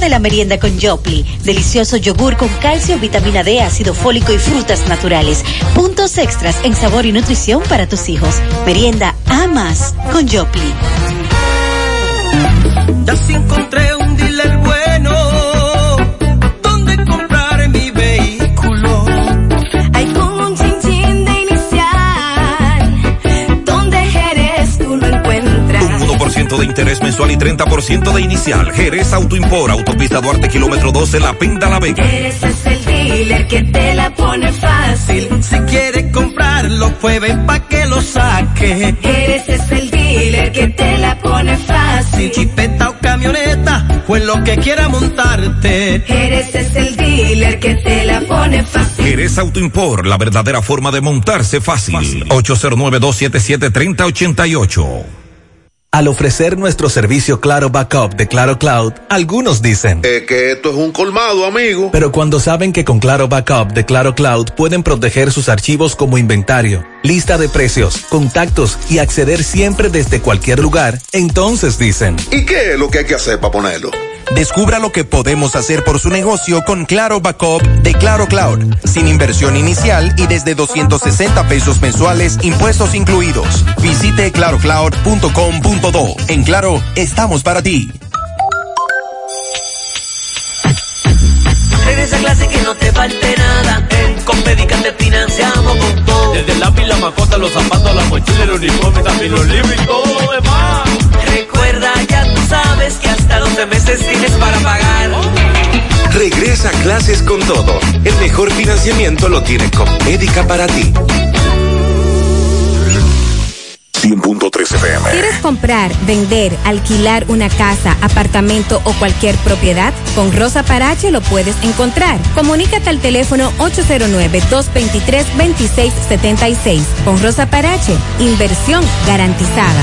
de la merienda con Jopli. Delicioso yogur con calcio, vitamina D, ácido fólico y frutas naturales. Puntos extras en sabor y nutrición para tus hijos. Merienda a más con Jopli. Ya se encontré un dealer bueno de interés mensual y 30% de inicial. Jerez Autoimpor, Autopista Duarte, kilómetro 12, La Pinta, La Vega. Jerez es el dealer que te la pone fácil. Si quiere comprarlo, pues pa' que lo saque. Jerez es el dealer que te la pone fácil. Chipeta o camioneta, pues lo que quiera montarte. Jerez es el dealer que te la pone fácil. Jerez Autoimpor, la verdadera forma de montarse fácil. fácil. 809 277 3088 al ofrecer nuestro servicio Claro Backup de Claro Cloud, algunos dicen Es que esto es un colmado, amigo. Pero cuando saben que con Claro Backup de Claro Cloud pueden proteger sus archivos como inventario, lista de precios, contactos y acceder siempre desde cualquier lugar, entonces dicen ¿Y qué es lo que hay que hacer para ponerlo? Descubra lo que podemos hacer por su negocio con Claro Backup de Claro Cloud, sin inversión inicial y desde 260 pesos mensuales, impuestos incluidos. Visite clarocloud.com.do. En Claro, estamos para ti. Regresa a clase que no te falte nada. En Compedica te financiamos con todo. Desde el lápiz, la macota, los zapatos, la mochila, el uniforme, también los libros y todo lo demás. Recuerda, ya sabes que hasta 12 meses tienes para pagar. Regresa a clases con todo. El mejor financiamiento lo tiene Compmédica para ti. 100.3 FM. ¿Quieres comprar, vender, alquilar una casa, apartamento o cualquier propiedad? Con Rosa Parache lo puedes encontrar. Comunícate al teléfono 809-223-2676. Con Rosa Parache, inversión garantizada.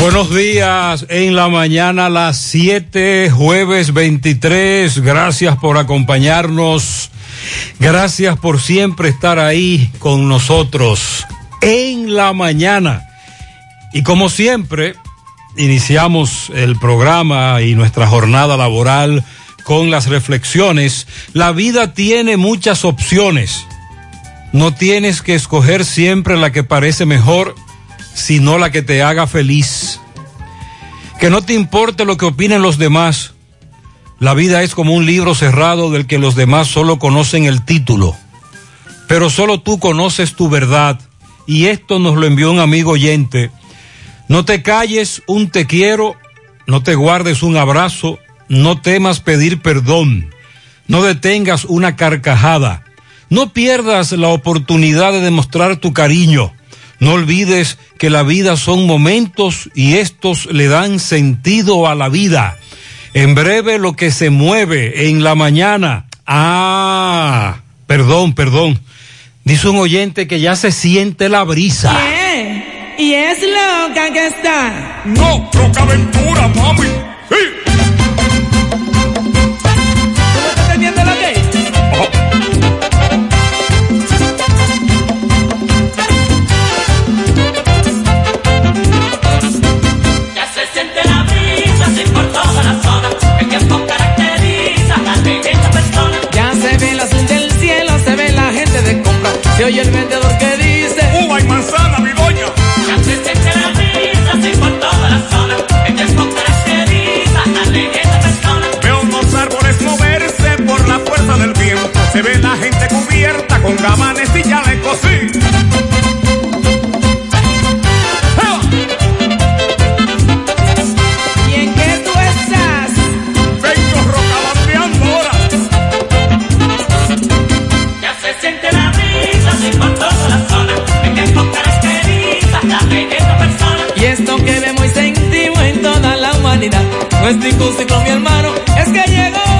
Buenos días en la mañana las 7, jueves 23. Gracias por acompañarnos. Gracias por siempre estar ahí con nosotros en la mañana. Y como siempre, iniciamos el programa y nuestra jornada laboral con las reflexiones. La vida tiene muchas opciones. No tienes que escoger siempre la que parece mejor sino la que te haga feliz. Que no te importe lo que opinen los demás. La vida es como un libro cerrado del que los demás solo conocen el título. Pero solo tú conoces tu verdad. Y esto nos lo envió un amigo oyente. No te calles un te quiero, no te guardes un abrazo, no temas pedir perdón, no detengas una carcajada, no pierdas la oportunidad de demostrar tu cariño. No olvides que la vida son momentos y estos le dan sentido a la vida. En breve lo que se mueve en la mañana. Ah, perdón, perdón. Dice un oyente que ya se siente la brisa. ¿Qué? ¿Y es loca que está? No, loca aventura, mami. Sí. Oye el vendedor que dice: Uva y manzana, mi doña. Ya se siente la brisa, así por toda la zona. El tiempo caracteriza a esta persona. Veo unos árboles moverse por la fuerza del viento. Se ve la gente cubierta con gabanes y chalecos, sí. Esto que vemos y sentimos en toda la humanidad no es discusión con mi hermano, es que llegó.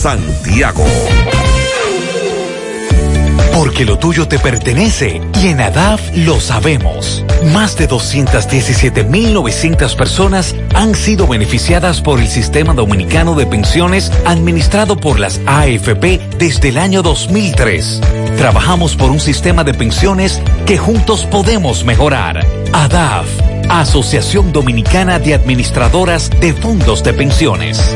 Santiago. Porque lo tuyo te pertenece y en ADAF lo sabemos. Más de 217.900 personas han sido beneficiadas por el Sistema Dominicano de Pensiones administrado por las AFP desde el año 2003. Trabajamos por un sistema de pensiones que juntos podemos mejorar. ADAF, Asociación Dominicana de Administradoras de Fondos de Pensiones.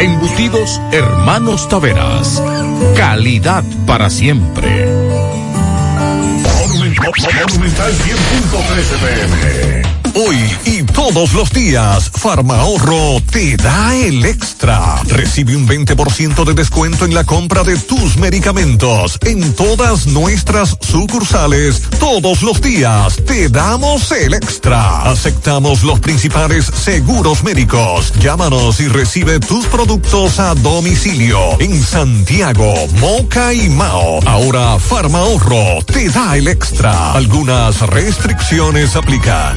Embutidos Hermanos Taveras. Calidad para siempre. Monumental 100.13 pm. Hoy y todos los días, Farma Ahorro te da el extra. Recibe un 20% de descuento en la compra de tus medicamentos en todas nuestras sucursales. Todos los días te damos el extra. Aceptamos los principales seguros médicos. Llámanos y recibe tus productos a domicilio en Santiago, Moca y Mao. Ahora Farma Ahorro te da el extra. Algunas restricciones aplican.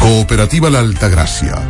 Cooperativa La Altagracia.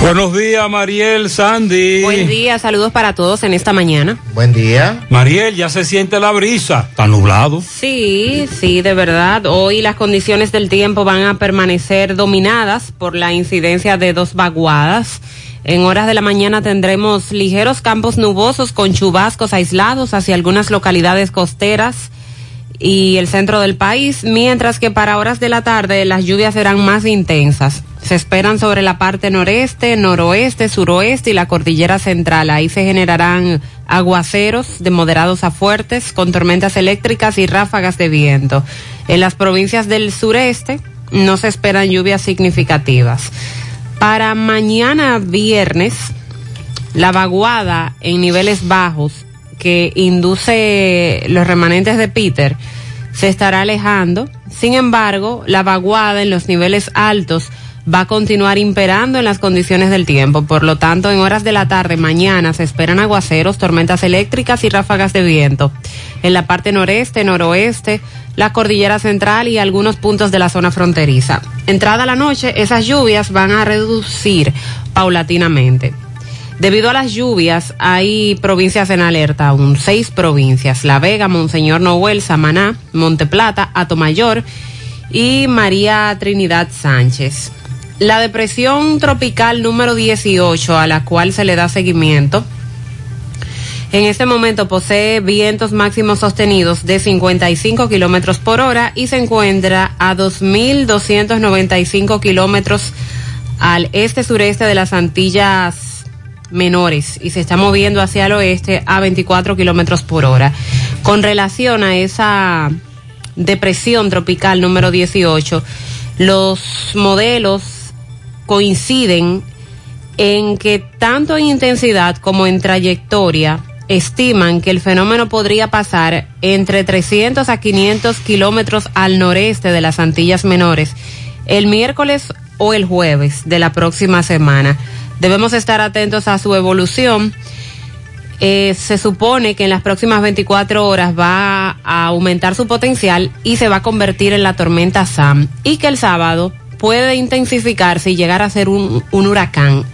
Buenos días, Mariel, Sandy. Buen día, saludos para todos en esta mañana. Buen día. Mariel, ya se siente la brisa. Está nublado. Sí, sí, de verdad. Hoy las condiciones del tiempo van a permanecer dominadas por la incidencia de dos vaguadas. En horas de la mañana tendremos ligeros campos nubosos con chubascos aislados hacia algunas localidades costeras y el centro del país, mientras que para horas de la tarde las lluvias serán más intensas. Se esperan sobre la parte noreste, noroeste, suroeste y la cordillera central. Ahí se generarán aguaceros de moderados a fuertes con tormentas eléctricas y ráfagas de viento. En las provincias del sureste no se esperan lluvias significativas. Para mañana viernes, la vaguada en niveles bajos que induce los remanentes de Peter se estará alejando. Sin embargo, la vaguada en los niveles altos va a continuar imperando en las condiciones del tiempo. Por lo tanto, en horas de la tarde mañana se esperan aguaceros, tormentas eléctricas y ráfagas de viento. En la parte noreste, noroeste, la cordillera central y algunos puntos de la zona fronteriza. Entrada la noche, esas lluvias van a reducir paulatinamente. Debido a las lluvias, hay provincias en alerta aún, seis provincias, La Vega, Monseñor Noel, Samaná, Monteplata, Atomayor y María Trinidad Sánchez. La depresión tropical número 18, a la cual se le da seguimiento, en este momento posee vientos máximos sostenidos de 55 kilómetros por hora y se encuentra a 2.295 kilómetros al este-sureste de las Antillas menores y se está moviendo hacia el oeste a 24 kilómetros por hora. Con relación a esa depresión tropical número 18, los modelos coinciden en que tanto en intensidad como en trayectoria estiman que el fenómeno podría pasar entre 300 a 500 kilómetros al noreste de las Antillas Menores el miércoles o el jueves de la próxima semana. Debemos estar atentos a su evolución. Eh, se supone que en las próximas 24 horas va a aumentar su potencial y se va a convertir en la tormenta Sam y que el sábado puede intensificarse y llegar a ser un, huracán.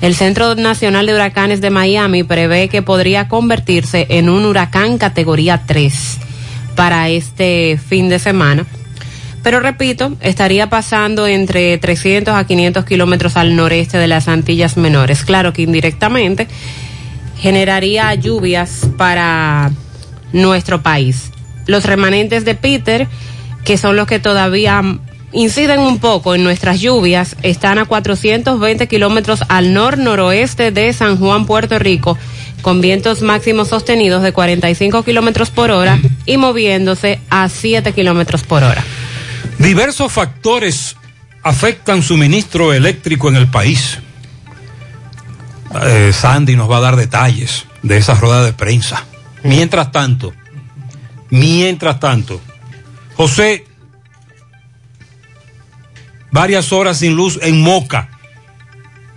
El Centro Nacional de Huracanes de Miami prevé que podría convertirse en un huracán categoría 3 para este fin de semana. Pero repito, estaría pasando entre 300 a 500 kilómetros al noreste de las Antillas Menores. Claro que indirectamente generaría lluvias para nuestro país. Los remanentes de Peter, que son los que todavía inciden un poco en nuestras lluvias, están a 420 kilómetros al nor-noroeste de San Juan, Puerto Rico, con vientos máximos sostenidos de 45 kilómetros por hora y moviéndose a 7 kilómetros por hora. Diversos factores afectan suministro eléctrico en el país. Eh, Sandy nos va a dar detalles de esa rueda de prensa. Mientras tanto, mientras tanto, José, varias horas sin luz en Moca.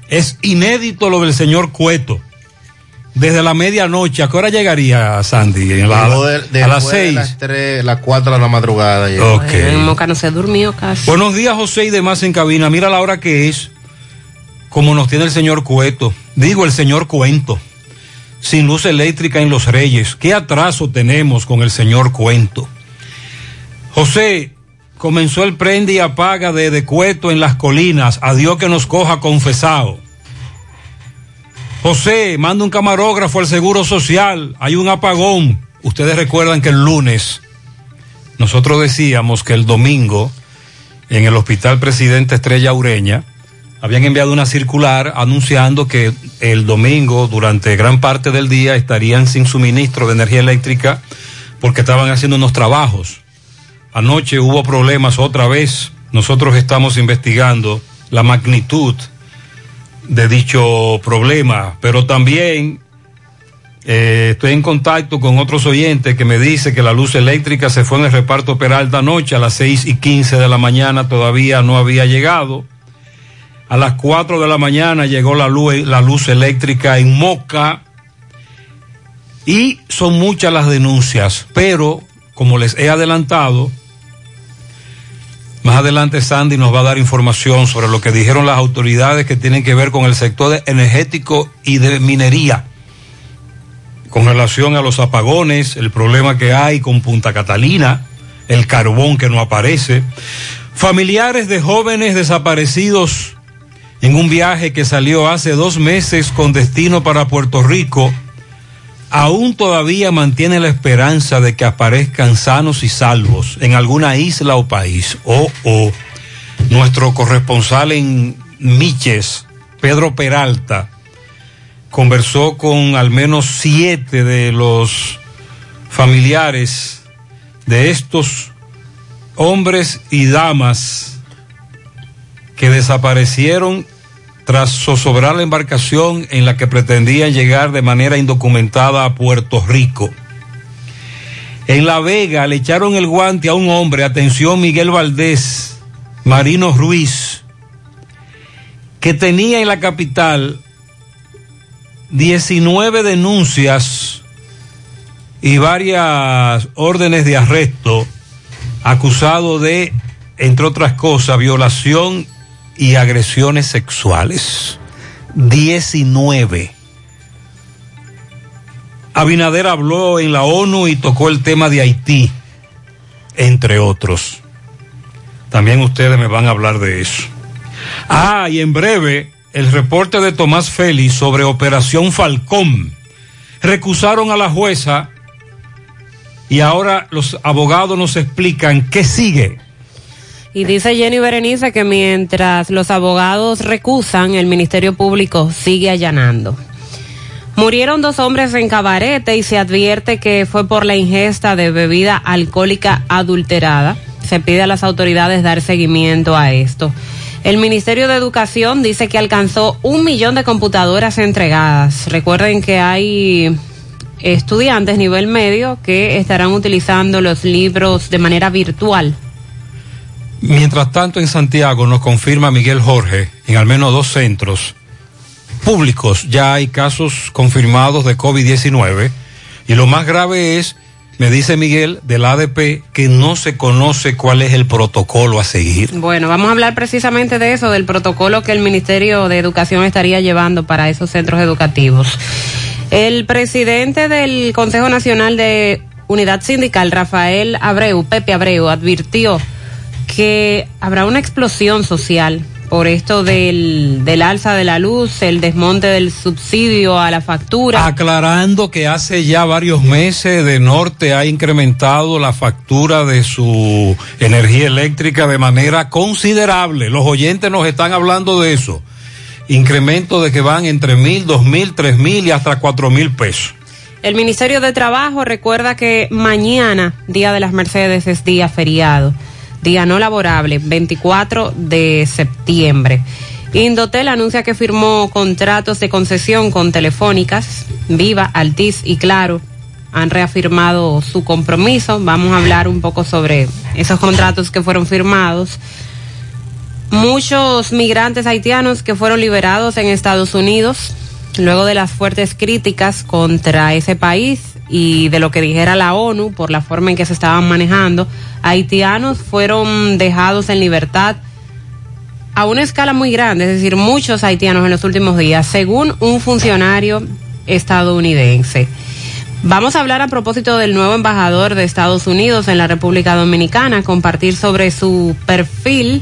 Es inédito lo del señor Cueto. desde la medianoche. ¿A qué hora llegaría Sandy? En la- de- a las de seis. las tres, las cuatro de la madrugada. Ok. En Moca no se durmió casi. Buenos días, José y demás en cabina. Mira la hora que es, como nos tiene el señor Cueto. Digo, el señor Cuento. Sin luz eléctrica en Los Reyes. ¿Qué atraso tenemos con el señor Cuento? José, comenzó el prende y apaga de, de Cueto en las colinas. Adiós que nos coja confesado. José, manda un camarógrafo al Seguro Social. Hay un apagón. Ustedes recuerdan que el lunes nosotros decíamos que el domingo en el Hospital Presidente Estrella Ureña habían enviado una circular anunciando que el domingo durante gran parte del día estarían sin suministro de energía eléctrica porque estaban haciendo unos trabajos. Anoche hubo problemas otra vez. Nosotros estamos investigando la magnitud de dicho problema, pero también eh, estoy en contacto con otros oyentes que me dice que la luz eléctrica se fue en el reparto Peralta anoche a las 6 y 15 de la mañana, todavía no había llegado. A las 4 de la mañana llegó la luz, la luz eléctrica en Moca. Y son muchas las denuncias, pero como les he adelantado, más adelante Sandy nos va a dar información sobre lo que dijeron las autoridades que tienen que ver con el sector energético y de minería con relación a los apagones, el problema que hay con Punta Catalina, el carbón que no aparece. Familiares de jóvenes desaparecidos en un viaje que salió hace dos meses con destino para Puerto Rico, aún todavía mantiene la esperanza de que aparezcan sanos y salvos en alguna isla o país. O, o nuestro corresponsal en Miches, Pedro Peralta, conversó con al menos siete de los familiares de estos hombres y damas que desaparecieron tras zozobrar la embarcación en la que pretendían llegar de manera indocumentada a Puerto Rico. En La Vega le echaron el guante a un hombre, atención Miguel Valdés, Marino Ruiz, que tenía en la capital 19 denuncias y varias órdenes de arresto acusado de, entre otras cosas, violación y agresiones sexuales. 19. Abinader habló en la ONU y tocó el tema de Haití, entre otros. También ustedes me van a hablar de eso. Ah, y en breve, el reporte de Tomás Félix sobre Operación Falcón. Recusaron a la jueza y ahora los abogados nos explican qué sigue. Y dice Jenny Berenice que mientras los abogados recusan, el Ministerio Público sigue allanando. Murieron dos hombres en Cabarete y se advierte que fue por la ingesta de bebida alcohólica adulterada. Se pide a las autoridades dar seguimiento a esto. El Ministerio de Educación dice que alcanzó un millón de computadoras entregadas. Recuerden que hay estudiantes nivel medio que estarán utilizando los libros de manera virtual. Mientras tanto, en Santiago nos confirma Miguel Jorge, en al menos dos centros públicos ya hay casos confirmados de COVID-19 y lo más grave es, me dice Miguel, del ADP, que no se conoce cuál es el protocolo a seguir. Bueno, vamos a hablar precisamente de eso, del protocolo que el Ministerio de Educación estaría llevando para esos centros educativos. El presidente del Consejo Nacional de Unidad Sindical, Rafael Abreu, Pepe Abreu, advirtió que habrá una explosión social por esto del, del alza de la luz, el desmonte del subsidio a la factura. Aclarando que hace ya varios meses de Norte ha incrementado la factura de su energía eléctrica de manera considerable. Los oyentes nos están hablando de eso. Incremento de que van entre mil, dos mil, tres mil y hasta cuatro mil pesos. El Ministerio de Trabajo recuerda que mañana, Día de las Mercedes, es día feriado, día no laborable, 24 de septiembre. Indotel anuncia que firmó contratos de concesión con Telefónicas, Viva, Altiz y Claro. Han reafirmado su compromiso. Vamos a hablar un poco sobre esos contratos que fueron firmados. Muchos migrantes haitianos que fueron liberados en Estados Unidos luego de las fuertes críticas contra ese país y de lo que dijera la ONU por la forma en que se estaban manejando, haitianos fueron dejados en libertad a una escala muy grande, es decir, muchos haitianos en los últimos días, según un funcionario estadounidense. Vamos a hablar a propósito del nuevo embajador de Estados Unidos en la República Dominicana, compartir sobre su perfil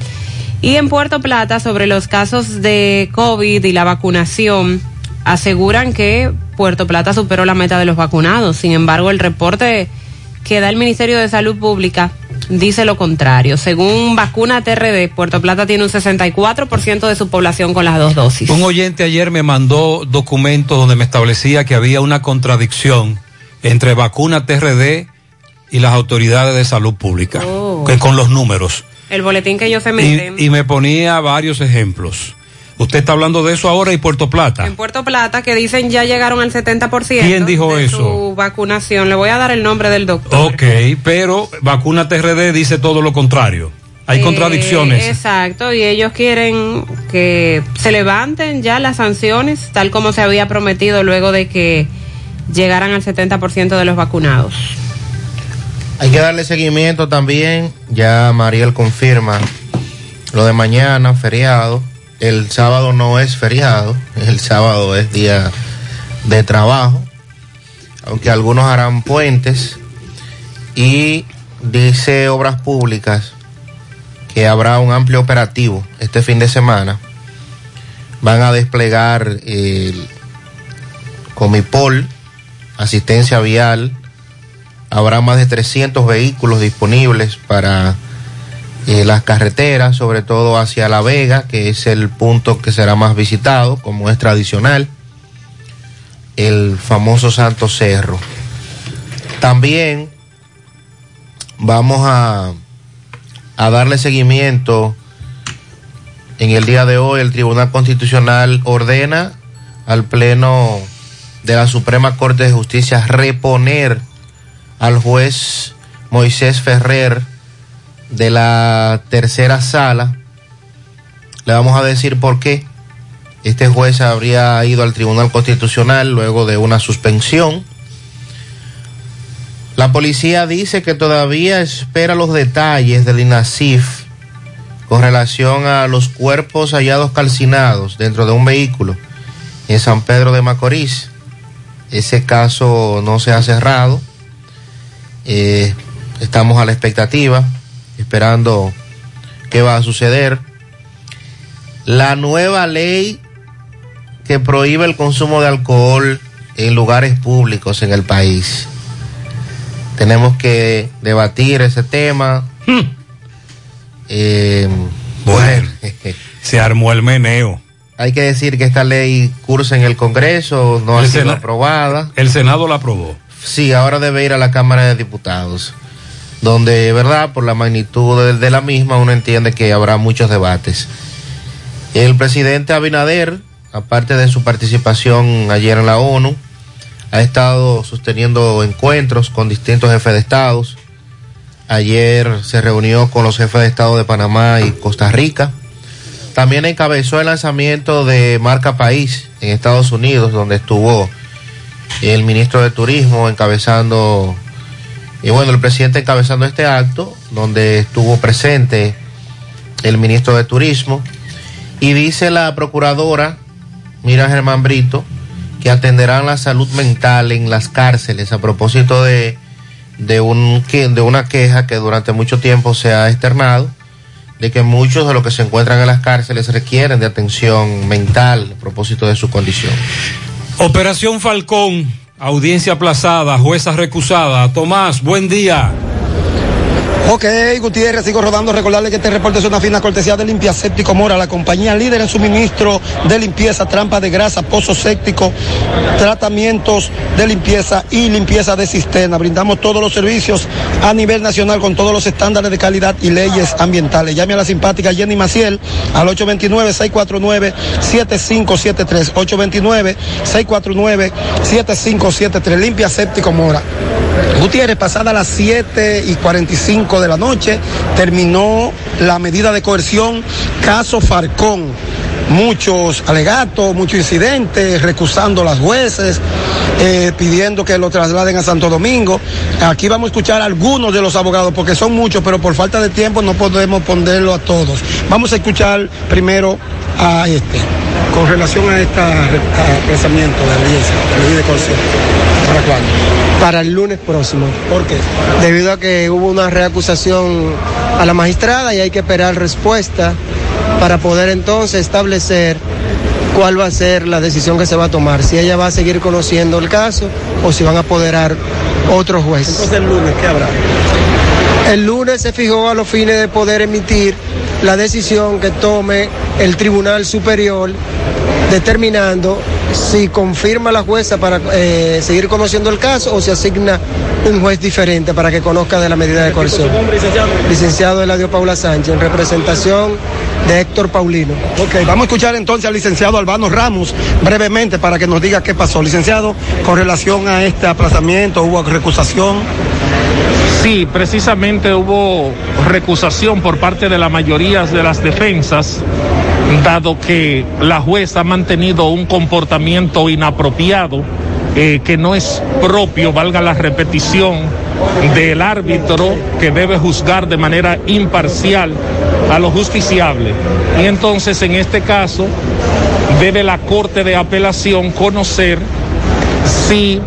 y en Puerto Plata sobre los casos de COVID y la vacunación. Aseguran que Puerto Plata superó la meta de los vacunados. Sin embargo, el reporte que da el Ministerio de Salud Pública dice lo contrario. Según Vacuna TRD, Puerto Plata tiene un 64% de su población con las dos dosis. Un oyente ayer me mandó documentos donde me establecía que había una contradicción entre vacuna TRD y las autoridades de salud pública, Oh. que con los números. El boletín que ellos se meten. Y, y me ponía varios ejemplos. Usted está hablando de eso ahora y Puerto Plata. En Puerto Plata, que dicen ya llegaron al 70%. ¿Quién dijo de eso? Su vacunación. Le voy a dar el nombre del doctor. Ok, pero vacuna TRD dice todo lo contrario. Hay Eh, contradicciones. Exacto, y ellos quieren que se levanten ya las sanciones, tal como se había prometido luego de que llegaran al 70% de los vacunados. Hay que darle seguimiento también. Ya Mariel confirma lo de mañana, feriado. El sábado no es feriado. El sábado es día de trabajo. Aunque algunos harán puentes. Y dice Obras Públicas que habrá un amplio operativo este fin de semana. Van a desplegar el Comipol, asistencia vial, habrá más de 300 vehículos disponibles para eh, las carreteras, sobre todo hacia La Vega, que es el punto que será más visitado, como es tradicional, el famoso Santo Cerro. También vamos a, a darle seguimiento. En el día de hoy el Tribunal Constitucional ordena al Pleno de la Suprema Corte de Justicia reponer al juez Moisés Ferrer de la tercera sala. Le vamos a decir por qué. Este juez habría ido al Tribunal Constitucional luego de una suspensión. La policía dice que todavía espera los detalles del INASIF con relación a los cuerpos hallados calcinados dentro de un vehículo en San Pedro de Macorís. Ese caso no se ha cerrado. Eh, estamos a la expectativa, esperando qué va a suceder. La nueva ley que prohíbe el consumo de alcohol en lugares públicos en el país. Tenemos que debatir ese tema. Eh, Bueno, se armó el meneo. hay que decir que esta ley cursa en el Congreso, no ha sido Sena- aprobada. El Senado la aprobó. Sí, ahora debe ir a la Cámara de Diputados, donde, ¿verdad? Por la magnitud de, la misma, uno entiende que habrá muchos debates. El presidente Abinader, aparte de su participación ayer en la ONU, ha estado sosteniendo encuentros con distintos jefes de estados. Ayer se reunió con los jefes de estado de Panamá y Costa Rica. También encabezó el lanzamiento de Marca País en Estados Unidos, donde estuvo el ministro de Turismo encabezando, y bueno, el presidente encabezando este acto, donde estuvo presente el ministro de Turismo, y dice la procuradora, Mira Germán Brito, que atenderán la salud mental en las cárceles a propósito de, de, un, de una queja que durante mucho tiempo se ha externado, de que muchos de los que se encuentran en las cárceles requieren de atención mental a propósito de su condición. Operación Falcón, audiencia aplazada, jueza recusada. Tomás, buen día. Ok, Gutiérrez, sigo rodando. Recordarle que este reporte es una fina cortesía de Limpia Séptico Mora, la compañía líder en suministro de limpieza, trampa de grasa, pozo séptico, tratamientos de limpieza y limpieza de cisterna. Brindamos todos los servicios a nivel nacional con todos los estándares de calidad y leyes ambientales. Llame a la simpática Jenny Maciel al 829-649-7573. 829-649-7573. Limpia Séptico Mora. Gutiérrez, pasada las 7 y 45 de la noche, terminó la medida de coerción caso Farcón. muchos alegatos, muchos incidentes, recusando las jueces, eh, pidiendo que lo trasladen a Santo Domingo. Aquí vamos a escuchar a algunos de los abogados, porque son muchos, pero por falta de tiempo no podemos ponerlo a todos. Vamos a escuchar primero a este, con relación a este apresamiento de audiencia, de coerción. ¿Para cuándo? Para el lunes próximo. ¿Por qué? Debido a que hubo una reacusación a la magistrada y hay que esperar respuesta para poder entonces establecer cuál va a ser la decisión que se va a tomar, si ella va a seguir conociendo el caso o si van a apoderar otro juez. Entonces el lunes, ¿qué habrá? El lunes se fijó a los fines de poder emitir la decisión que tome el Tribunal Superior determinando si confirma la jueza para eh, seguir conociendo el caso o se asigna un juez diferente para que conozca de la medida de coerción. Licenciado Eladio Paula Sánchez, en representación de Héctor Paulino. Ok, vamos a escuchar entonces al licenciado Albano Ramos brevemente para que nos diga qué pasó. Licenciado, con relación a este aplazamiento, hubo recusación. Sí, precisamente hubo recusación por parte de la mayoría de las defensas, dado que la jueza ha mantenido un comportamiento inapropiado, eh, que no es propio, valga la repetición, del árbitro que debe juzgar de manera imparcial a lo justiciable. Y entonces, en este caso, debe la Corte de Apelación conocer si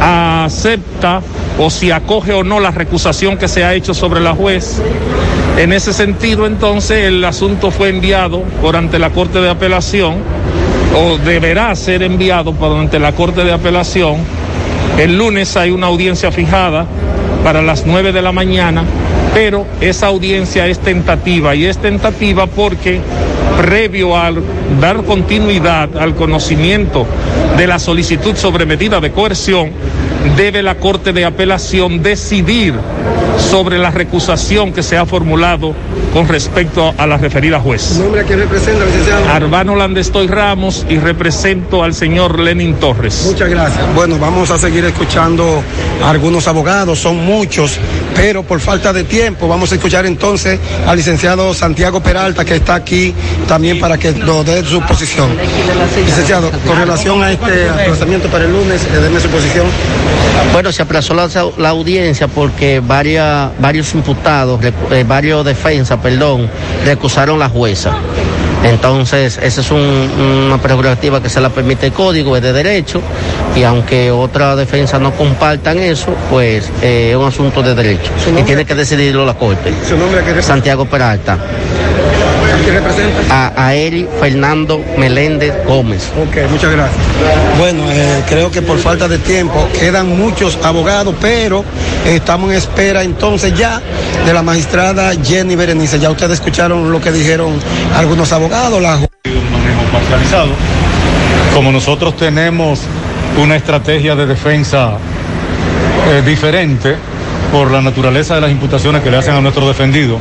acepta o si acoge o no la recusación que se ha hecho sobre la juez. En ese sentido, entonces, el asunto fue enviado por ante la Corte de Apelación, o deberá ser enviado por ante la Corte de Apelación. El lunes hay una audiencia fijada para las 9 de la mañana, pero esa audiencia es tentativa y es tentativa porque previo al dar continuidad al conocimiento de la solicitud sobre medida de coerción, debe la Corte de Apelación decidir sobre la recusación que se ha formulado con respecto a la referida juez. ¿Su nombre a quién representa, licenciado? Arbano Landestoy Ramos y represento al señor Lenin Torres. Muchas gracias. Bueno, vamos a seguir escuchando a algunos abogados, son muchos, pero por falta de tiempo vamos a escuchar entonces al licenciado Santiago Peralta que está aquí también para que nos dé su posición. Licenciado, con relación a este aplazamiento para el lunes, eh, déme su posición. Bueno, se aplazó la, audiencia porque varias, varios imputados, eh, varios defensas, perdón, recusaron la jueza. Entonces, esa es un- una prerrogativa que se la permite el código, es de derecho, y aunque otras defensas no compartan eso, pues eh, es un asunto de derecho. Y tiene que decidirlo la Corte. ¿Su nombre? Santiago Peralta. ¿A quién representa? A, a Eri Fernando Meléndez Gómez. Ok, muchas gracias. Bueno, eh, creo que por falta de tiempo quedan muchos abogados, pero estamos en espera entonces ya de la magistrada Jenny Berenice. Ya ustedes escucharon lo que dijeron algunos abogados. La... parcializado. Como nosotros tenemos una estrategia de defensa eh, diferente por la naturaleza de las imputaciones que le hacen a nuestro defendido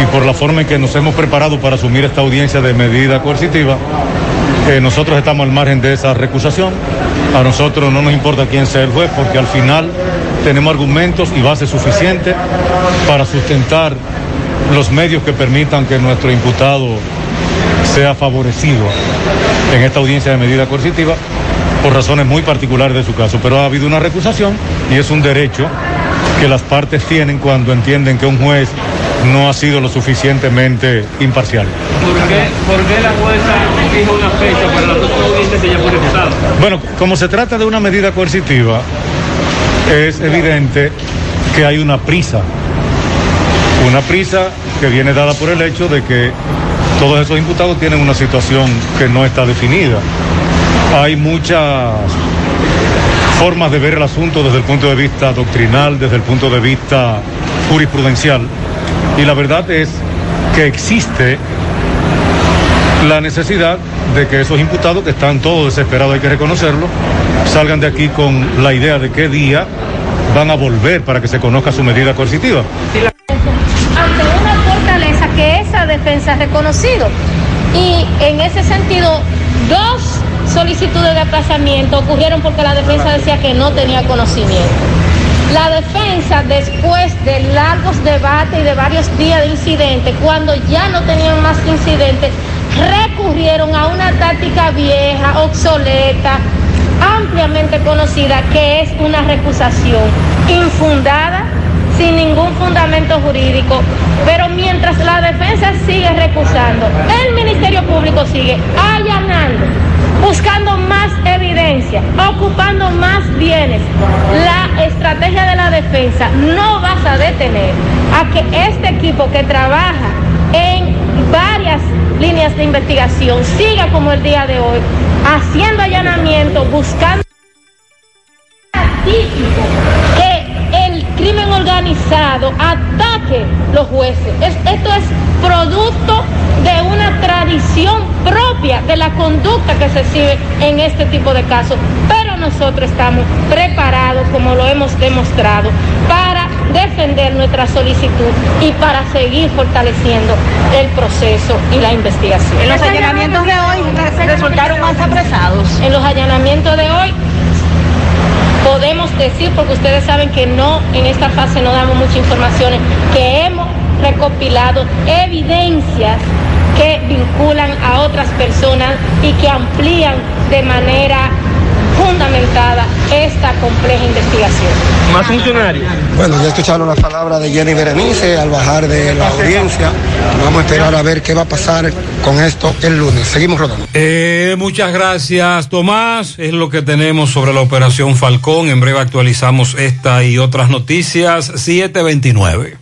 y por la forma en que nos hemos preparado para asumir esta audiencia de medida coercitiva, eh, nosotros estamos al margen de esa recusación. A nosotros no nos importa quién sea el juez porque al final tenemos argumentos y bases suficientes para sustentar los medios que permitan que nuestro imputado sea favorecido en esta audiencia de medida coercitiva por razones muy particulares de su caso. Pero ha habido una recusación y es un derecho que las partes tienen cuando entienden que un juez no ha sido lo suficientemente imparcial. ¿Por qué, por qué la jueza fija una fecha para la próxima audiencia si ya fue recusada? Bueno, como se trata de una medida coercitiva, es evidente que hay una prisa. Una prisa que viene dada por el hecho de que todos esos imputados tienen una situación que no está definida. Hay muchas formas de ver el asunto desde el punto de vista doctrinal, desde el punto de vista jurisprudencial. Y la verdad es que existe la necesidad de que esos imputados que están todos desesperados, hay que reconocerlo, salgan de aquí con la idea de qué día van a volver para que se conozca su medida coercitiva. ante una fortaleza que esa defensa ha reconocido. Y en ese sentido, dos solicitudes de aplazamiento ocurrieron porque la defensa decía que no tenía conocimiento. La defensa, después de largos debates y de varios días de incidentes, cuando ya no tenían más incidentes, recurrieron a una táctica vieja, obsoleta, ampliamente conocida, que es una recusación infundada, sin ningún fundamento jurídico. Pero mientras la defensa sigue recusando, el Ministerio Público sigue allanando, buscando más evidencia, ocupando más bienes. La estrategia de la defensa no vas a detener a que este equipo que trabaja en varias líneas de investigación siga como el día de hoy, haciendo allanamiento, buscando que el crimen organizado ataque los jueces. Es- esto es producto de una tradición propia de la conducta que se sigue en este tipo de casos. Pero nosotros estamos preparados, como lo hemos demostrado, para defender nuestra solicitud y para seguir fortaleciendo el proceso y la investigación. En los allanamientos de hoy re- resultaron más apresados. En los allanamientos de hoy podemos decir, porque ustedes saben que no, en esta fase no damos mucha información, que hemos recopilado evidencias que vinculan a otras personas y que amplían de manera fundamentada esta compleja investigación. Más funcionarios. Bueno, ya escucharon las palabras de Jenny Berenice al bajar de la audiencia. Vamos a esperar a ver qué va a pasar con esto el lunes. Seguimos rodando. Eh, muchas gracias, Tomás. Es lo que tenemos sobre la operación Falcón. En breve actualizamos esta y otras noticias. 729.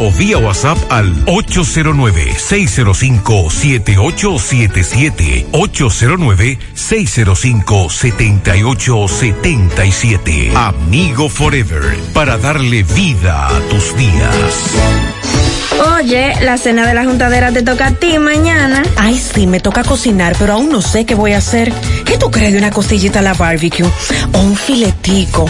o vía WhatsApp al 809-605-7877. 809-605-7877. Amigo Forever, para darle vida a tus días. Oye, la cena de la juntadera te toca a ti mañana. Ay, sí, me toca cocinar, pero aún no sé qué voy a hacer. ¿Qué tú crees de una costillita a la barbecue? O un filetico.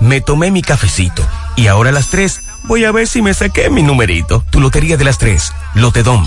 me tomé mi cafecito y ahora a las 3 voy a ver si me saqué mi numerito. Tu lotería de las 3, Lotedom.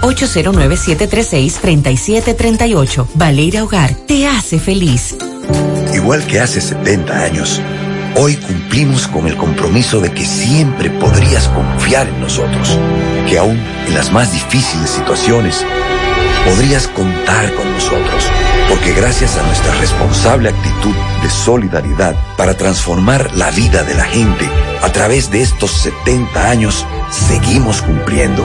809-736-3738. Valeira Hogar, te hace feliz. Igual que hace 70 años, hoy cumplimos con el compromiso de que siempre podrías confiar en nosotros, que aún en las más difíciles situaciones podrías contar con nosotros, porque gracias a nuestra responsable actitud de solidaridad para transformar la vida de la gente, a través de estos 70 años seguimos cumpliendo,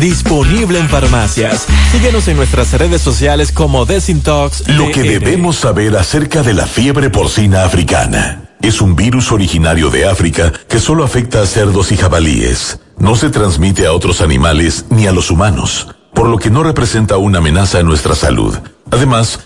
disponible en farmacias. Síguenos en nuestras redes sociales como Desintox. Lo que debemos saber acerca de la fiebre porcina africana. Es un virus originario de África que solo afecta a cerdos y jabalíes. No se transmite a otros animales ni a los humanos, por lo que no representa una amenaza a nuestra salud. Además,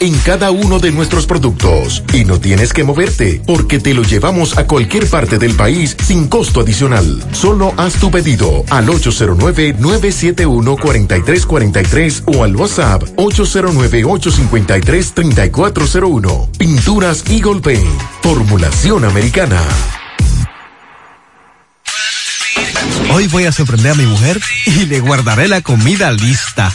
en cada uno de nuestros productos. Y no tienes que moverte, porque te lo llevamos a cualquier parte del país sin costo adicional. Solo haz tu pedido al 809-971-4343 o al WhatsApp 809-853-3401. Pinturas Eagle Paint. Formulación americana. Hoy voy a sorprender a mi mujer y le guardaré la comida lista.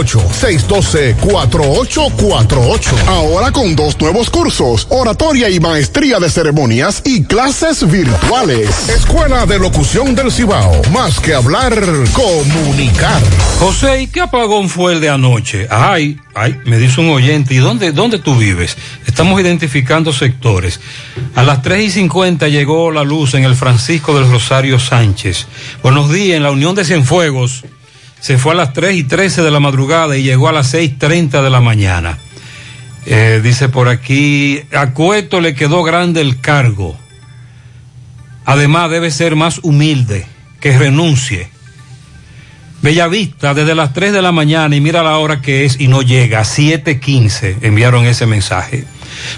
612-4848. Ahora con dos nuevos cursos, oratoria y maestría de ceremonias y clases virtuales. Escuela de Locución del Cibao. Más que hablar, comunicar. José, ¿y qué apagón fue el de anoche? Ay, ay, me dice un oyente, ¿y dónde, dónde tú vives? Estamos identificando sectores. A las 3 y 50 llegó la luz en el Francisco del Rosario Sánchez. Buenos días, en la Unión de Cienfuegos se fue a las 3 y 13 de la madrugada y llegó a las 6.30 de la mañana. Eh, dice por aquí, a Cueto le quedó grande el cargo. Además debe ser más humilde, que renuncie. Bellavista, desde las 3 de la mañana y mira la hora que es y no llega, 7.15 enviaron ese mensaje.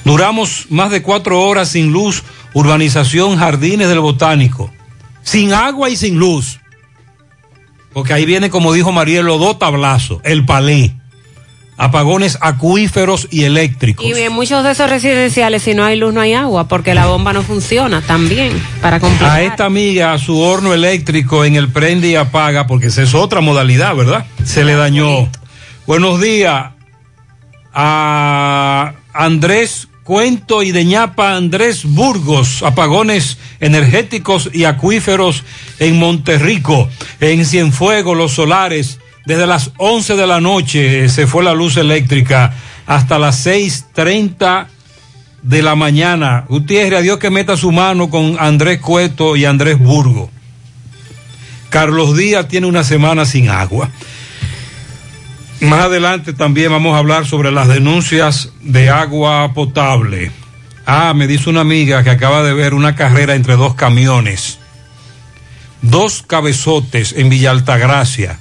Duramos más de cuatro horas sin luz, urbanización Jardines del Botánico, sin agua y sin luz. Porque ahí viene, como dijo Marielo, dos tablazos, el palé. Apagones acuíferos y eléctricos. Y en muchos de esos residenciales, si no hay luz, no hay agua, porque la bomba no funciona también para completar. A esta amiga, a su horno eléctrico en el prende y apaga, porque esa es otra modalidad, ¿verdad? Se le dañó. Buenos días a Andrés Cuento y de ñapa Andrés Burgos, apagones energéticos y acuíferos en Monterrico, en Cienfuegos, los solares, desde las 11 de la noche se fue la luz eléctrica hasta las 6.30 de la mañana. Gutiérrez, a Dios que meta su mano con Andrés Cueto y Andrés Burgos. Carlos Díaz tiene una semana sin agua. Más adelante también vamos a hablar sobre las denuncias de agua potable. Ah, me dice una amiga que acaba de ver una carrera entre dos camiones. Dos cabezotes en Villa Altagracia.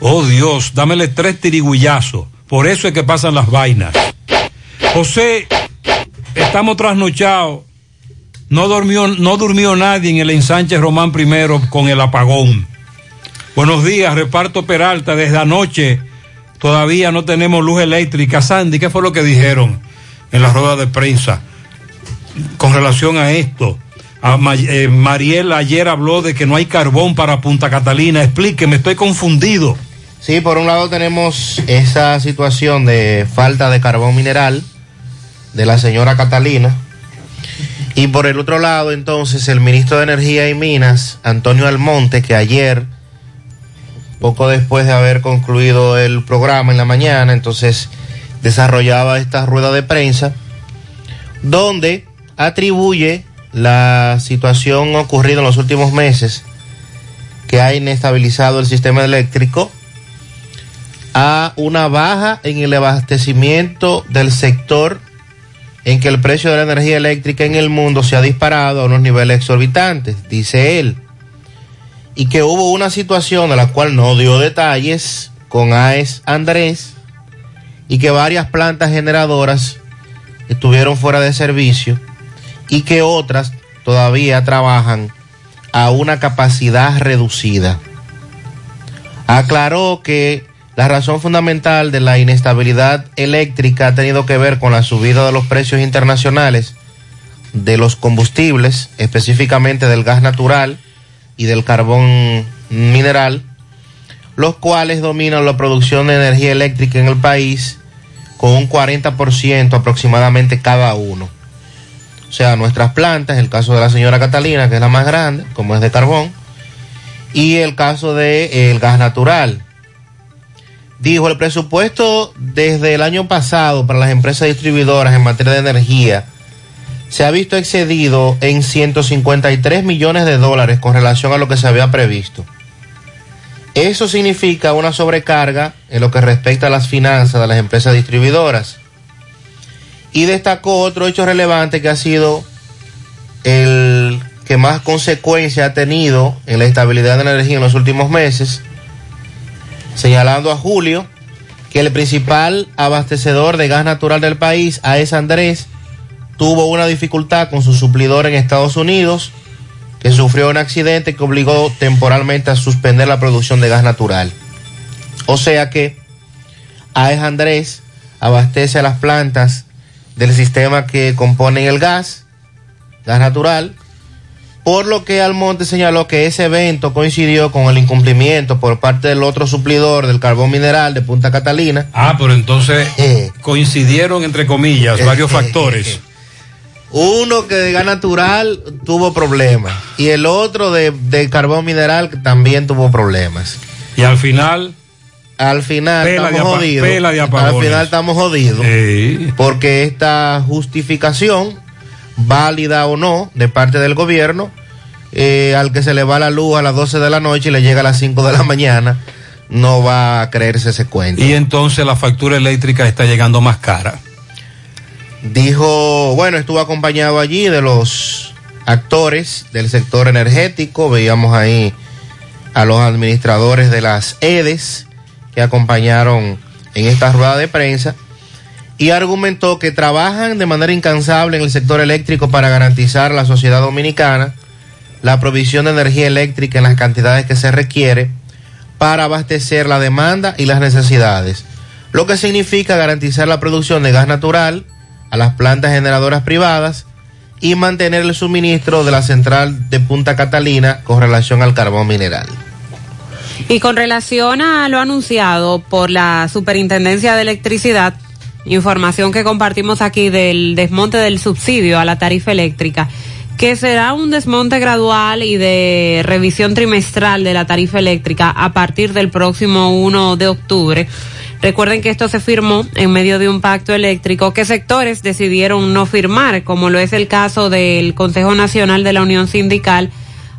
Oh Dios, dámele tres tirigullazos. Por eso es que pasan las vainas. José, estamos trasnochados. No durmió, no durmió nadie en el ensanche Román I con el apagón. Buenos días, reparto Peralta. Desde anoche todavía no tenemos luz eléctrica. Sandy, ¿qué fue lo que dijeron en la rueda de prensa con relación a esto? A eh, Mariel ayer habló de que no hay carbón para Punta Catalina. Explíqueme, estoy confundido. Sí, por un lado tenemos esa situación de falta de carbón mineral de la señora Catalina. Y por el otro lado, entonces, el ministro de Energía y Minas, Antonio Almonte, que ayer, poco después de haber concluido el programa en la mañana, entonces desarrollaba esta rueda de prensa, donde atribuye la situación ocurrida en los últimos meses, que ha inestabilizado el sistema eléctrico, a una baja en el abastecimiento del sector en que el precio de la energía eléctrica en el mundo se ha disparado a unos niveles exorbitantes, dice él, y que hubo una situación de la cual no dio detalles con AES Andrés y que varias plantas generadoras estuvieron fuera de servicio y que otras todavía trabajan a una capacidad reducida. Aclaró que la razón fundamental de la inestabilidad eléctrica ha tenido que ver con la subida de los precios internacionales de los combustibles, específicamente del gas natural y del carbón mineral, los cuales dominan la producción de energía eléctrica en el país con un 40% aproximadamente cada uno. O sea, nuestras plantas, el caso de la señora Catalina, que es la más grande, como es de carbón, y el caso del de, el gas natural. Dijo, el presupuesto desde el año pasado para las empresas distribuidoras en materia de energía se ha visto excedido en 153 millones de dólares con relación a lo que se había previsto. Eso significa una sobrecarga en lo que respecta a las finanzas de las empresas distribuidoras. Y destacó otro hecho relevante que ha sido el que más consecuencia ha tenido en la estabilidad de la energía en los últimos meses, señalando a Julio que el principal abastecedor de gas natural del país, AES Andrés, tuvo una dificultad con su suplidor en Estados Unidos, que sufrió un accidente que obligó temporalmente a suspender la producción de gas natural. O sea que AES Andrés abastece a las plantas del sistema que componen el gas, gas natural, por lo que Almonte señaló que ese evento coincidió con el incumplimiento por parte del otro suplidor del carbón mineral de Punta Catalina. Ah, pero entonces coincidieron, entre comillas, varios factores. Uno que de gas natural tuvo problemas y el otro de, de carbón mineral que también tuvo problemas. Y al final... Al final Pela estamos jodidos. Al final estamos jodidos. Porque esta justificación, válida o no, de parte del gobierno, eh, al que se le va la luz a las 12 de la noche y le llega a las 5 de la mañana, no va a creerse ese cuento. Y entonces la factura eléctrica está llegando más cara. Dijo, bueno, estuvo acompañado allí de los actores del sector energético, veíamos ahí a los administradores de las EDES que acompañaron en esta rueda de prensa y argumentó que trabajan de manera incansable en el sector eléctrico para garantizar a la sociedad dominicana la provisión de energía eléctrica en las cantidades que se requiere para abastecer la demanda y las necesidades, lo que significa garantizar la producción de gas natural a las plantas generadoras privadas y mantener el suministro de la central de Punta Catalina con relación al carbón mineral. Y con relación a lo anunciado por la Superintendencia de Electricidad, información que compartimos aquí del desmonte del subsidio a la tarifa eléctrica, que será un desmonte gradual y de revisión trimestral de la tarifa eléctrica a partir del próximo 1 de octubre. Recuerden que esto se firmó en medio de un pacto eléctrico que sectores decidieron no firmar, como lo es el caso del Consejo Nacional de la Unión Sindical,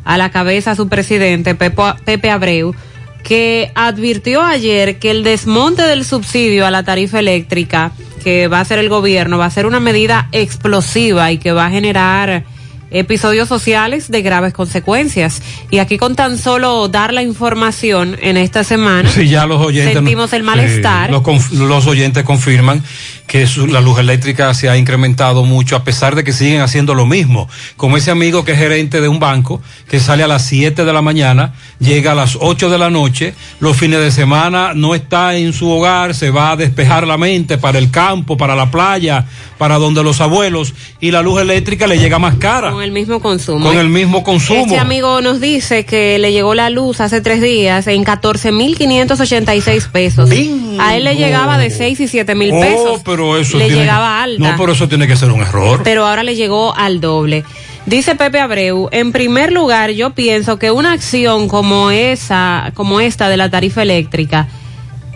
a la cabeza su presidente, Pepe Abreu, que advirtió ayer que el desmonte del subsidio a la tarifa eléctrica que va a hacer el gobierno va a ser una medida explosiva y que va a generar episodios sociales de graves consecuencias. Y aquí con tan solo dar la información en esta semana, Sí, ya los oyentes. sentimos el malestar. Sí, los, conf- los oyentes confirman que su- la luz eléctrica se ha incrementado mucho a pesar de que siguen haciendo lo mismo. Como ese amigo que es gerente de un banco que sale a las 7 de la mañana, llega a las 8 de la noche, los fines de semana no está en su hogar, se va a despejar la mente para el campo, para la playa, para donde los abuelos y la luz eléctrica le llega más cara. Con el mismo consumo. Con el mismo consumo. Este amigo nos dice que le llegó la luz hace tres días en 14.586 pesos. A él le llegaba de 6 y 7 mil Oh, pesos. pero eso le tiene llegaba que- alta. No, pero eso tiene que ser un error. pero ahora le llegó al doble. Dice Pepe Abreu, en primer lugar, yo pienso que una acción como esa, como esta de la tarifa eléctrica,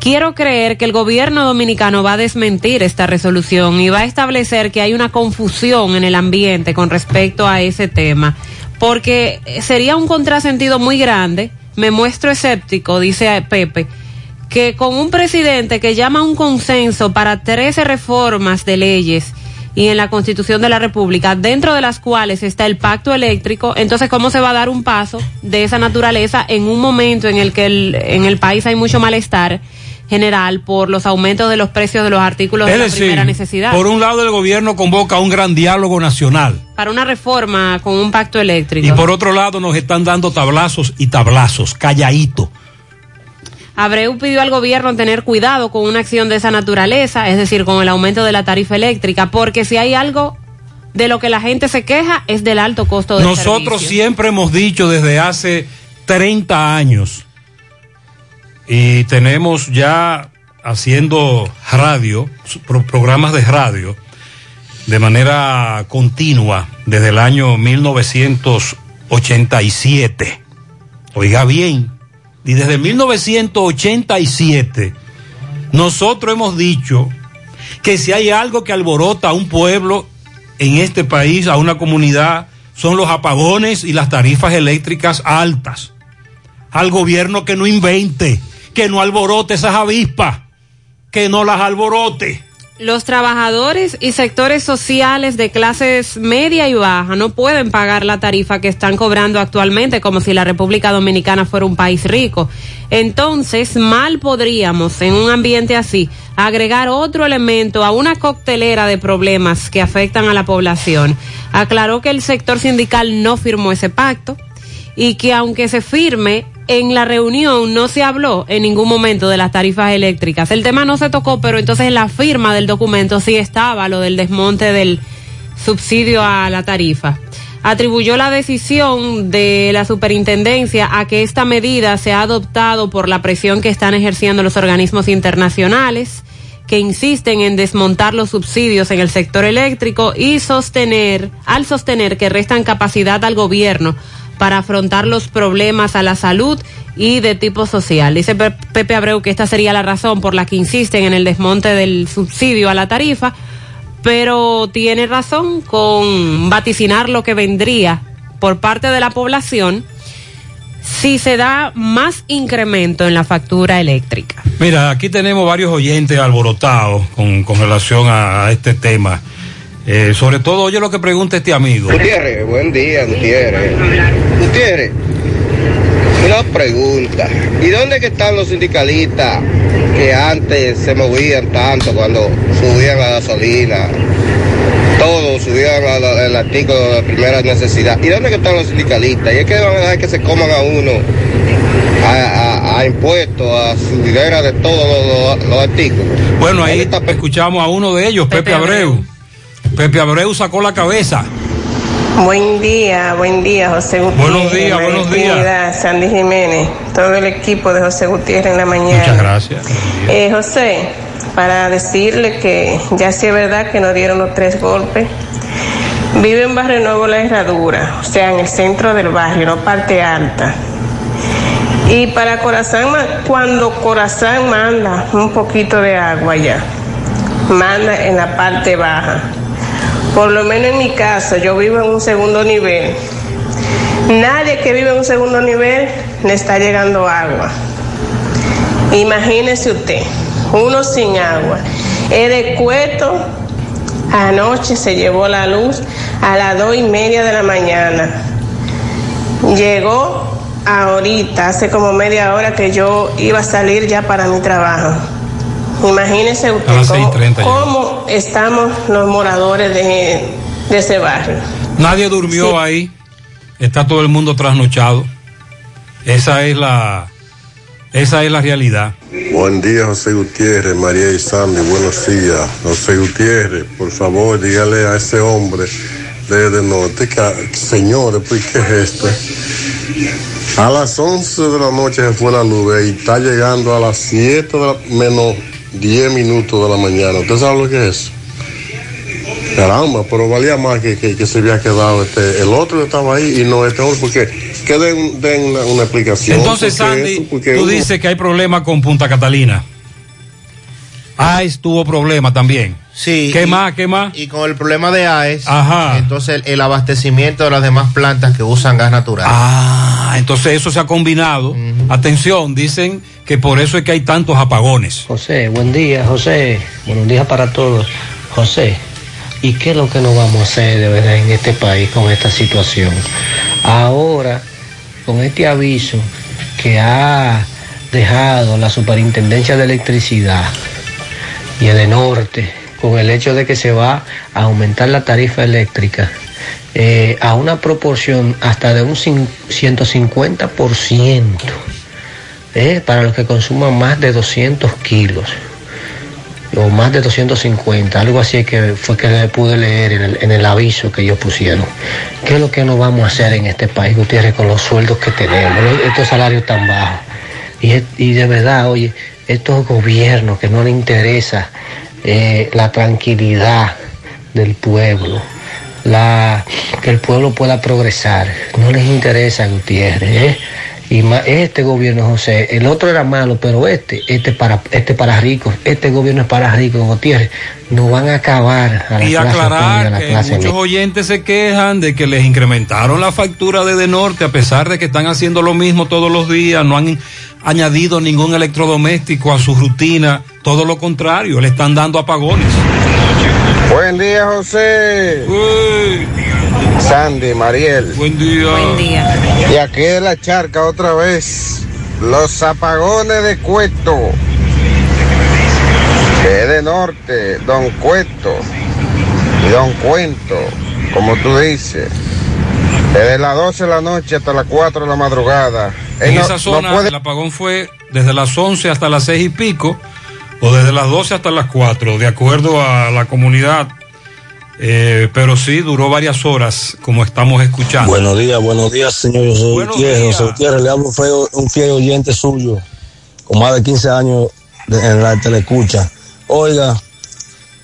quiero creer que el gobierno dominicano va a desmentir esta resolución y va a establecer que hay una confusión en el ambiente con respecto a ese tema, porque sería un contrasentido muy grande. Me muestro escéptico, dice Pepe, que con un presidente que llama a un consenso para 13 reformas de leyes y en la Constitución de la República, dentro de las cuales está el pacto eléctrico, entonces cómo se va a dar un paso de esa naturaleza en un momento en el que el, en el país hay mucho malestar general por los aumentos de los precios de los artículos Es de la decir, primera necesidad. por un lado el gobierno convoca un gran diálogo nacional Para una reforma con un pacto eléctrico. y por otro lado nos están dando tablazos y tablazos, calladito. Abreu pidió al gobierno tener cuidado con una acción de esa naturaleza, es decir, con el aumento de la tarifa eléctrica, porque si hay algo de lo que la gente se queja es del alto costo de Nosotros siempre hemos dicho desde hace 30 años y tenemos ya haciendo radio, programas de radio de manera continua desde el año 1987. Oiga bien, y desde 1987 nosotros hemos dicho que si hay algo que alborota a un pueblo en este país, a una comunidad, son los apagones y las tarifas eléctricas altas. Al gobierno que no invente, que no alborote esas avispas, que no las alborote. Los trabajadores y sectores sociales de clases media y baja no pueden pagar la tarifa que están cobrando actualmente como si la República Dominicana fuera un país rico. Entonces, mal podríamos, en un ambiente así, agregar otro elemento a una coctelera de problemas que afectan a la población. Aclaró que el sector sindical no firmó ese pacto y que aunque se firme, en la reunión no se habló en ningún momento de las tarifas eléctricas. El tema no se tocó, pero entonces en la firma del documento sí estaba lo del desmonte del subsidio a la tarifa. Atribuyó la decisión de la superintendencia a que esta medida se ha adoptado por la presión que están ejerciendo los organismos internacionales que insisten en desmontar los subsidios en el sector eléctrico y sostener, al sostener que restan capacidad al gobierno para afrontar los problemas a la salud y de tipo social. Dice Pe- Pepe Abreu que esta sería la razón por la que insisten en el desmonte del subsidio a la tarifa, pero tiene razón con vaticinar lo que vendría por parte de la población si se da más incremento en la factura eléctrica. Mira, aquí tenemos varios oyentes alborotados con, con relación a este tema. Eh, sobre todo, oye lo que pregunta este amigo. Gutiérrez, buen día, Gutiérrez. Gutiérrez, una pregunta. ¿Y dónde que están los sindicalistas que antes se movían tanto cuando subían la gasolina? Todos subían a la- el artículo de primera necesidad. ¿Y dónde que están los sindicalistas? ¿Y es que van a dejar que se coman a uno a, a- a impuestos, a subidera de todos los, los- los artículos? Bueno, ahí escuchamos a uno de ellos, Pepe, Abreu. Pepe Abreu sacó la cabeza. Buen día, buen día, José Gutiérrez. Buenos días, María buenos días. Sandy Jiménez, todo el equipo de José Gutiérrez en la mañana. Muchas gracias. Eh, José, para decirle que ya sí es verdad que nos dieron los tres golpes. Vive en Barrio Nuevo La Herradura, o sea, en el centro del barrio, no parte alta. Y para Corazán, cuando Corazán manda un poquito de agua ya, manda en la parte baja. Por lo menos en mi casa, yo vivo en un segundo nivel. Nadie que vive en un segundo nivel le está llegando agua. Imagínese usted, uno sin agua. El de Cueto anoche se llevó la luz a las dos y media de la mañana. Llegó ahorita, hace como media hora que yo iba a salir ya para mi trabajo. Imagínese usted cómo, 6:30 ya. cómo estamos los moradores de, de ese barrio. Nadie durmió ahí. Está todo el mundo trasnochado. Esa es la, esa es la realidad. Buen día, José Gutiérrez, María y Sandy, buenos días. José Gutiérrez, por favor, dígale a ese hombre desde norte que, señores, pues, ¿qué es esto? A las 11 de la noche se fue la luz y está llegando a las 7 de la, menos 10 minutos de la mañana. ¿Usted sabe lo que es? Caramba, pero valía más que, que, que se había quedado este, el otro que estaba ahí y no este hombre, porque que den, den una, una explicación. Entonces, porque Sandy, tú uno- dices que hay problema con Punta Catalina. AES tuvo problema también. Sí. ¿Qué y- más? ¿Qué más? Y con el problema de AES, Ajá. entonces el, el abastecimiento de las demás plantas que usan gas natural. Ah, entonces eso se ha combinado. Atención, dicen que por eso es que hay tantos apagones. José, buen día, José. Buenos días para todos. José, ¿y qué es lo que nos vamos a hacer de verdad en este país con esta situación? Ahora, con este aviso que ha dejado la Superintendencia de Electricidad y el de Norte, con el hecho de que se va a aumentar la tarifa eléctrica eh, a una proporción hasta de un cin- 150%, eh, para los que consuman más de 200 kilos o más de 250, algo así que fue que le pude leer en el, aviso que ellos pusieron. ¿Qué es lo que nos vamos a hacer en este país, Gutiérrez, con los sueldos que tenemos, estos salarios tan bajos? Y, y de verdad, oye, estos gobiernos que no les interesa eh, la tranquilidad del pueblo, que el pueblo pueda progresar, no les interesa, Gutiérrez. Y ma- este gobierno, José, el otro era malo, pero este, este para, este para ricos, este gobierno es para ricos, Gutiérrez, nos van a acabar a la Y clase media, a aclarar la que clase muchos oyentes se quejan de que les incrementaron la factura de Norte, a pesar de que están haciendo lo mismo todos los días, no han añadido ningún electrodoméstico a su rutina, todo lo contrario, le están dando apagones. Buen día, José. Sandy, Mariel. Buen día. Buen día. Y aquí de la charca otra vez. Los apagones de Cueto. Que es de norte, Don Cueto. Y Don Cuento, como tú dices. Desde las 12 de la noche hasta las 4 de la madrugada. En no- esa no zona puede- el apagón fue desde las 11 hasta las 6 y pico, o desde las 12 hasta las 4, de acuerdo a la comunidad. Eh, pero sí, duró varias horas, como estamos escuchando. Buenos días, buenos días, señor José Gutiérrez. José Gutiérrez, le hablo un, feo- un fiel oyente suyo, con más de 15 años de- en la teleescucha. Oiga,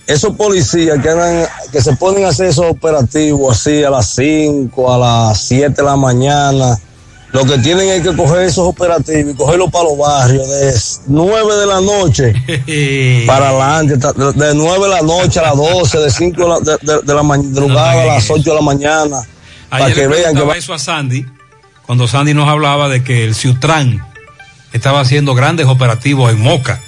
esos policías que andan, que se ponen a hacer esos operativos así a las 5, a las 7 de la mañana, lo que tienen es que coger esos operativos y cogerlos para los barrios de 9 de la noche para adelante, de, de 9 de la noche a las 12, de 5 de la, de, de- de la madrugada a las 8 de la mañana, para que le vean que preguntaba va- eso a Sandy, cuando Sandy nos hablaba de que el Ciutran estaba haciendo grandes operativos en Moca.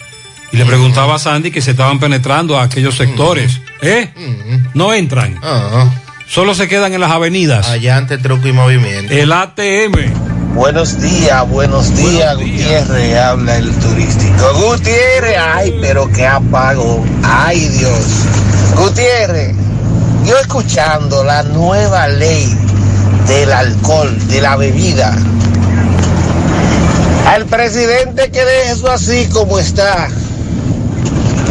Y le preguntaba a Sandy que se estaban penetrando a aquellos sectores. ¿Eh? No entran. Solo se quedan en las avenidas. Allá ante truco y movimiento. El ATM. Buenos días, buenos días, Gutiérrez, habla el turístico. Gutiérrez, ay, pero qué apago, ay Dios. Gutiérrez, yo escuchando la nueva ley del alcohol, de la bebida. Al presidente que deje eso así como está.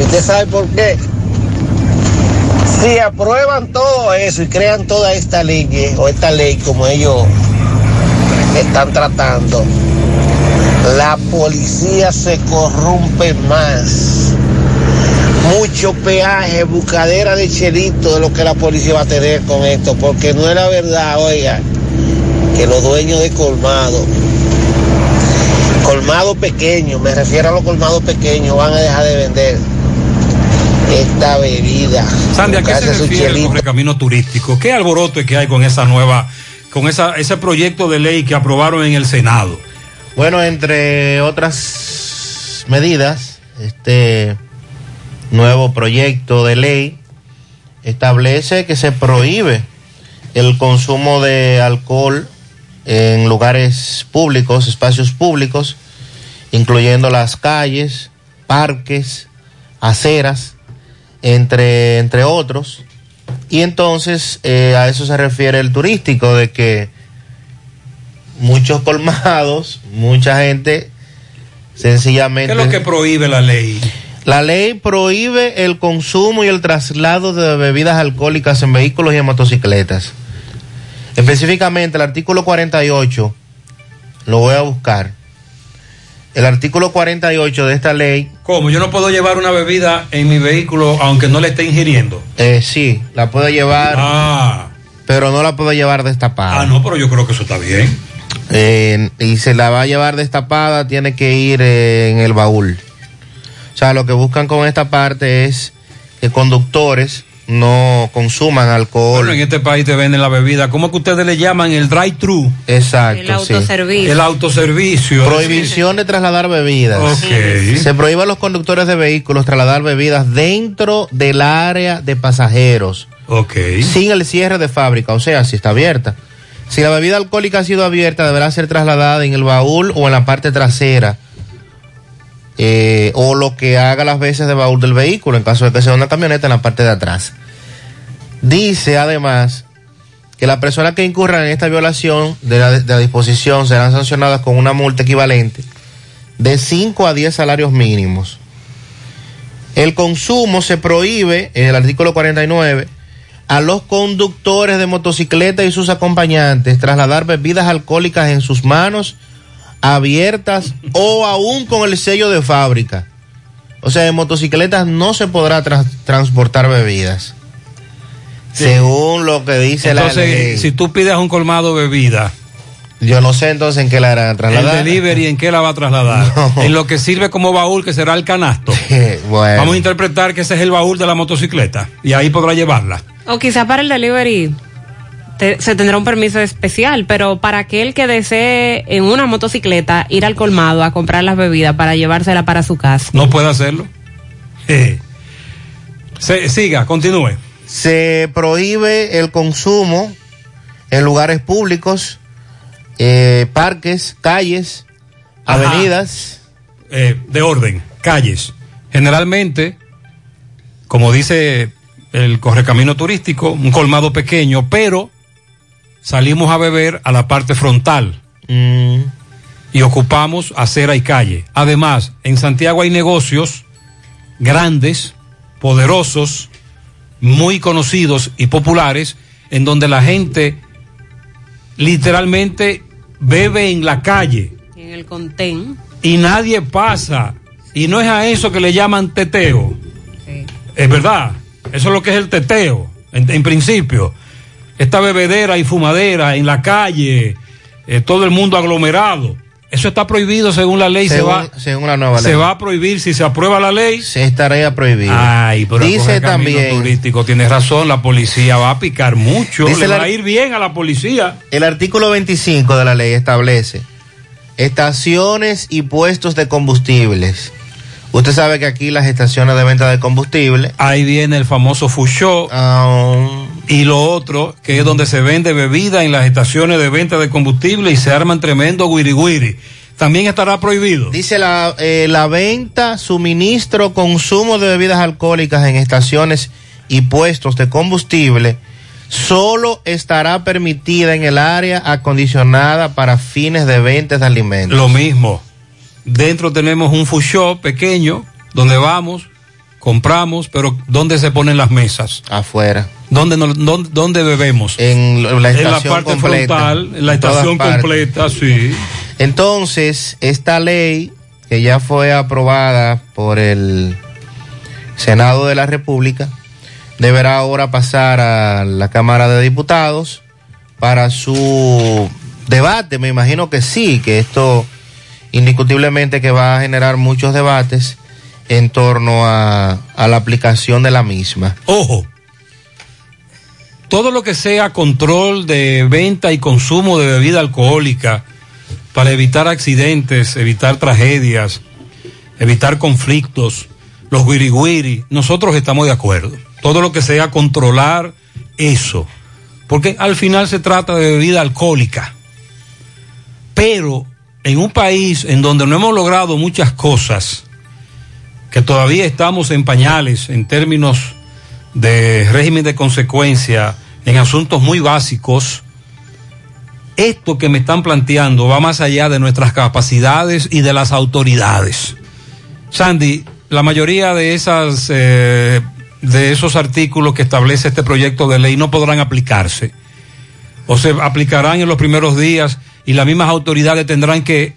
¿Usted sabe por qué? Si aprueban todo eso y crean toda esta ley eh, o esta ley como ellos están tratando, la policía se corrompe más. Mucho peaje, buscadera de chelito de lo que la policía va a tener con esto, porque no es la verdad, oiga, que los dueños de colmado, colmado pequeño, me refiero a los colmados pequeños, van a dejar de vender esta bebida. Sandy, ¿a qué se refiere el correcamino turístico? ¿Qué alboroto es que hay con esa nueva, con esa, ese proyecto de ley que aprobaron en el Senado? Bueno, entre otras medidas, este nuevo proyecto de ley establece que se prohíbe el consumo de alcohol en lugares públicos, espacios públicos, incluyendo las calles, parques, aceras, entre, entre otros. Y entonces eh, a eso se refiere el turístico, de que muchos colmados, mucha gente sencillamente... ¿Qué es lo que prohíbe la ley? La ley prohíbe el consumo y el traslado de bebidas alcohólicas en vehículos y en motocicletas. Específicamente el artículo 48, lo voy a buscar. El artículo 48 de esta ley. ¿Cómo? Yo no puedo llevar una bebida en mi vehículo aunque no la esté ingiriendo. Eh, sí, la puedo llevar. Ah. Pero no la puedo llevar destapada. Ah, no, pero yo creo que eso está bien. Eh, y se la va a llevar destapada, tiene que ir eh, en el baúl. O sea, lo que buscan con esta parte es que conductores no consuman alcohol. Bueno, en este país te venden la bebida. ¿Cómo es que ustedes le llaman el drive-thru? Exacto. El autoservicio. El autoservicio. Prohibición de trasladar bebidas. Ok. Se prohíbe a los conductores de vehículos trasladar bebidas dentro del área de pasajeros. Ok. Sin el cierre de fábrica, o sea, si está abierta. Si la bebida alcohólica ha sido abierta, deberá ser trasladada en el baúl o en la parte trasera. Eh, o lo que haga las veces de baúl del vehículo, en caso de que sea una camioneta, en la parte de atrás. Dice además que las personas que incurran en esta violación de la, de la disposición serán sancionadas con una multa equivalente de 5 a 10 salarios mínimos. El consumo se prohíbe en el artículo 49 a los conductores de motocicleta y sus acompañantes trasladar bebidas alcohólicas en sus manos abiertas o aún con el sello de fábrica. O sea, en motocicletas no se podrá tras- transportar bebidas. Según lo que dice la Entonces, ley. si tú pides un colmado bebida, Yo no sé entonces en qué la harán el trasladar. delivery, ¿en qué la va a trasladar? En lo que sirve como baúl, que será el canasto. Bueno. Vamos a interpretar que ese es el baúl de la motocicleta y ahí podrá llevarla. O quizá para el delivery te- se tendrá un permiso especial, pero para aquel que desee en una motocicleta ir al colmado a comprar las bebidas para llevársela para su casa. No puede hacerlo. Eh. Se- siga, continúe. Se prohíbe el consumo en lugares públicos, eh, parques, calles, Ajá. avenidas. Eh, de orden, calles. Generalmente, como dice el correcamino turístico, un colmado pequeño, pero salimos a beber a la parte frontal Mm, y ocupamos acera y calle. Además, en Santiago hay negocios grandes, poderosos, muy conocidos y populares, en donde la gente literalmente bebe en la calle En el contén. y nadie pasa. Y no es a eso que le llaman teteo. Es verdad. Eso es lo que es el teteo, en, en principio. Esta bebedera y fumadera en la calle, eh, todo el mundo aglomerado. Eso está prohibido según la ley. según, se va, según la nueva se ley. va a prohibir si se aprueba la ley. Se estaría prohibido. Ay, pero Dice también. turístico tiene razón. La policía va a picar mucho. Dice Le va a ir bien a la policía. El artículo 25 de la ley establece estaciones y puestos de combustibles. Usted sabe que aquí las estaciones de venta de combustible. Ahí viene el famoso Fushó. Ah, Y lo otro, que es donde se vende bebida en las estaciones de venta de combustible y se arman tremendo guiri guiri. También estará prohibido. Dice la, eh, la venta, suministro, consumo de bebidas alcohólicas en estaciones y puestos de combustible solo estará permitida en el área acondicionada para fines de ventas de alimentos. Lo mismo. Dentro tenemos un food shop pequeño donde vamos, compramos, pero ¿dónde se ponen las mesas? Afuera. ¿Dónde, nos- dónde, dónde bebemos? En la en la estación parte completa. frontal, en la estación completa, sí. Entonces, esta ley que ya fue aprobada por el Senado de la República deberá ahora pasar a la Cámara de Diputados para su debate. Me imagino que sí, que esto indiscutiblemente que va a generar muchos debates en torno a, la aplicación de la misma. Ojo, todo lo que sea control de venta y consumo de bebida alcohólica para evitar accidentes, evitar tragedias, evitar conflictos, los guiriguiri, nosotros estamos de acuerdo. Todo lo que sea controlar eso, porque al final se trata de bebida alcohólica. Pero en un país en donde no hemos logrado muchas cosas, que todavía estamos en pañales en términos de régimen de consecuencia, en asuntos muy básicos, esto que me están planteando va más allá de nuestras capacidades y de las autoridades. Sandy, la mayoría de esas eh, de esos artículos que establece este proyecto de ley no podrán aplicarse o se aplicarán en los primeros días y las mismas autoridades tendrán que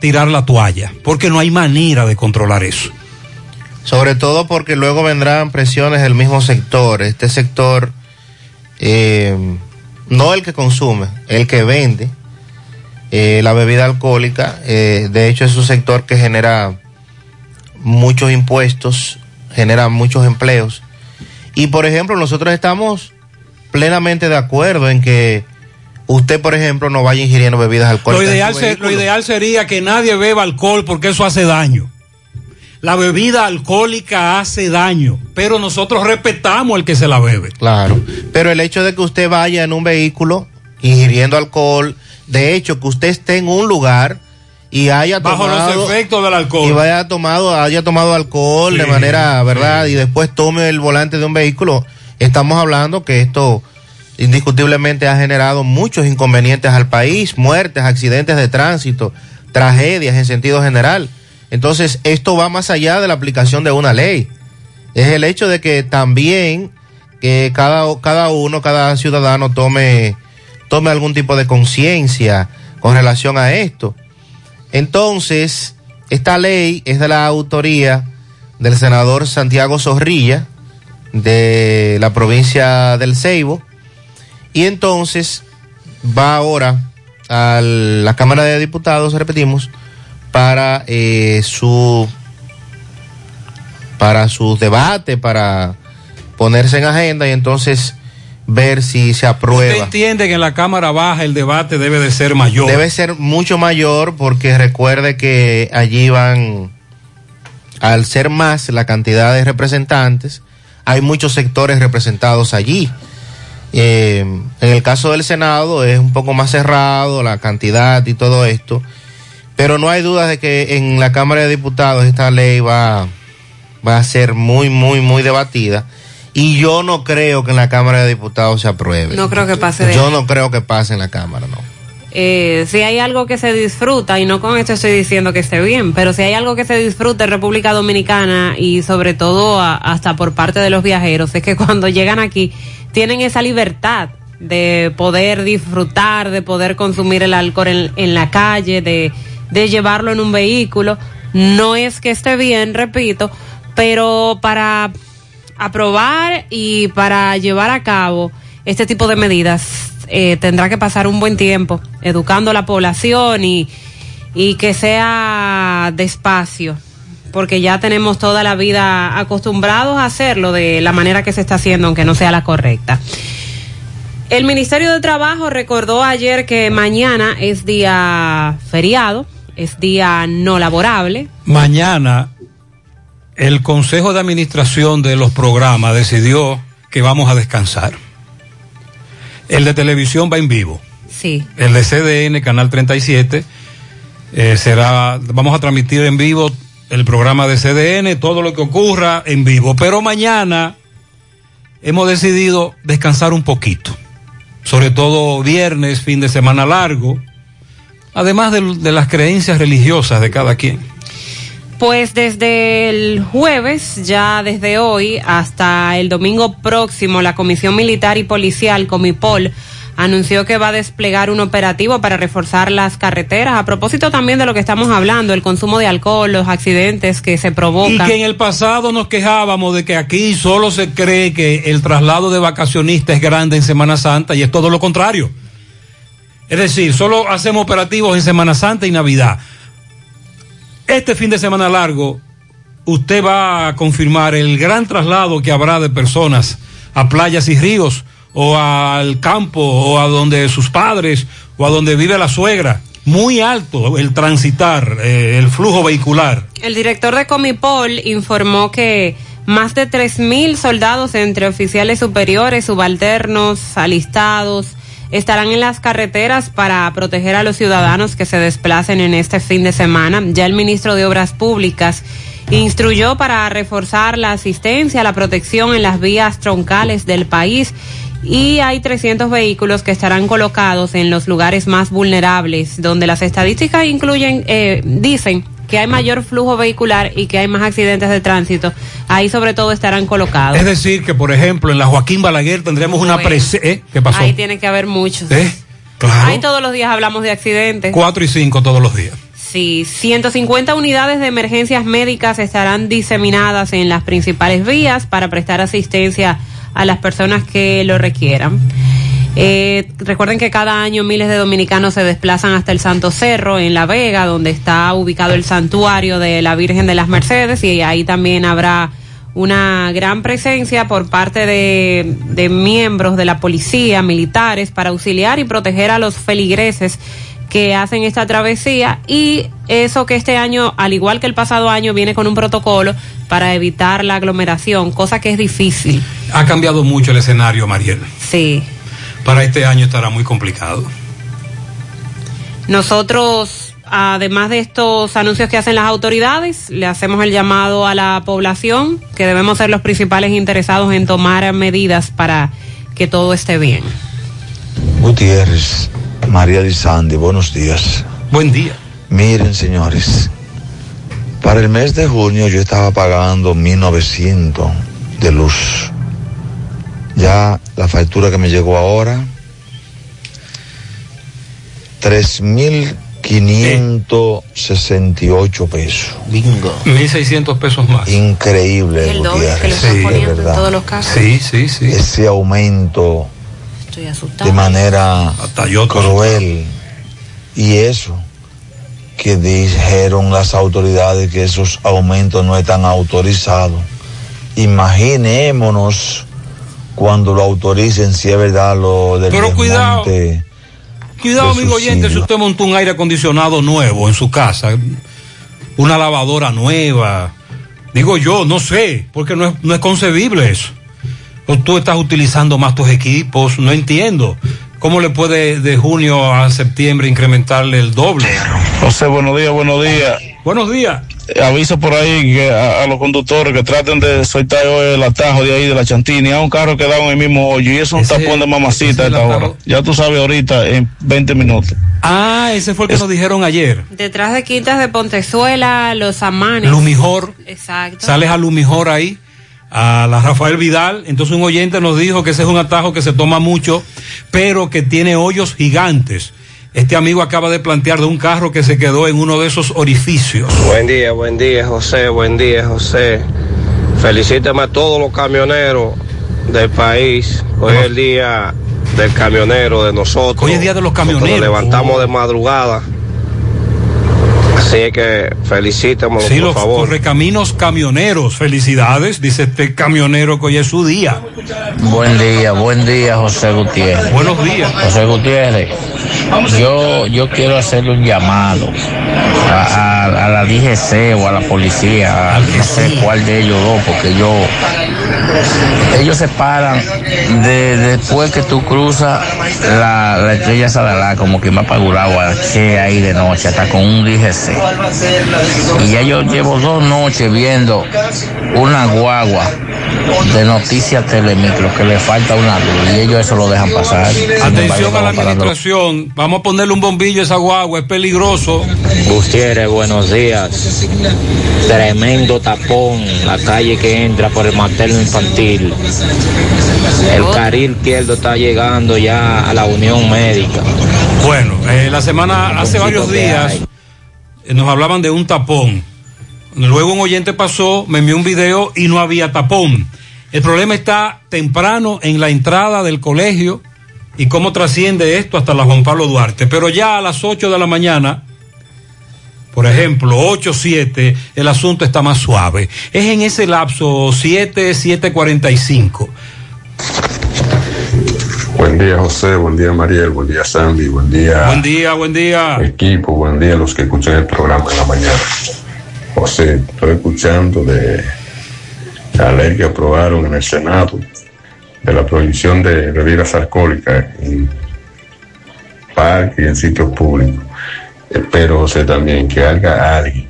tirar la toalla porque no hay manera de controlar eso. Sobre todo porque luego vendrán presiones del mismo sector. Este sector, eh, no el que consume, el que vende eh, la bebida alcohólica. Eh, de hecho, es un sector que genera muchos impuestos, genera muchos empleos. Y por ejemplo, nosotros estamos plenamente de acuerdo en que usted, por ejemplo, no vaya ingiriendo bebidas alcohólicas. Lo ideal, ser, lo ideal sería que nadie beba alcohol porque eso hace daño. La bebida alcohólica hace daño, pero nosotros respetamos al que se la bebe. Claro, pero el hecho de que usted vaya en un vehículo ingiriendo alcohol, de hecho que usted esté en un lugar y haya bajo tomado los efectos del alcohol y vaya tomado haya tomado alcohol Sí, de manera verdad sí. y después tome el volante de un vehículo estamos hablando que esto indiscutiblemente ha generado muchos inconvenientes al país muertes accidentes de tránsito tragedias en sentido general. Entonces esto va más allá de la aplicación de una ley. Es el hecho de que también que cada, cada uno cada ciudadano tome tome algún tipo de conciencia con relación a esto. Entonces, esta ley es de la autoría del senador Santiago Zorrilla de la provincia del Ceibo y entonces va ahora a la Cámara de Diputados, repetimos, para eh, su para su debate, para ponerse en agenda y entonces ver si se Usted aprueba. entiende que en la Cámara Baja el debate debe de ser mayor. Debe ser mucho mayor porque recuerde que allí van, al ser más la cantidad de representantes, hay muchos sectores representados allí. Eh, en el caso del Senado es un poco más cerrado la cantidad y todo esto, pero no hay duda de que en la Cámara de Diputados esta ley va, va a ser muy, muy, muy debatida. Y yo no creo que en la Cámara de Diputados se apruebe. No creo que pase de Yo no creo que pase en la Cámara, no. Eh, si hay algo que se disfruta, y no con esto estoy diciendo que esté bien, pero si hay algo que se disfruta en República Dominicana y sobre todo a- hasta por parte de los viajeros, es que cuando llegan aquí tienen esa libertad de poder disfrutar, de poder consumir el alcohol en, la calle, de, de llevarlo en un vehículo. No es que esté bien, repito, pero para aprobar y para llevar a cabo este tipo de medidas eh, tendrá que pasar un buen tiempo educando a la población y, y que sea despacio, porque ya tenemos toda la vida acostumbrados a hacerlo de la manera que se está haciendo, aunque no sea la correcta. El Ministerio de Trabajo recordó ayer que mañana es día feriado, es día no laborable. Mañana el Consejo de Administración de los programas decidió que vamos a descansar. El de televisión va en vivo. Sí. El de CDN, Canal 37, eh, será, vamos a transmitir en vivo el programa de CDN, todo lo que ocurra en vivo. Pero mañana hemos decidido descansar un poquito, sobre todo viernes, fin de semana largo, además de, las creencias religiosas de cada quien. Pues desde el jueves, ya desde hoy hasta el domingo próximo, la Comisión Militar y Policial, Comipol, anunció que va a desplegar un operativo para reforzar las carreteras. A propósito también de lo que estamos hablando, el consumo de alcohol, los accidentes que se Y provocan. que en el pasado nos quejábamos de que aquí solo se cree que el traslado de vacacionistas es grande en Semana Santa y es todo lo contrario. Es decir, solo hacemos operativos en Semana Santa y Navidad. Este fin de semana largo, usted va a confirmar el gran traslado que habrá de personas a playas y ríos, o al campo, o a donde sus padres, o a donde vive la suegra. muy alto el transitar, eh, el flujo vehicular. El director de Comipol informó que más de 3.000 soldados entre oficiales superiores, subalternos, alistados, estarán en las carreteras para proteger a los ciudadanos que se desplacen en este fin de semana. Ya el ministro de Obras Públicas instruyó para reforzar la asistencia, la protección en las vías troncales del país y hay 300 vehículos que estarán colocados en los lugares más vulnerables, donde las estadísticas incluyen, eh, dicen que hay mayor flujo vehicular y que hay más accidentes de tránsito, ahí sobre todo estarán colocados. Es decir, que por ejemplo en la Joaquín Balaguer tendremos una presencia... ¿eh? ¿Qué pasó? Ahí tiene que haber muchos. ¿Eh? Claro. Ahí todos los días hablamos de accidentes. Cuatro y cinco todos los días. Sí, 150 unidades de emergencias médicas estarán diseminadas en las principales vías para prestar asistencia a las personas que lo requieran. Eh, recuerden que cada año miles de dominicanos se desplazan hasta el Santo Cerro en La Vega, donde está ubicado el santuario de la Virgen de las Mercedes y ahí también habrá una gran presencia por parte de, de miembros de la policía, militares, para auxiliar y proteger a los feligreses que hacen esta travesía y eso que este año, al igual que el pasado año, viene con un protocolo para evitar la aglomeración, cosa que es difícil. Ha cambiado mucho el escenario, Mariel. Sí. Para este año estará muy complicado. Nosotros, además de estos anuncios que hacen las autoridades, le hacemos el llamado a la población que debemos ser los principales interesados en tomar medidas para que todo esté bien. Gutiérrez, María de Sandy, buenos días. Buen día. Miren, señores, para el mes de junio yo estaba pagando 1900 de luz. Ya la factura que me llegó ahora, 3.568 pesos. Bingo. 1.600 pesos más. Increíble, El doble que le están poniendo en todos los casos. Sí, sí, sí. Ese aumento Estoy asustada. de manera cruel. Y eso, que dijeron las autoridades que esos aumentos no están autorizados. Imaginémonos cuando lo autoricen si es verdad lo del Pero cuidado. Cuidado, amigo oyente, si usted montó un aire acondicionado nuevo en su casa, una lavadora nueva, digo yo, no sé, porque no es, no es concebible eso. O tú estás utilizando más tus equipos, no entiendo. ¿Cómo le puede de junio a septiembre incrementarle el doble? José, buenos días, buenos días. Buenos días. Eh, Aviso por ahí que a, a los conductores que traten de soltar hoy el atajo de ahí de la Chantini. A un carro quedado en el mismo hoyo y eso es un tapón de mamacita a esta hora. Ya tú sabes ahorita en 20 minutos. Ah, ese fue el que nos dijeron ayer. Detrás de Quintas de Pontezuela, Los Amanes. Lumijor. Exacto. Sales a Lumijor ahí, a la Rafael Vidal. Entonces un oyente nos dijo que ese es un atajo que se toma mucho, pero que tiene hoyos gigantes. Este amigo acaba de plantear de un carro que se quedó en uno de esos orificios. Buen día, buen día, José, buen día, José. Felicítame a todos los camioneros del país. Hoy es el día del camionero de nosotros. Hoy es día de los camioneros. Nos levantamos de madrugada. Así es que felicítamelo, Sí, por los favor. correcaminos camioneros. Felicidades, dice este camionero que hoy es su día. Buen día, buen día, José Gutiérrez. Buenos días. José Gutiérrez, yo, yo quiero hacerle un llamado a, a- a la DGC o a la policía, a no sé cuál de ellos dos, porque yo, ellos se paran de, después que tú cruzas la, la estrella Sadalá, como que va para Guragua, che ahí de noche, hasta con un DGC. Y ya yo llevo dos noches viendo una guagua de noticias telemicro que le falta una luz y ellos eso lo dejan pasar. Embargo, Atención a la parando- administración. Vamos a ponerle un bombillo a esa guagua, es peligroso. Gutiérrez, buenos días. Tremendo tapón, la calle que entra por el materno infantil. El carril izquierdo está llegando ya a la Unión Médica. Bueno, eh, la semana, hace varios días, eh, nos hablaban de un tapón. Luego un oyente pasó, me envió un video y no había tapón. El problema está temprano en la entrada del colegio y cómo trasciende esto hasta la Juan Pablo Duarte. Pero ya a las 8 de la mañana, por ejemplo, 8, 7, el asunto está más suave. Es en ese lapso 7, 7.45. Buen día, José. Buen día, Mariel. Buen día, Sandy. Buen día. Buen día, buen día. Equipo. Buen día a los que escuchan el programa en la mañana. José, estoy escuchando de la ley que aprobaron en el Senado de la prohibición de bebidas alcohólicas en parques y en sitios públicos. Espero, José, también que haga alguien,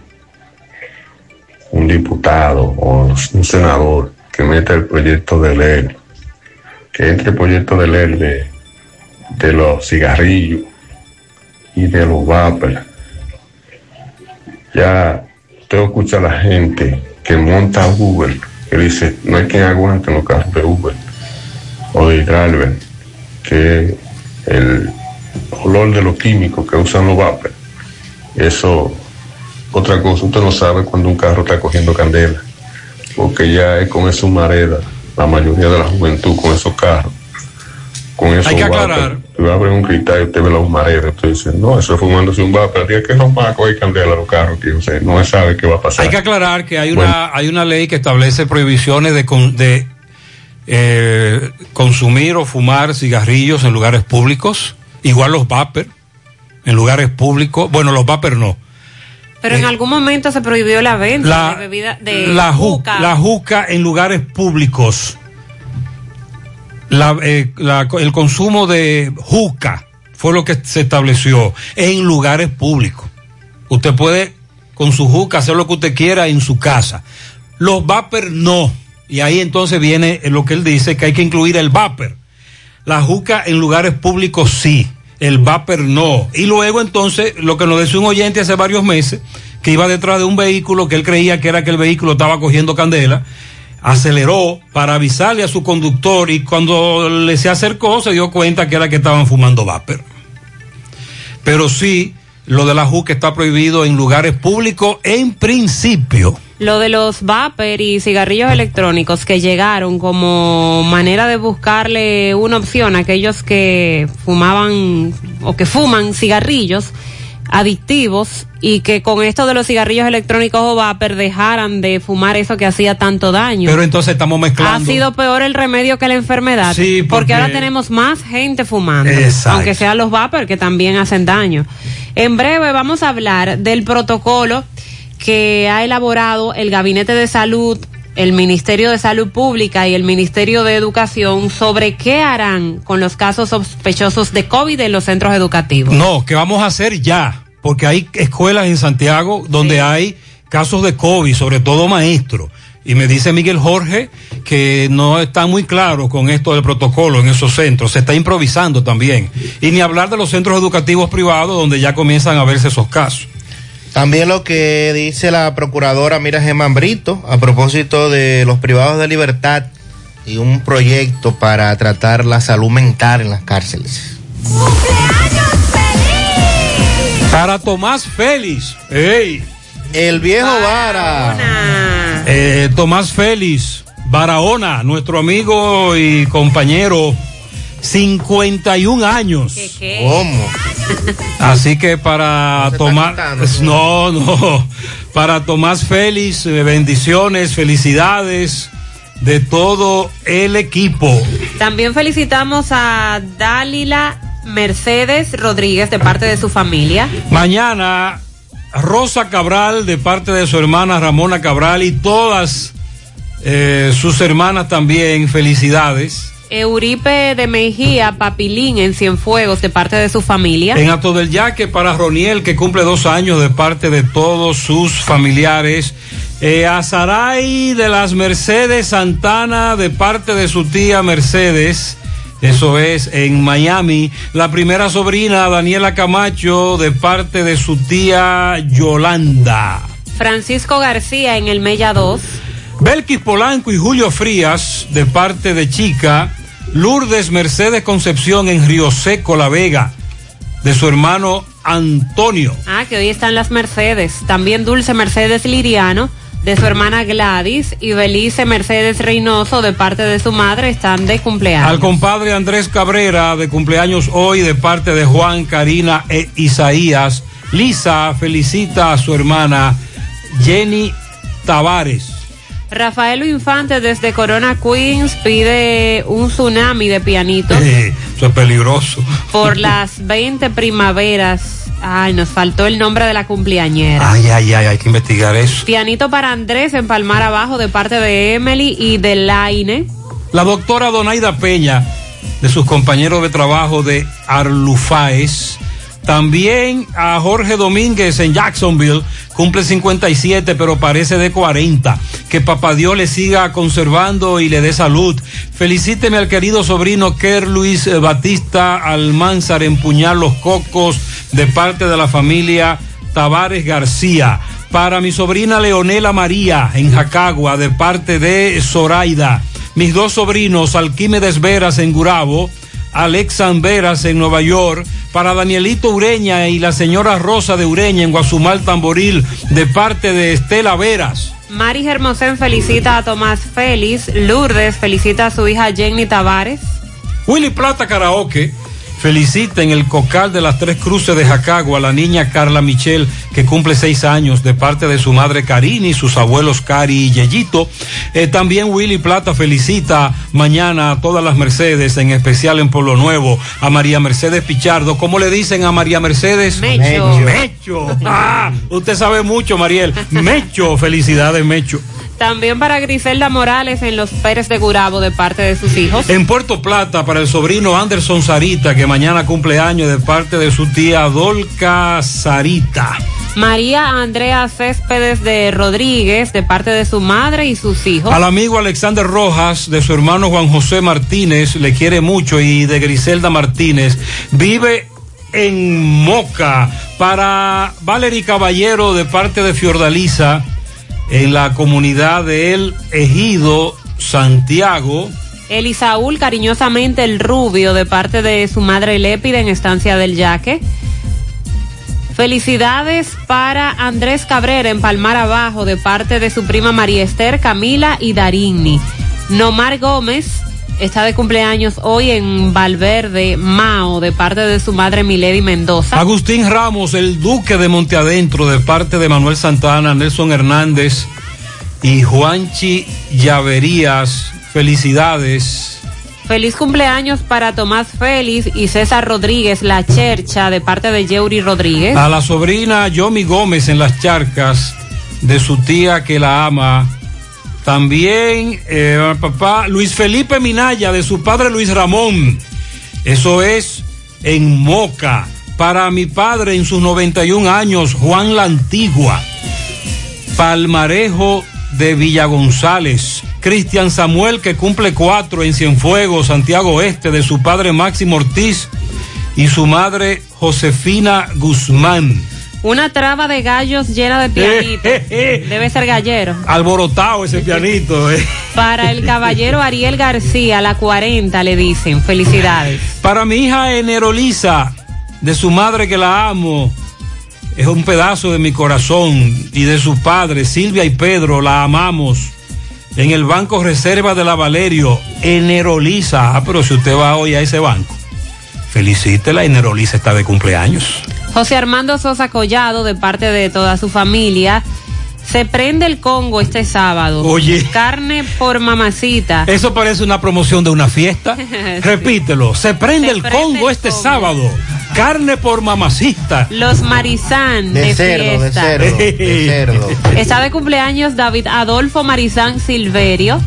un diputado o un senador, que meta el proyecto de ley, que entre el proyecto de ley de, de los cigarrillos y de los vapers. Ya usted escucha la gente que monta Uber, que dice, no hay quien aguante los carros de Uber o de driver, que el olor de los químicos que usan los vapers, eso, otra cosa, usted no sabe cuando un carro está cogiendo candela, porque ya es con eso mareda la mayoría de la juventud con esos carros. Con esos Hay que aclarar. Tú abres un cristal y usted ve la humareda, usted dice, no, eso es fumándose un vapor, día que a coger candela a los carros, sea, no se sabe qué va a pasar. Hay que aclarar que hay Bueno. una, hay una ley que establece prohibiciones de, con- de eh, consumir o fumar cigarrillos en lugares públicos, igual los vapor en lugares públicos. Bueno, los vapor no. Pero en algún momento se prohibió la venta La- de bebida de la, ju- juca. la juca en lugares públicos. La, eh, la- el consumo de juca fue lo que se estableció en lugares públicos. Usted puede con su juca hacer lo que usted quiera en su casa. Los vapor no. Y ahí entonces viene lo que él dice, que hay que incluir el vapor. La juca en lugares públicos sí, el vapor no. Y luego entonces, lo que nos decía un oyente hace varios meses, que iba detrás de un vehículo que él creía que era que el vehículo estaba cogiendo candela, aceleró para avisarle a su conductor y cuando le se acercó se dio cuenta que era que estaban fumando vapor. Pero sí, lo de la juca está prohibido en lugares públicos en principio. Lo de los vapor y cigarrillos electrónicos que llegaron como manera de buscarle una opción a aquellos que fumaban o que fuman cigarrillos adictivos y que con esto de los cigarrillos electrónicos o vapor dejaran de fumar eso que hacía tanto daño. Pero entonces estamos ha mezclando. sido peor el remedio que la enfermedad. Sí, porque, porque- ahora tenemos más gente fumando. Exacto. Aunque sean los vapor que también hacen daño. En breve vamos a hablar del protocolo que ha elaborado el Gabinete de Salud, el Ministerio de Salud Pública y el Ministerio de Educación sobre qué harán con los casos sospechosos de COVID en los centros educativos. No, que vamos a hacer ya, porque hay escuelas en Santiago donde hay casos de COVID, sobre todo maestros. Y me dice Miguel Jorge que no está muy claro con esto del protocolo en esos centros, se está improvisando también. Y ni hablar de los centros educativos privados donde ya comienzan a verse esos casos. También lo que dice la procuradora Mira Germán Brito a propósito de los privados de libertad y un proyecto para tratar la salud mental en las cárceles. Para Tomás Félix, ¡ey! El viejo Vara. Eh, Tomás Félix, Barahona, nuestro amigo y compañero, 51 años. ¿Cómo? Así que para Tomás, no, no, para Tomás Félix, eh, bendiciones, felicidades de todo el equipo. También felicitamos a Dalila Mercedes Rodríguez de parte de su familia. Mañana, Rosa Cabral de parte de su hermana Ramona Cabral y todas eh, sus hermanas también, felicidades. Euripe de Mejía Papilín en Cienfuegos de parte de su familia. En Ato del Yaque para Roniel, que cumple dos años de parte de todos sus familiares. Eh, a Saray de las Mercedes Santana de parte de su tía Mercedes. Eso es en Miami. La primera sobrina, Daniela Camacho, de parte de su tía Yolanda. Francisco García en el Mella 2. Belkis Polanco y Julio Frías, de parte de Chica. Lourdes Mercedes Concepción en Río Seco, La Vega, de su hermano Antonio. Ah, que hoy están las Mercedes. También Dulce Mercedes Liriano de su hermana Gladys y Belice Mercedes Reynoso de parte de su madre están de cumpleaños. Al compadre Andrés Cabrera, de cumpleaños hoy, de parte de Juan, Karina e Isaías. Lisa felicita a su hermana Jenny Tavares. Rafael Infante desde Corona Queens pide un tsunami de pianitos. Eh, Eso es peligroso. Por las 20 primaveras. Ay, nos faltó el nombre de la cumpleañera. Ay, ay, ay, hay que investigar eso. Pianito para Andrés en Palmar Abajo de parte de Emily y de Laine. La doctora Donaida Peña, de sus compañeros de trabajo de Arlufaes. También a Jorge Domínguez en Jacksonville, cumple 57, pero parece de 40. Que papá Dios le siga conservando y le dé salud. Felicíteme al querido sobrino Ker Luis Batista Almanzar en Los Cocos, de parte de la familia Tavares García. Para mi sobrina Leonela María en Jacagua, de parte de Zoraida. Mis dos sobrinos, Alquímedes Veras en Gurabo, Alex Veras en Nueva York, para Danielito Ureña y la señora Rosa de Ureña en Guasumal Tamboril, de parte de Estela Veras. Mari Germosén felicita a Tomás Félix. Lourdes felicita a su hija Jenny Tavares. Willy Plata Karaoke felicita en el Cocal de las Tres Cruces de Jacagua a la niña Carla Michel, que cumple seis años, de parte de su madre Karini, sus abuelos Cari y Yeyito. Eh, también Willy Plata felicita mañana a todas las Mercedes, en especial en Pueblo Nuevo, a María Mercedes Pichardo. ¿Cómo le dicen a María Mercedes? Mecho. Mecho. Ah, usted sabe mucho, Mariel. Mecho, felicidades, Mecho. También para Griselda Morales en Los Pérez de Gurabo de parte de sus hijos. En Puerto Plata, para el sobrino Anderson Sarita, que mañana cumple años de parte de su tía Dolca Sarita. María Andrea Céspedes de Rodríguez de parte de su madre y sus hijos. Al amigo Alexander Rojas, de su hermano Juan José Martínez, le quiere mucho, y de Griselda Martínez. Vive en Moca. Para Valery Caballero, de parte de Fiordaliza en la comunidad de El Ejido, Santiago. Elisaúl, cariñosamente el rubio, de parte de su madre Lépida en Estancia del Yaque. Felicidades para Andrés Cabrera en Palmar Abajo, de parte de su prima María Esther, Camila y Darini. Nomar Gómez está de cumpleaños hoy en Valverde, Mao, de parte de su madre Milady Mendoza. Agustín Ramos, el duque de Monteadentro, de parte de Manuel Santana, Nelson Hernández y Juanchi Llaverías. Felicidades. Feliz cumpleaños para Tomás Félix y César Rodríguez, la chercha, de parte de Yeuri Rodríguez. A la sobrina Yomi Gómez en las charcas, de su tía que la ama. También eh, papá Luis Felipe Minaya, de su padre Luis Ramón. Eso es en Moca. Para mi padre en sus 91 años, Juan la Antigua. Palmarejo de Villa González. Cristian Samuel, que cumple cuatro en Cienfuegos, Santiago Oeste, de su padre Máximo Ortiz y su madre Josefina Guzmán. Una traba de gallos llena de pianitos. Debe ser gallero. Alborotado ese pianito. eh. Para el caballero Ariel García, la 40, le dicen. Felicidades. Para mi hija Enerolisa, de su madre que la amo, es un pedazo de mi corazón, y de sus padres, Silvia y Pedro, la amamos. En el Banco Reserva de la Valerio, Enerolisa. Ah, pero si usted va hoy a ese banco, felicítela, Enerolisa está de cumpleaños. José Armando Sosa Collado, de parte de toda su familia. Se prende el Congo este sábado. Oye. Carne por mamacita. Eso parece una promoción de una fiesta. Repítelo. Se prende Se el prende Congo el este Congo. sábado. Carne por mamacita. Los Marizán de, De cerdo, de cerdo, de cerdo. Está de cumpleaños David Adolfo Marizán Silverio.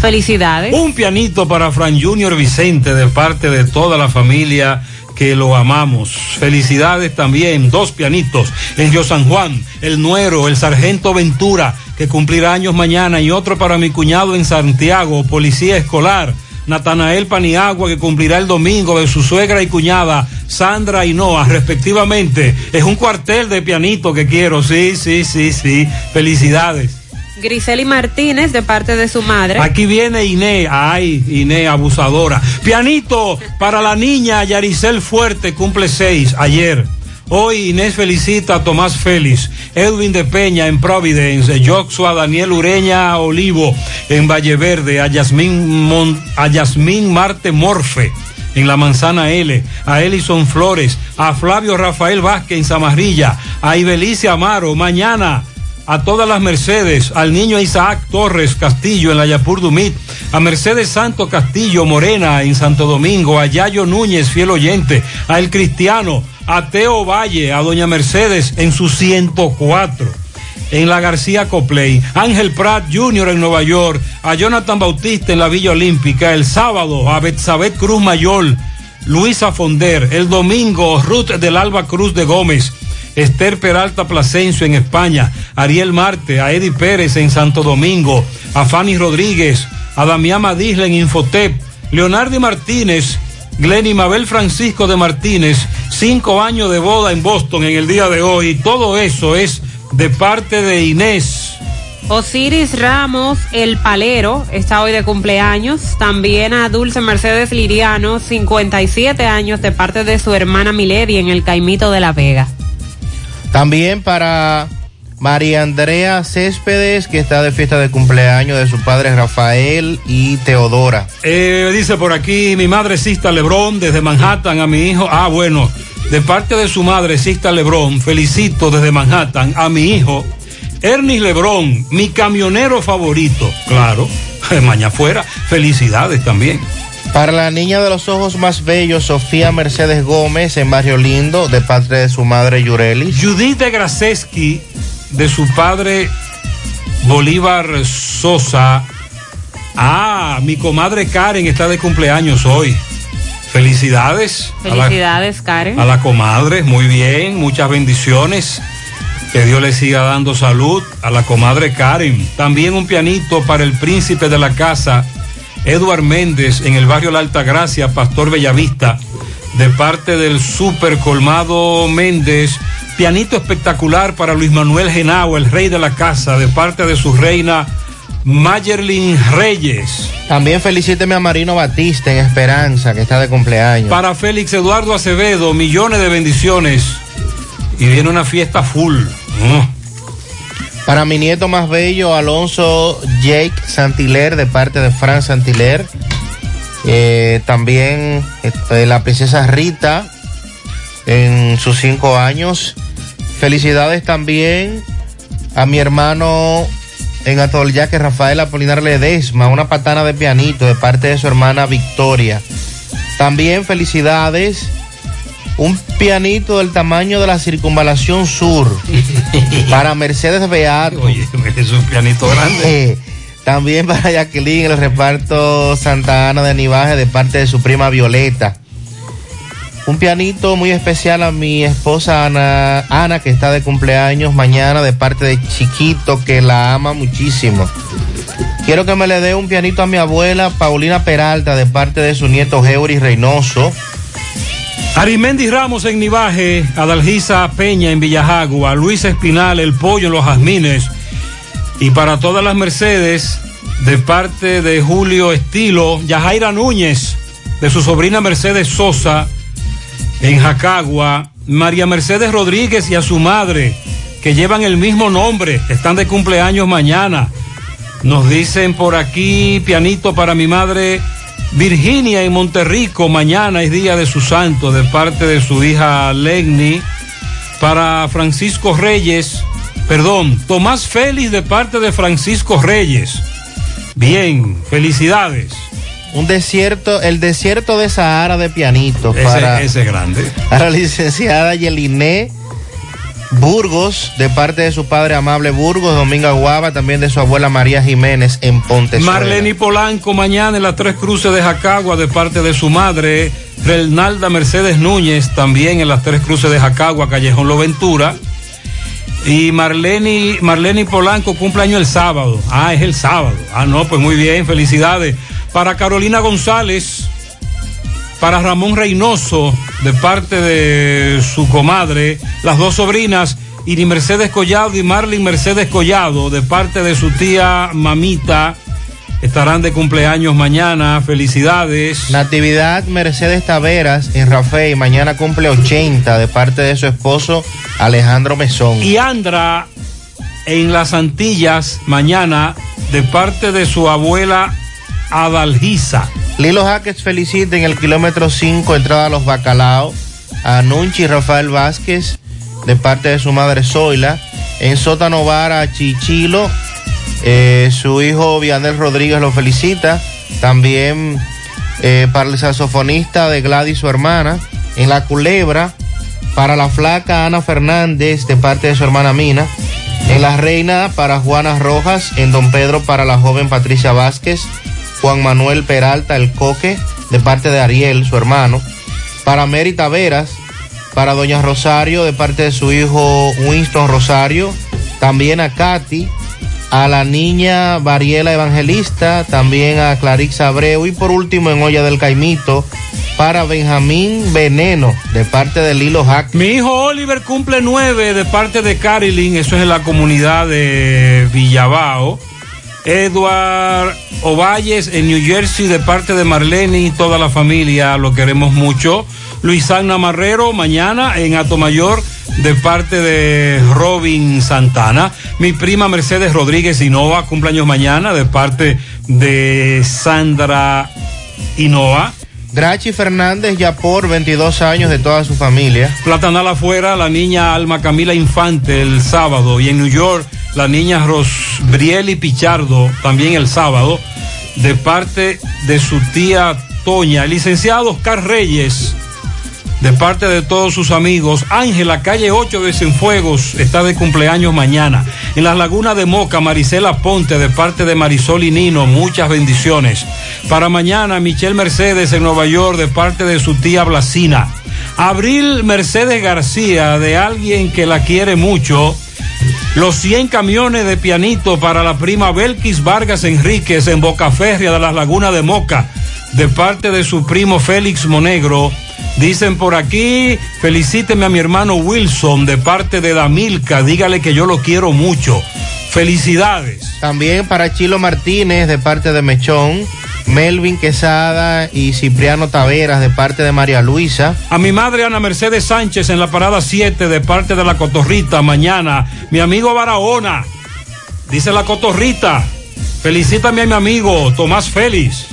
Felicidades. Un pianito para Fran Junior Vicente de parte de toda la familia que lo amamos. Felicidades también, dos pianitos en Río San Juan, el Nuero, el Sargento Ventura, que cumplirá años mañana, y otro para mi cuñado en Santiago, Policía Escolar. Natanael Paniagua, que cumplirá el domingo de su suegra y cuñada, Sandra y Noah, respectivamente. Es un cuartel de pianito que quiero, sí, sí, sí, sí. Felicidades. Griseli Martínez, de parte de su madre. Aquí viene Inés, ay, Inés, abusadora. Pianito para la niña Yaricel Fuerte, cumple seis ayer. Hoy Inés felicita a Tomás Félix, Edwin de Peña en Providence, Joshua Daniel Ureña Olivo en Valle Verde, a Yasmín, a Marte Morfe en la Manzana L, a Elison Flores, a Flavio Rafael Vázquez en Zamarrilla, a Ibelice Amaro, mañana a todas las Mercedes, al niño Isaac Torres Castillo en la Yapur Dumit, a Mercedes Santo Castillo Morena en Santo Domingo, a Yayo Núñez, fiel oyente, a El Cristiano, a Teo Valle, a Doña Mercedes en su 104 en la García Copley, Ángel Pratt Jr. en Nueva York, a Jonathan Bautista en la Villa Olímpica, el sábado a Betsabet Cruz Mayor, Luisa Fonder, el domingo Ruth del Alba Cruz de Gómez, Esther Peralta Plasencio en España, Ariel Marte, a Eddie Pérez en Santo Domingo, a Fanny Rodríguez, a Damián Madisla en Infotep, Leonardo Martínez, Glenny Mabel Francisco de Martínez, cinco años de boda en Boston en el día de hoy. Todo eso es de parte de Inés. Osiris Ramos, el palero, está hoy de cumpleaños. También a Dulce Mercedes Liriano, 57 años, de parte de su hermana Milady en el Caimito de la Vega. También para María Andrea Céspedes, que está de fiesta de cumpleaños de su padre Rafael y Teodora. Eh, dice por aquí, mi madre Sista Lebrón, desde Manhattan, a mi hijo. Ah, bueno, de parte de su madre Sista Lebrón, felicito desde Manhattan a mi hijo Ernie Lebrón, mi camionero favorito. Claro, mañana fuera. Felicidades también. Para la niña de los ojos más bellos, Sofía Mercedes Gómez, en Barrio Lindo, de parte de su madre Yureli. Judith de Graseski, de su padre Bolívar Sosa. Ah, mi comadre Karen está de cumpleaños hoy. Felicidades. Felicidades, a la, Karen. A la comadre, muy bien, muchas bendiciones. Que Dios le siga dando salud a la comadre Karen. También un pianito para el príncipe de la casa, Eduard Méndez, en el barrio La Altagracia, Pastor Bellavista, de parte del super colmado Méndez. Pianito espectacular para Luis Manuel Genao, el rey de la casa, de parte de su reina Mayerlin Reyes. También felicíteme a Marino Batista en Esperanza, que está de cumpleaños. Para Félix Eduardo Acevedo, millones de bendiciones. Y viene una fiesta full. Para mi nieto más bello, Alonso Jake Santiler, de parte de Fran Santiler. Eh, también este, la princesa Rita, en sus cinco años. Felicidades también a mi hermano en Atolyaque, Rafael Apolinar Ledesma, una patana de pianito de parte de su hermana Victoria. También felicidades un pianito del tamaño de la circunvalación sur para Mercedes Beato. Oye, es un pianito grande. También para Jacqueline, el reparto Santa Ana de Nivaje de parte de su prima Violeta. Un pianito muy especial a mi esposa Ana, Ana, que está de cumpleaños mañana de parte de Chiquito, que la ama muchísimo. Quiero que me le dé un pianito a mi abuela Paulina Peralta de parte de su nieto Geuri Reynoso. Arimendi Ramos en Nivaje, Adalgisa Peña en Villajagua, Luis Espinal, El Pollo en Los Jazmines. Y para todas las Mercedes, de parte de Julio Estilo, Yajaira Núñez, de su sobrina Mercedes Sosa, en Jacagua, María Mercedes Rodríguez y a su madre, que llevan el mismo nombre, están de cumpleaños mañana. Nos dicen por aquí, pianito para mi madre Virginia en Monterrico, mañana es día de su santo, de parte de su hija Legni. Para Francisco Reyes, perdón, Tomás Félix de parte de Francisco Reyes. Bien, felicidades. Un desierto, el desierto de Sahara de pianito ese, para ese grande. a la licenciada Yeliné Burgos, de parte de su padre amable Burgos, Domingo Guava, también de su abuela María Jiménez en Ponte. Marlene Polanco mañana en las Tres Cruces de Jacagua, de parte de su madre, Renalda Mercedes Núñez, también en las Tres Cruces de Jacagua, Callejón Lo Ventura. Y Marlene, Marlene Polanco cumpleaños el sábado. Ah, es el sábado. Ah, no, pues muy bien, felicidades. Para Carolina González, para Ramón Reynoso, de parte de su comadre, las dos sobrinas, Iri Mercedes Collado y Marlin Mercedes Collado, de parte de su tía Mamita, estarán de cumpleaños mañana. Felicidades. Natividad Mercedes Taveras en Rafael, mañana cumple 80, de parte de su esposo Alejandro Mesón. Y Andra en las Antillas, mañana, de parte de su abuela Adalgisa. Lilo Jaques felicita en el kilómetro 5, entrada a los Bacalao, a Nunchi Rafael Vázquez, de parte de su madre Zoila. En Sótano Vara, Chichilo, eh, su hijo Vianel Rodríguez lo felicita. También eh, para el saxofonista de Gladys, su hermana. En La Culebra, para la flaca Ana Fernández, de parte de su hermana Mina. En La Reina, para Juana Rojas. En Don Pedro, para la joven Patricia Vázquez. Juan Manuel Peralta, el Coque, de parte de Ariel, su hermano. Para Mary Taveras, para Doña Rosario, de parte de su hijo Winston Rosario. También a Katy, a la niña Variela Evangelista, también a Clarix Abreu y por último en Olla del Caimito para Benjamín Veneno de parte de Lilo Hack. Mi hijo Oliver cumple nueve de parte de Carilyn, eso es en la comunidad de Villabao. Edward Ovalles en New Jersey de parte de Marlene y toda la familia, lo queremos mucho. Luisana Marrero mañana en Atomayor de parte de Robin Santana. Mi prima Mercedes Rodríguez Innova, cumpleaños mañana de parte de Sandra Innova. Drachi Fernández ya por 22 años de toda su familia. Platanal afuera, la niña Alma Camila Infante el sábado. Y en New York, la niña Rosbrieli Pichardo también el sábado. De parte de su tía Toña. El licenciado Oscar Reyes de parte de todos sus amigos. Ángela, calle 8 de Cienfuegos, está de cumpleaños mañana. En las lagunas de Moca, Marisela Ponte, de parte de Marisol y Nino, muchas bendiciones. Para mañana, Michelle Mercedes en Nueva York, de parte de su tía Blasina. Abril Mercedes García, de alguien que la quiere mucho. Los 100 camiones de pianito para la prima Belkis Vargas Enríquez en Boca Férrea de las Lagunas de Moca, de parte de su primo Félix Monegro. Dicen por aquí, felicíteme a mi hermano Wilson de parte de Damilca, dígale que yo lo quiero mucho. Felicidades. También para Chilo Martínez de parte de Mechón, Melvin Quesada y Cipriano Taveras de parte de María Luisa. A mi madre Ana Mercedes Sánchez en la parada 7 de parte de la Cotorrita mañana. Mi amigo Barahona, dice la Cotorrita, felicítame a mi amigo Tomás Félix.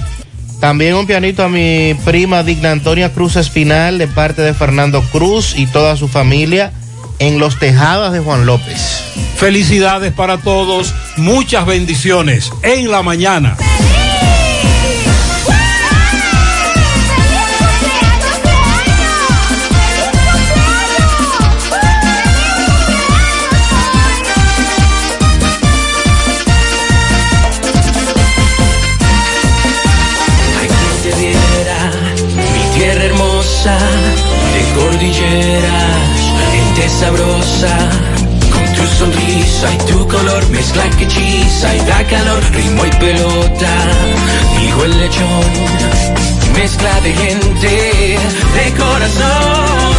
También un pianito a mi prima Digna Antonia Cruz Espinal de parte de Fernando Cruz y toda su familia en los tejados de Juan López. Felicidades para todos, muchas bendiciones en la mañana. Con tu sonrisa y tu color, mezcla que hechiza y da calor, ritmo y pelota, dijo el lechón, mezcla de gente, de corazón,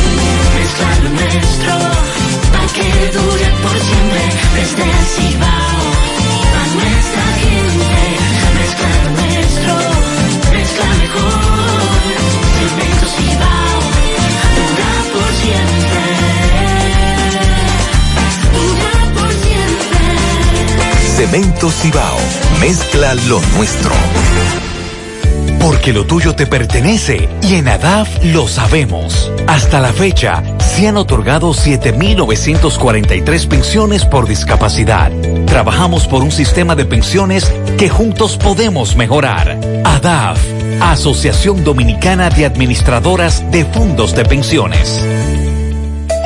mezcla lo nuestro, para que dure por siempre, desde el Cibao, a nuestra gente, mezcla lo nuestro, mezcla mejor, Cemento Cibao, dura por siempre, Cemento Cibao, mezcla lo nuestro. Porque lo tuyo te pertenece y en ADAF lo sabemos. Hasta la fecha, se han otorgado 7.943 pensiones por discapacidad. Trabajamos por un sistema de pensiones que juntos podemos mejorar. ADAF, Asociación Dominicana de Administradoras de Fondos de Pensiones.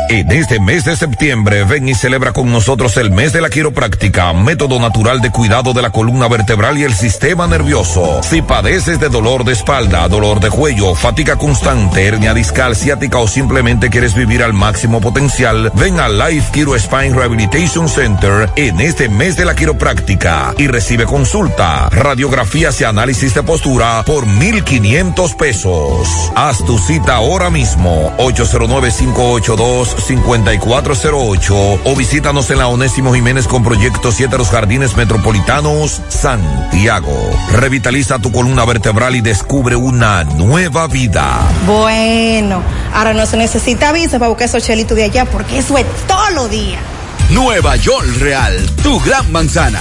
En este mes de septiembre, ven y celebra con nosotros el mes de la quiropráctica, método natural de cuidado de la columna vertebral y el sistema nervioso. Si padeces de dolor de espalda, dolor de cuello, fatiga constante, hernia discal, ciática o simplemente quieres vivir al máximo potencial, ven a Life Kiro Spine Rehabilitation Center en este mes de la quiropráctica y recibe consulta, radiografías y análisis de postura por 1,500 pesos. Haz tu cita ahora mismo, 809 582 5408 o visítanos en la Onésimo Jiménez con Proyecto 7 Los Jardines Metropolitanos, Santiago. Revitaliza tu columna vertebral y descubre una nueva vida. Bueno, ahora no se necesita visa para buscar esos chelitos de allá porque eso es todo lo día. Nueva York Real, tu gran manzana.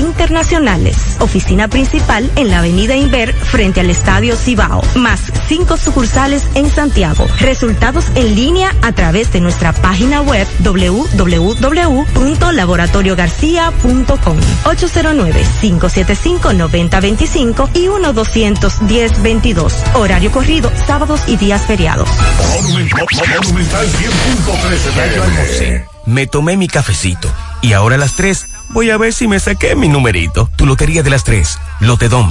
internacionales. Oficina principal en la Avenida Inver frente al Estadio Cibao, más cinco sucursales en Santiago. Resultados en línea a través de nuestra página web www.laboratoriogarcia.com 809-575-9025 y 1-210-22. Horario corrido, sábados y días feriados. Me tomé mi cafecito y ahora a las 3 voy a ver si me saqué mi numerito. Tu lotería de las 3, Lotedom.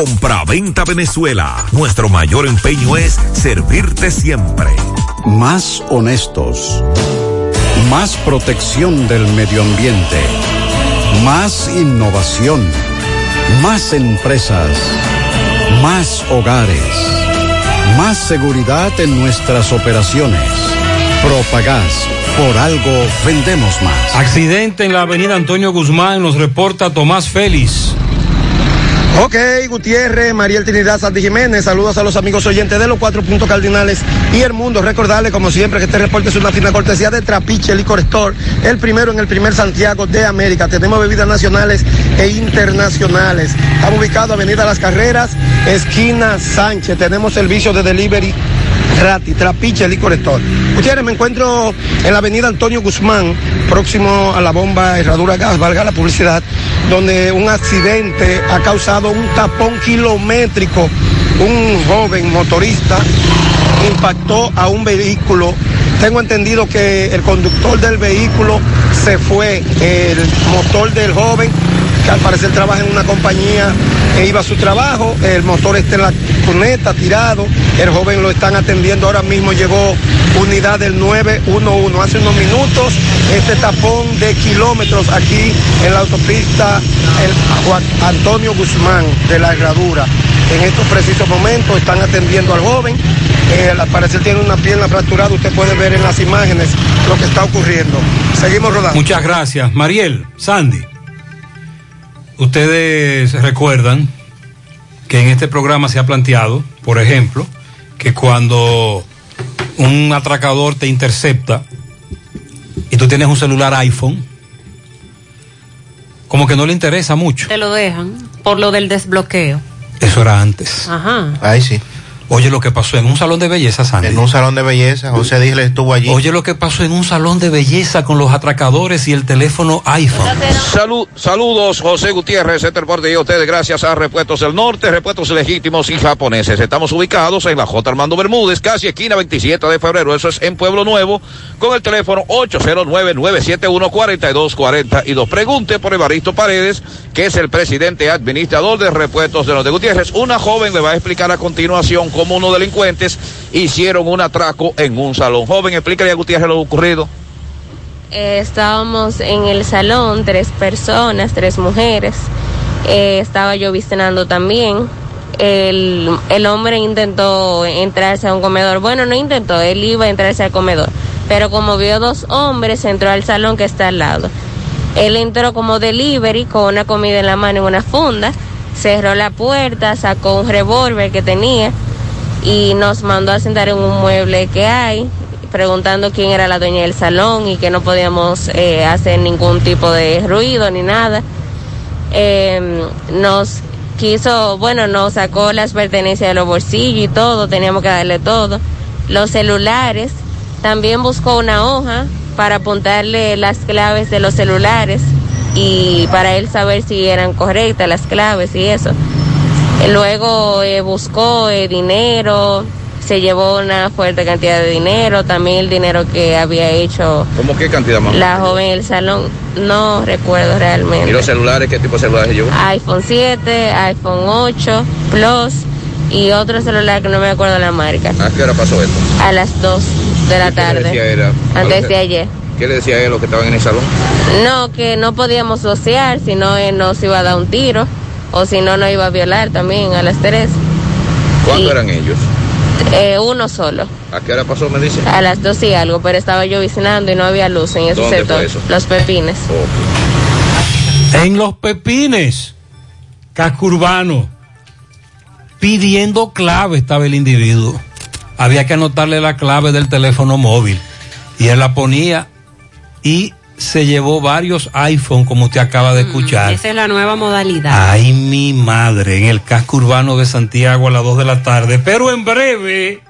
Compra-venta Venezuela. Nuestro mayor empeño es servirte siempre. Más honestos. Más protección del medio ambiente. Más innovación. Más empresas. Más hogares. Más seguridad en nuestras operaciones. Propagás. Por algo vendemos más. Accidente en la avenida Antonio Guzmán, nos reporta Tomás Félix. Ok, Gutiérrez, Mariel Trinidad Santi Jiménez, saludos a los amigos oyentes de los cuatro puntos cardinales y el mundo. Recordarle, como siempre, que este reporte es una fina cortesía de Trapiche Licor Store, el primero en el primer Santiago de América. Tenemos bebidas nacionales e internacionales. Estamos ubicados Avenida Las Carreras, esquina Sánchez. Tenemos servicio de delivery gratis, Trapiche Licor Store. Gutiérrez, me encuentro en la avenida Antonio Guzmán, próximo a la bomba Herradura Gas, valga la publicidad, donde un accidente ha causado un tapón kilométrico. Un joven motorista impactó a un vehículo. Tengo entendido que el conductor del vehículo se fue, el motor del joven, que al parecer trabaja en una compañía e iba a su trabajo, el motor está en la cuneta tirado, el joven lo están atendiendo, ahora mismo llegó unidad del 911. Hace unos minutos, este tapón de kilómetros aquí en la autopista el Antonio Guzmán de la Herradura. En estos precisos momentos están atendiendo al joven Eh, al parecer tiene una pierna fracturada, usted puede ver en las imágenes lo que está ocurriendo. Seguimos rodando. Muchas gracias. Mariel, Sandy, ustedes recuerdan que en este programa se ha planteado, por ejemplo, que cuando un atracador te intercepta y tú tienes un celular iPhone, como que no le interesa mucho. Te lo dejan por lo del desbloqueo. Eso era antes. Ajá. Ahí sí. Oye lo que pasó en un salón de belleza, Sandy. En un salón de belleza, José Díaz estuvo allí. Oye lo que pasó en un salón de belleza con los atracadores y el teléfono iPhone. Salud, saludos, José Gutiérrez, este reporte y a ustedes gracias a Repuestos del Norte, Repuestos Legítimos y Japoneses. Estamos ubicados en la J. Armando Bermúdez, casi esquina 27 de febrero, eso es en Pueblo Nuevo, con el teléfono 809-971-4242. Pregunte por Evaristo Paredes, que es el presidente administrador de Repuestos del Norte. Gutiérrez, una joven le va a explicar a continuación cómo unos delincuentes hicieron un atraco en un salón. Joven, explícale a Gutiérrez lo ocurrido. Eh, estábamos en el salón, tres personas, tres mujeres. Eh, estaba yo visitando también. El, el hombre intentó entrarse a un comedor. Bueno, no intentó, él iba a entrarse al comedor. Pero como vio dos hombres, entró al salón que está al lado. Él entró como delivery con una comida en la mano en una funda. Cerró la puerta, sacó un revólver que tenía y nos mandó a sentar en un mueble que hay preguntando quién era la dueña del salón y que no podíamos eh, hacer ningún tipo de ruido ni nada. Eh, nos quiso, bueno, nos sacó las pertenencias de los bolsillos y todo, teníamos que darle todo. Los celulares, también buscó una hoja para apuntarle las claves de los celulares y para él saber si eran correctas las claves y eso. Luego eh, buscó eh, dinero, se llevó una fuerte cantidad de dinero, también el dinero que había hecho ¿Cómo qué cantidad más? la joven en el salón, no recuerdo realmente. ¿Y los celulares? ¿Qué tipo de celulares se llevó? iPhone 7, iPhone 8 Plus y otro celular que no me acuerdo la marca. ¿A qué hora pasó esto? A las 2 de la ¿Qué le decía tarde, antes de ayer. ¿Qué le decía a él los que estaban en el salón? No, que no podíamos docear, si no él nos iba a dar un tiro o si no nos iba a violar también a las 3. ¿Cuántos Y- eran ellos? Eh, uno solo. ¿A qué hora pasó, me dice? A las dos y algo, pero estaba yo vicinando y no había luz en ese ¿Dónde sector. Los pepines. En los pepines, casco urbano, pidiendo clave estaba el individuo. Había que anotarle la clave del teléfono móvil. Y él la ponía y se llevó varios iPhone, como usted acaba de escuchar. Esa es la nueva modalidad. Ay, mi madre, en el casco urbano de Santiago a las 2 de la tarde. Pero en breve,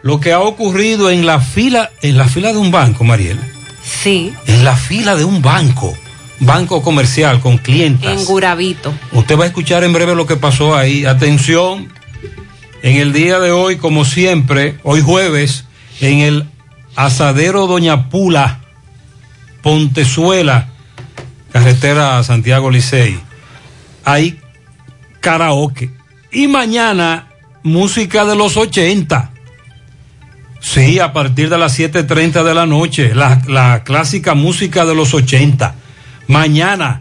lo que ha ocurrido en la fila, en la fila de un banco, Mariel. Sí, En la fila de un banco, banco comercial con clientes. en Guravito. Usted va a escuchar en breve lo que pasó ahí. Atención, en el día de hoy, como siempre, hoy jueves, en el asadero Doña Pula, Pontezuela, carretera Santiago Licey, hay karaoke. Y mañana, música de los 80. Sí, a partir de las 7.30 de la noche, la, la clásica música de los 80. Mañana,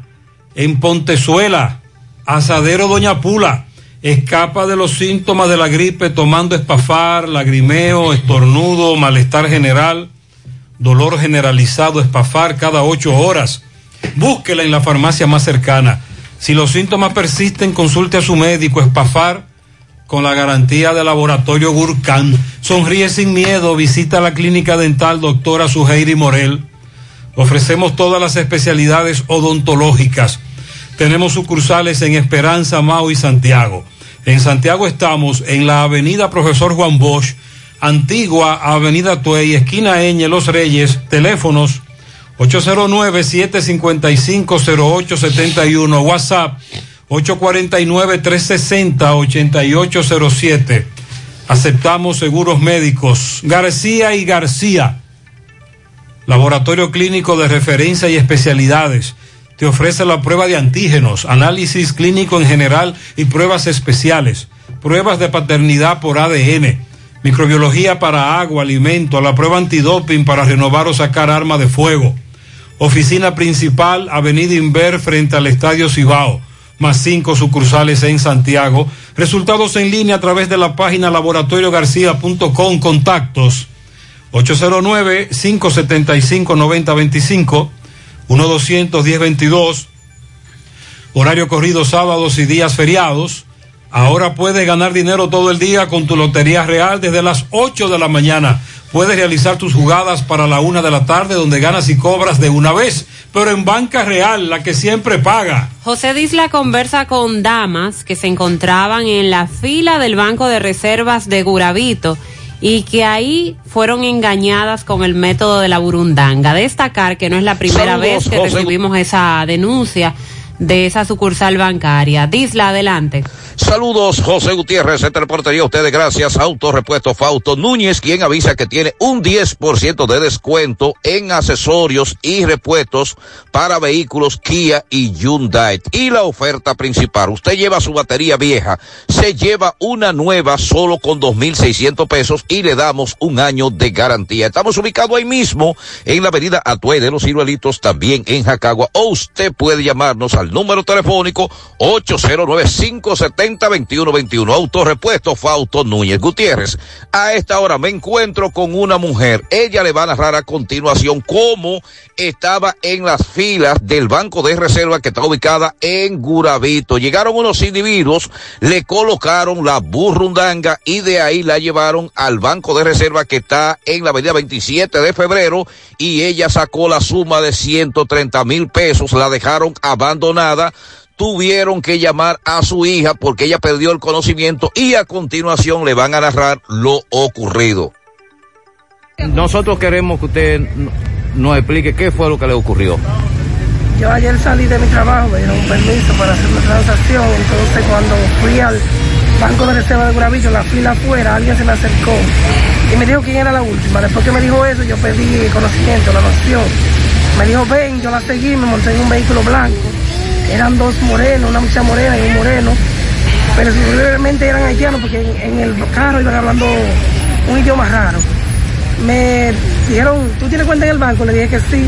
en Pontezuela, Asadero Doña Pula, escapa de los síntomas de la gripe tomando espafar, lagrimeo, estornudo, malestar general, dolor generalizado, espafar cada ocho horas. Búsquela en la farmacia más cercana. Si los síntomas persisten, consulte a su médico, espafar con la garantía de laboratorio Gurkhan. Sonríe sin miedo, visita la clínica dental doctora Suheiri Morel. Ofrecemos todas las especialidades odontológicas. Tenemos sucursales en Esperanza, Mao y Santiago. En Santiago estamos en la avenida Profesor Juan Bosch, antigua avenida Tuey, esquina Eñe, Los Reyes, teléfonos 809-755-0871, WhatsApp 849-360-8807. Aceptamos seguros médicos. García y García. Laboratorio Clínico de Referencia y Especialidades. Te ofrece la prueba de antígenos, análisis clínico en general y pruebas especiales. Pruebas de paternidad por ADN. Microbiología para agua, alimento, la prueba antidoping para renovar o sacar arma de fuego. Oficina principal, Avenida Inver, frente al Estadio Cibao. más cinco sucursales en Santiago. Resultados en línea a través de la página laboratoriogarcía.com. Contactos 809-575-9025, 1-210-22. Horario corrido sábados y días feriados. Ahora puedes ganar dinero todo el día con tu Lotería Real desde las 8 de la mañana. Puedes realizar tus jugadas para la una de la tarde donde ganas y cobras de una vez, pero en Banca Real, la que siempre paga. José Disla conversa con damas que se encontraban en la fila del Banco de Reservas de Guravito y que ahí fueron engañadas con el método de la burundanga. Destacar que no es la primera Saludos, vez que José. recibimos esa denuncia de esa sucursal bancaria. Disla, adelante. Saludos, José Gutiérrez, entre portería ustedes gracias, Autorepuesto Fausto Núñez, quien avisa que tiene un 10% de descuento en accesorios y repuestos para vehículos Kia y Hyundai. Y la oferta principal, usted lleva su batería vieja, se lleva una nueva solo con 2.600 pesos y le damos un año de garantía. Estamos ubicados ahí mismo en la avenida Atue de los Ciruelitos, también en Jacagua, o usted puede llamarnos al número telefónico 809-570-2121. Autorepuesto Fausto Núñez Gutiérrez. A esta hora me encuentro con una mujer. Ella le va a narrar a continuación cómo estaba en las filas del Banco de Reserva que está ubicada en Guravito. Llegaron unos individuos, le colocaron la burrundanga y de ahí la llevaron al Banco de Reserva que está en la avenida 27 de febrero y ella sacó la suma de 130 mil pesos, la dejaron abandonada tuvieron que llamar a su hija porque ella perdió el conocimiento y a continuación le van a narrar lo ocurrido. Nosotros queremos que usted nos explique qué fue lo que le ocurrió. Yo ayer salí de mi trabajo, me dieron un permiso para hacer una transacción, entonces cuando fui al Banco de Reserva de Guravito, en la fila afuera, alguien se me acercó y me dijo quién era la última. Después que me dijo eso, yo pedí conocimiento, la noción. Me dijo, ven, yo la seguí, me monté en un vehículo blanco. Eran dos morenos, una muchacha morena y un moreno, pero realmente eran haitianos porque en, en el carro iban hablando un idioma raro. Me dijeron, ¿tú tienes cuenta en el banco? Le dije que sí.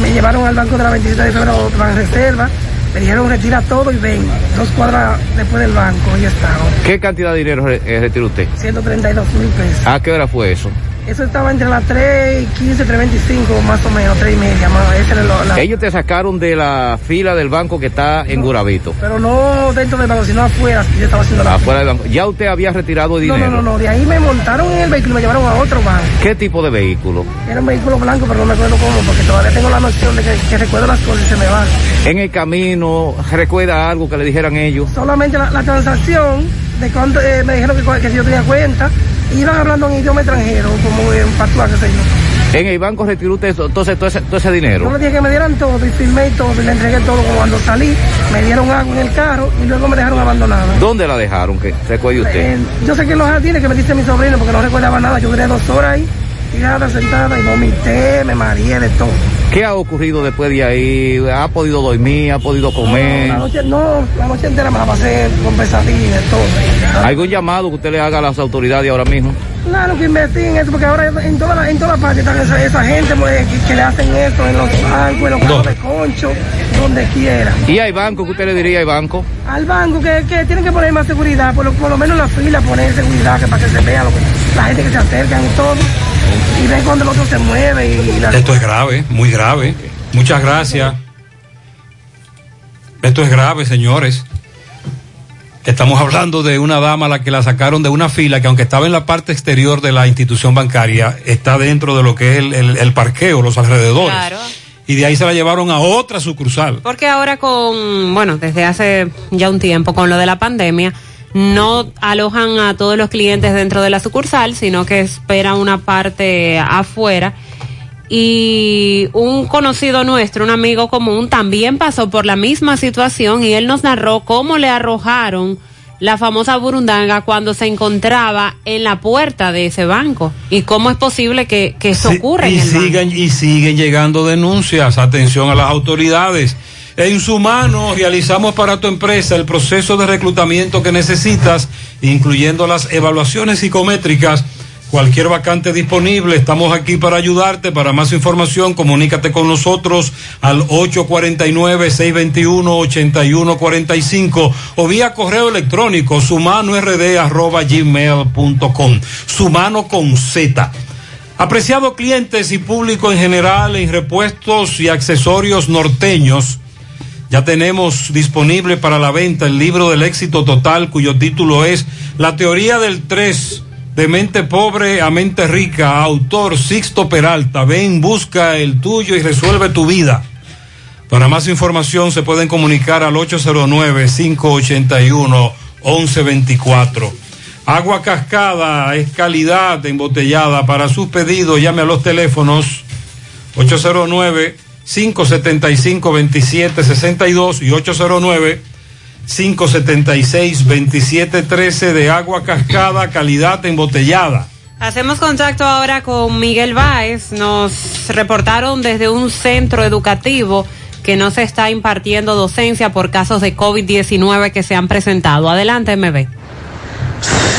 Me llevaron al banco de la 27 de febrero, la reserva. Me dijeron, retira todo y ven. Dos cuadras después del banco, y estaba. ¿Qué cantidad de dinero eh, retiró usted? 132 mil pesos. ¿A qué hora fue eso? Eso estaba entre las 3 y 15, 3.25 más o menos, 3 y media. Más. Esa era lo- la- Ellos te sacaron de la fila del banco que está en Guravito. Pero no dentro del banco, sino afuera. Yo estaba haciendo la Afuera del banco. Ya usted había retirado No, dinero. no, no, no. De ahí me montaron en el vehículo y me llevaron a otro banco. ¿Qué tipo de vehículo? Era un vehículo blanco, pero no me acuerdo cómo, porque todavía tengo la noción de que, que recuerdo las cosas y se me van. En el camino, ¿recuerda algo que le dijeran ellos? Solamente la, la transacción de cuánto eh, me dijeron que, que si yo tenía cuenta, iban hablando en idioma extranjero, como en patuá, qué sé yo. En el banco retiró usted entonces todo ese, todo ese Yo dinero. le dije que me dieran todo y firmé todo y le entregué todo cuando salí. Me dieron agua en el carro y luego me dejaron abandonada. ¿Dónde la dejaron? Que recuerde usted. Eh, yo sé que en los jardines que me dice mi sobrino porque no recordaba nada. Yo duré dos horas ahí, tirada, sentada y vomité, me mareé de todo. ¿Qué ha ocurrido después de ahí? ¿Ha podido dormir? ¿Ha podido comer? La noche, no, la noche entera me la pasé con pesadillas todo. ¿Algún llamado que usted le haga a las autoridades ahora mismo? Claro que investiguen esto, porque ahora en toda la, en toda la parte están esa, esa gente pues, que, que le hacen esto en los bancos, en los carros de concho, donde quiera. ¿Y hay banco que usted le diría hay banco? Al banco que, que tienen que poner más seguridad, por lo, por lo menos en la fila poner seguridad que para que se vea lo que, la gente que se acerca y todo. Y ven cuando el otro se mueve y, y la... Esto es grave, muy grave. Muchas gracias. Esto es grave, señores. Estamos hablando de una dama a la que la sacaron de una fila que aunque estaba en la parte exterior de la institución bancaria, está dentro de lo que es el, el- el parqueo, los alrededores. Claro. Y de ahí se la llevaron a otra sucursal. Porque ahora con, bueno, desde hace ya un tiempo, con lo de la pandemia, no alojan a todos los clientes dentro de la sucursal, sino que esperan una parte afuera. Y un conocido nuestro, un amigo común, también pasó por la misma situación y él nos narró cómo le arrojaron la famosa burundanga cuando se encontraba en la puerta de ese banco. Y cómo es posible que, que eso ocurra en y el banco. y siguen llegando denuncias. Atención a las autoridades. En su mano realizamos para tu empresa el proceso de reclutamiento que necesitas, incluyendo las evaluaciones psicométricas Cualquier vacante disponible, estamos aquí para ayudarte. Para más información, comunícate con nosotros al 849-621-8145 o vía correo electrónico sumanord.gmail.com. Sumano con Z. Apreciado clientes y público en general en repuestos y accesorios norteños, ya tenemos disponible para la venta el libro del éxito total cuyo título es La teoría del 3 de mente pobre a mente rica, autor Sixto Peralta. Ven, busca el tuyo y resuelve tu vida. Para más información se pueden comunicar al 809-581-1124. Agua cascada es calidad embotellada. Para sus pedidos llame a los teléfonos 809-575-2762 y 809-576-2713 de agua cascada, calidad embotellada. Hacemos contacto ahora con Miguel Báez. Nos reportaron desde un centro educativo que no se está impartiendo docencia por casos de COVID-19 que se han presentado. Adelante, MB.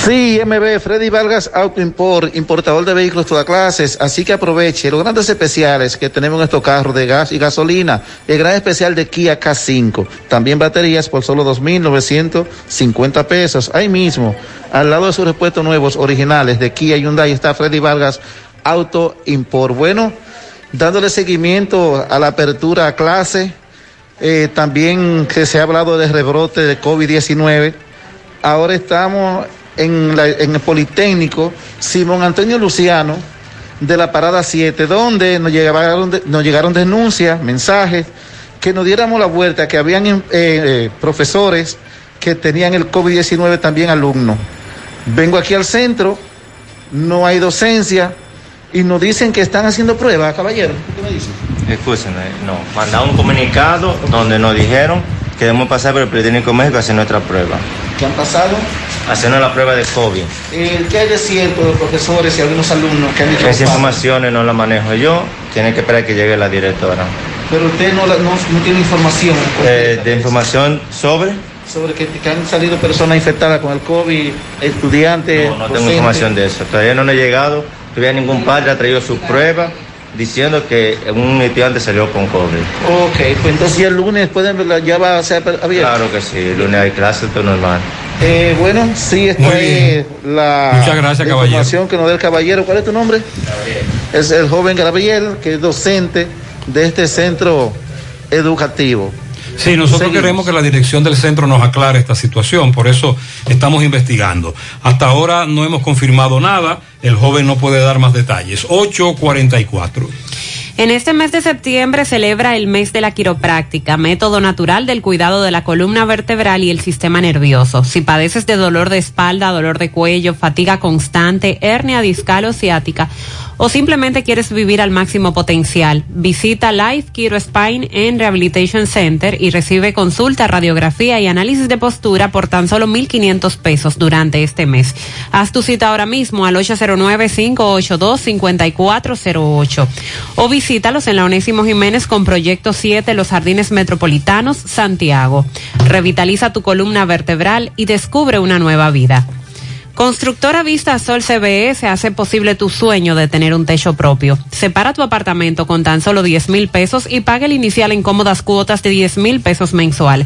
Sí, MB, Freddy Vargas Auto Import, importador de vehículos todas clases, así que aproveche los grandes especiales que tenemos en estos carros de gas y gasolina, el gran especial de Kia K5, también baterías por solo 2.950 pesos, ahí mismo, al lado de sus repuestos nuevos originales de Kia Hyundai está Freddy Vargas Auto Import. Bueno, dándole seguimiento a la apertura a clase, eh, también que se ha hablado de rebrote de COVID-19, ahora estamos en, el Politécnico Simón Antonio Luciano de la Parada 7, donde nos llegaron, nos llegaron denuncias, mensajes, que nos diéramos la vuelta, que habían eh, eh, profesores que tenían el COVID-19 también alumnos. Vengo aquí al centro, no hay docencia y nos dicen que están haciendo pruebas, caballero. ¿Qué me dicen? Escúchame, no. Mandaron un comunicado donde nos dijeron que debemos pasar por el Politécnico México a hacer nuestra prueba. ¿Qué han pasado? Hacernos la prueba de COVID. Eh, ¿Qué hay de cierto de profesores y algunos alumnos que han dicho Esas informaciones no las manejo yo, tiene que esperar que llegue la directora. Pero usted no, la- no, no tiene información Eh, de información sobre, sobre que, que han salido personas infectadas con el COVID, estudiantes. no tengo información de eso. Todavía no ha llegado, todavía ningún padre ha traído su prueba diciendo que un estudiante salió con COVID. Ok, pues entonces ya el lunes pueden verla, ya va a ser abierto. Claro que sí, el lunes hay clase, todo normal. Eh, bueno, sí, esta Muy es la, Muchas gracias, caballero. información que nos da el caballero. ¿Cuál es tu nombre? Es el joven Gabriel, que es docente de este centro educativo. Sí, nosotros Seguimos. queremos que la dirección del centro nos aclare esta situación, por eso estamos investigando. Hasta ahora no hemos confirmado nada, el joven no puede dar más detalles. 844. En este mes de septiembre celebra el mes de la quiropráctica, método natural del cuidado de la columna vertebral y el sistema nervioso. Si padeces de dolor de espalda, dolor de cuello, fatiga constante, hernia discal o ciática, o simplemente quieres vivir al máximo potencial, visita Life Kiro Spine en Rehabilitation Center y recibe consulta, radiografía y análisis de postura por tan solo 1.500 pesos durante este mes. Haz tu cita ahora mismo al 809-582-5408 o visítalos en la Onésimo Jiménez con Proyecto 7 Los Jardines Metropolitanos, Santiago. Revitaliza tu columna vertebral y descubre una nueva vida. Constructora Vista Sol CBS hace posible tu sueño de tener un techo propio. Separa tu apartamento con tan solo 10 mil pesos y paga el inicial en cómodas cuotas de 10 mil pesos mensual.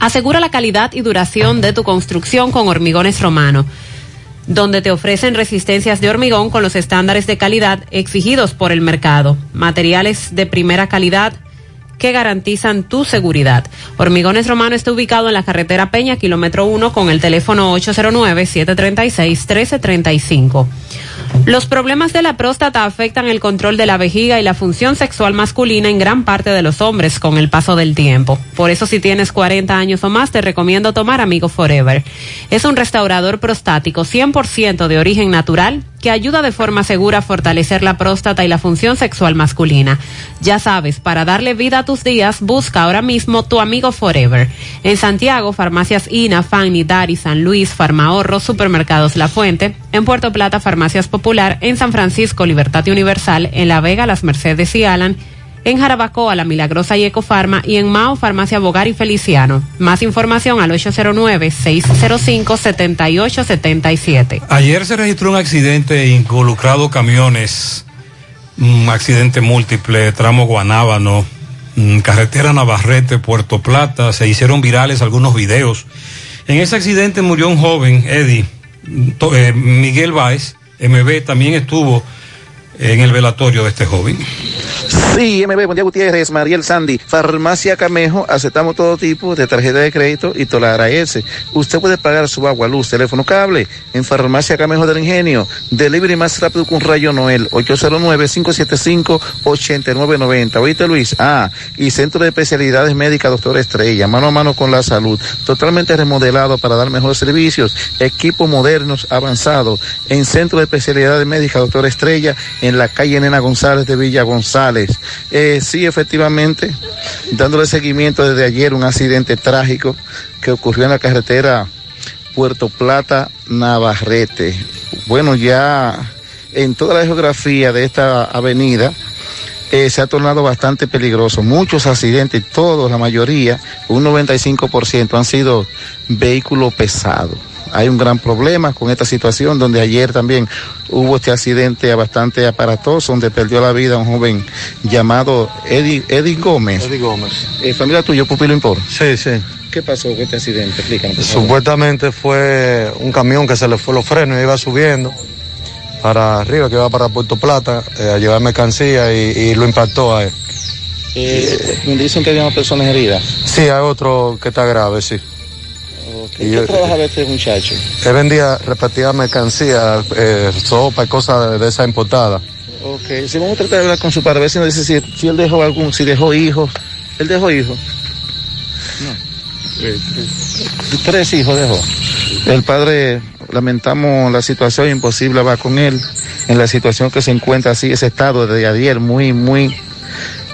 Asegura la calidad y duración de tu construcción con Hormigones Romano. donde te ofrecen resistencias de hormigón con los estándares de calidad exigidos por el mercado, materiales de primera calidad que garantizan tu seguridad. Hormigones Romano está ubicado en la carretera Peña, kilómetro 1, con el teléfono 809-736-1335. Los problemas de la próstata afectan el control de la vejiga y la función sexual masculina en gran parte de los hombres con el paso del tiempo. Por eso si tienes 40 años o más te recomiendo tomar Amigo Forever. Es un restaurador prostático 100% de origen natural que ayuda de forma segura a fortalecer la próstata y la función sexual masculina. Ya sabes, para darle vida a tus días, busca ahora mismo tu amigo Forever. En Santiago, farmacias INA, Fanny, Dari, San Luis, Farmahorro, Supermercados La Fuente. En Puerto Plata, Farmacias Popular. En San Francisco, Libertad Universal. En La Vega, Las Mercedes y Alan. En Jarabacoa, La Milagrosa y Ecofarma. Y en Mao, Farmacia Bogar y Feliciano. Más información al 809-605-7877. Ayer se registró un accidente involucrado camiones, un accidente múltiple, tramo Guanábano, mm, carretera Navarrete, Puerto Plata, se hicieron virales algunos videos. En ese accidente murió un joven, Eddie, eh, Miguel Báez, MB, también estuvo en el velatorio de este joven. Sí, MB, buen día Gutiérrez, Mariel Sandy, Farmacia Camejo, aceptamos todo tipo de tarjeta de crédito y tolar AS. Usted puede pagar su agua, luz, teléfono, cable en Farmacia Camejo del Ingenio. Delivery más rápido con Rayo Noel, 809-575-8990. Oíste Luis, ah, y Centro de Especialidades Médicas, doctor Estrella, mano a mano con la salud, totalmente remodelado para dar mejores servicios, equipos modernos, avanzados, en Centro de Especialidades Médicas, doctor Estrella, en la calle Nena González de Villa González. Eh, sí, efectivamente, dándole seguimiento desde ayer un accidente trágico que ocurrió en la carretera Puerto Plata Navarrete. Bueno, ya en toda la geografía de esta avenida eh, se ha tornado bastante peligroso. Muchos accidentes, todos, la mayoría, un 95% han sido vehículos pesados. Hay un gran problema con esta situación donde ayer también hubo este accidente bastante aparatoso donde perdió la vida un joven llamado Eddie, Eddie Gómez. Eddie Gómez. Eh, familia tuyo, Pupilo Impor. Sí, sí. ¿Qué pasó con este accidente? Explícanos. Supuestamente fue un camión que se le fue los frenos y iba subiendo para arriba, que iba para Puerto Plata, eh, a llevar mercancía y, y lo impactó a él. Eh, me dicen que había más personas heridas. Sí, hay otro que está grave, sí. ¿Qué trabajaba este muchacho? Él vendía, repartía mercancía, eh, sopa y cosas de, de esa importada. Ok, si vamos a tratar de hablar con su padre, a ver si nos dice si, si él dejó algún, si dejó hijos. ¿Él dejó hijos? No. Tres hijos dejó. El padre, lamentamos la situación imposible, va con él, en la situación que se encuentra así, ese estado de ayer, muy, muy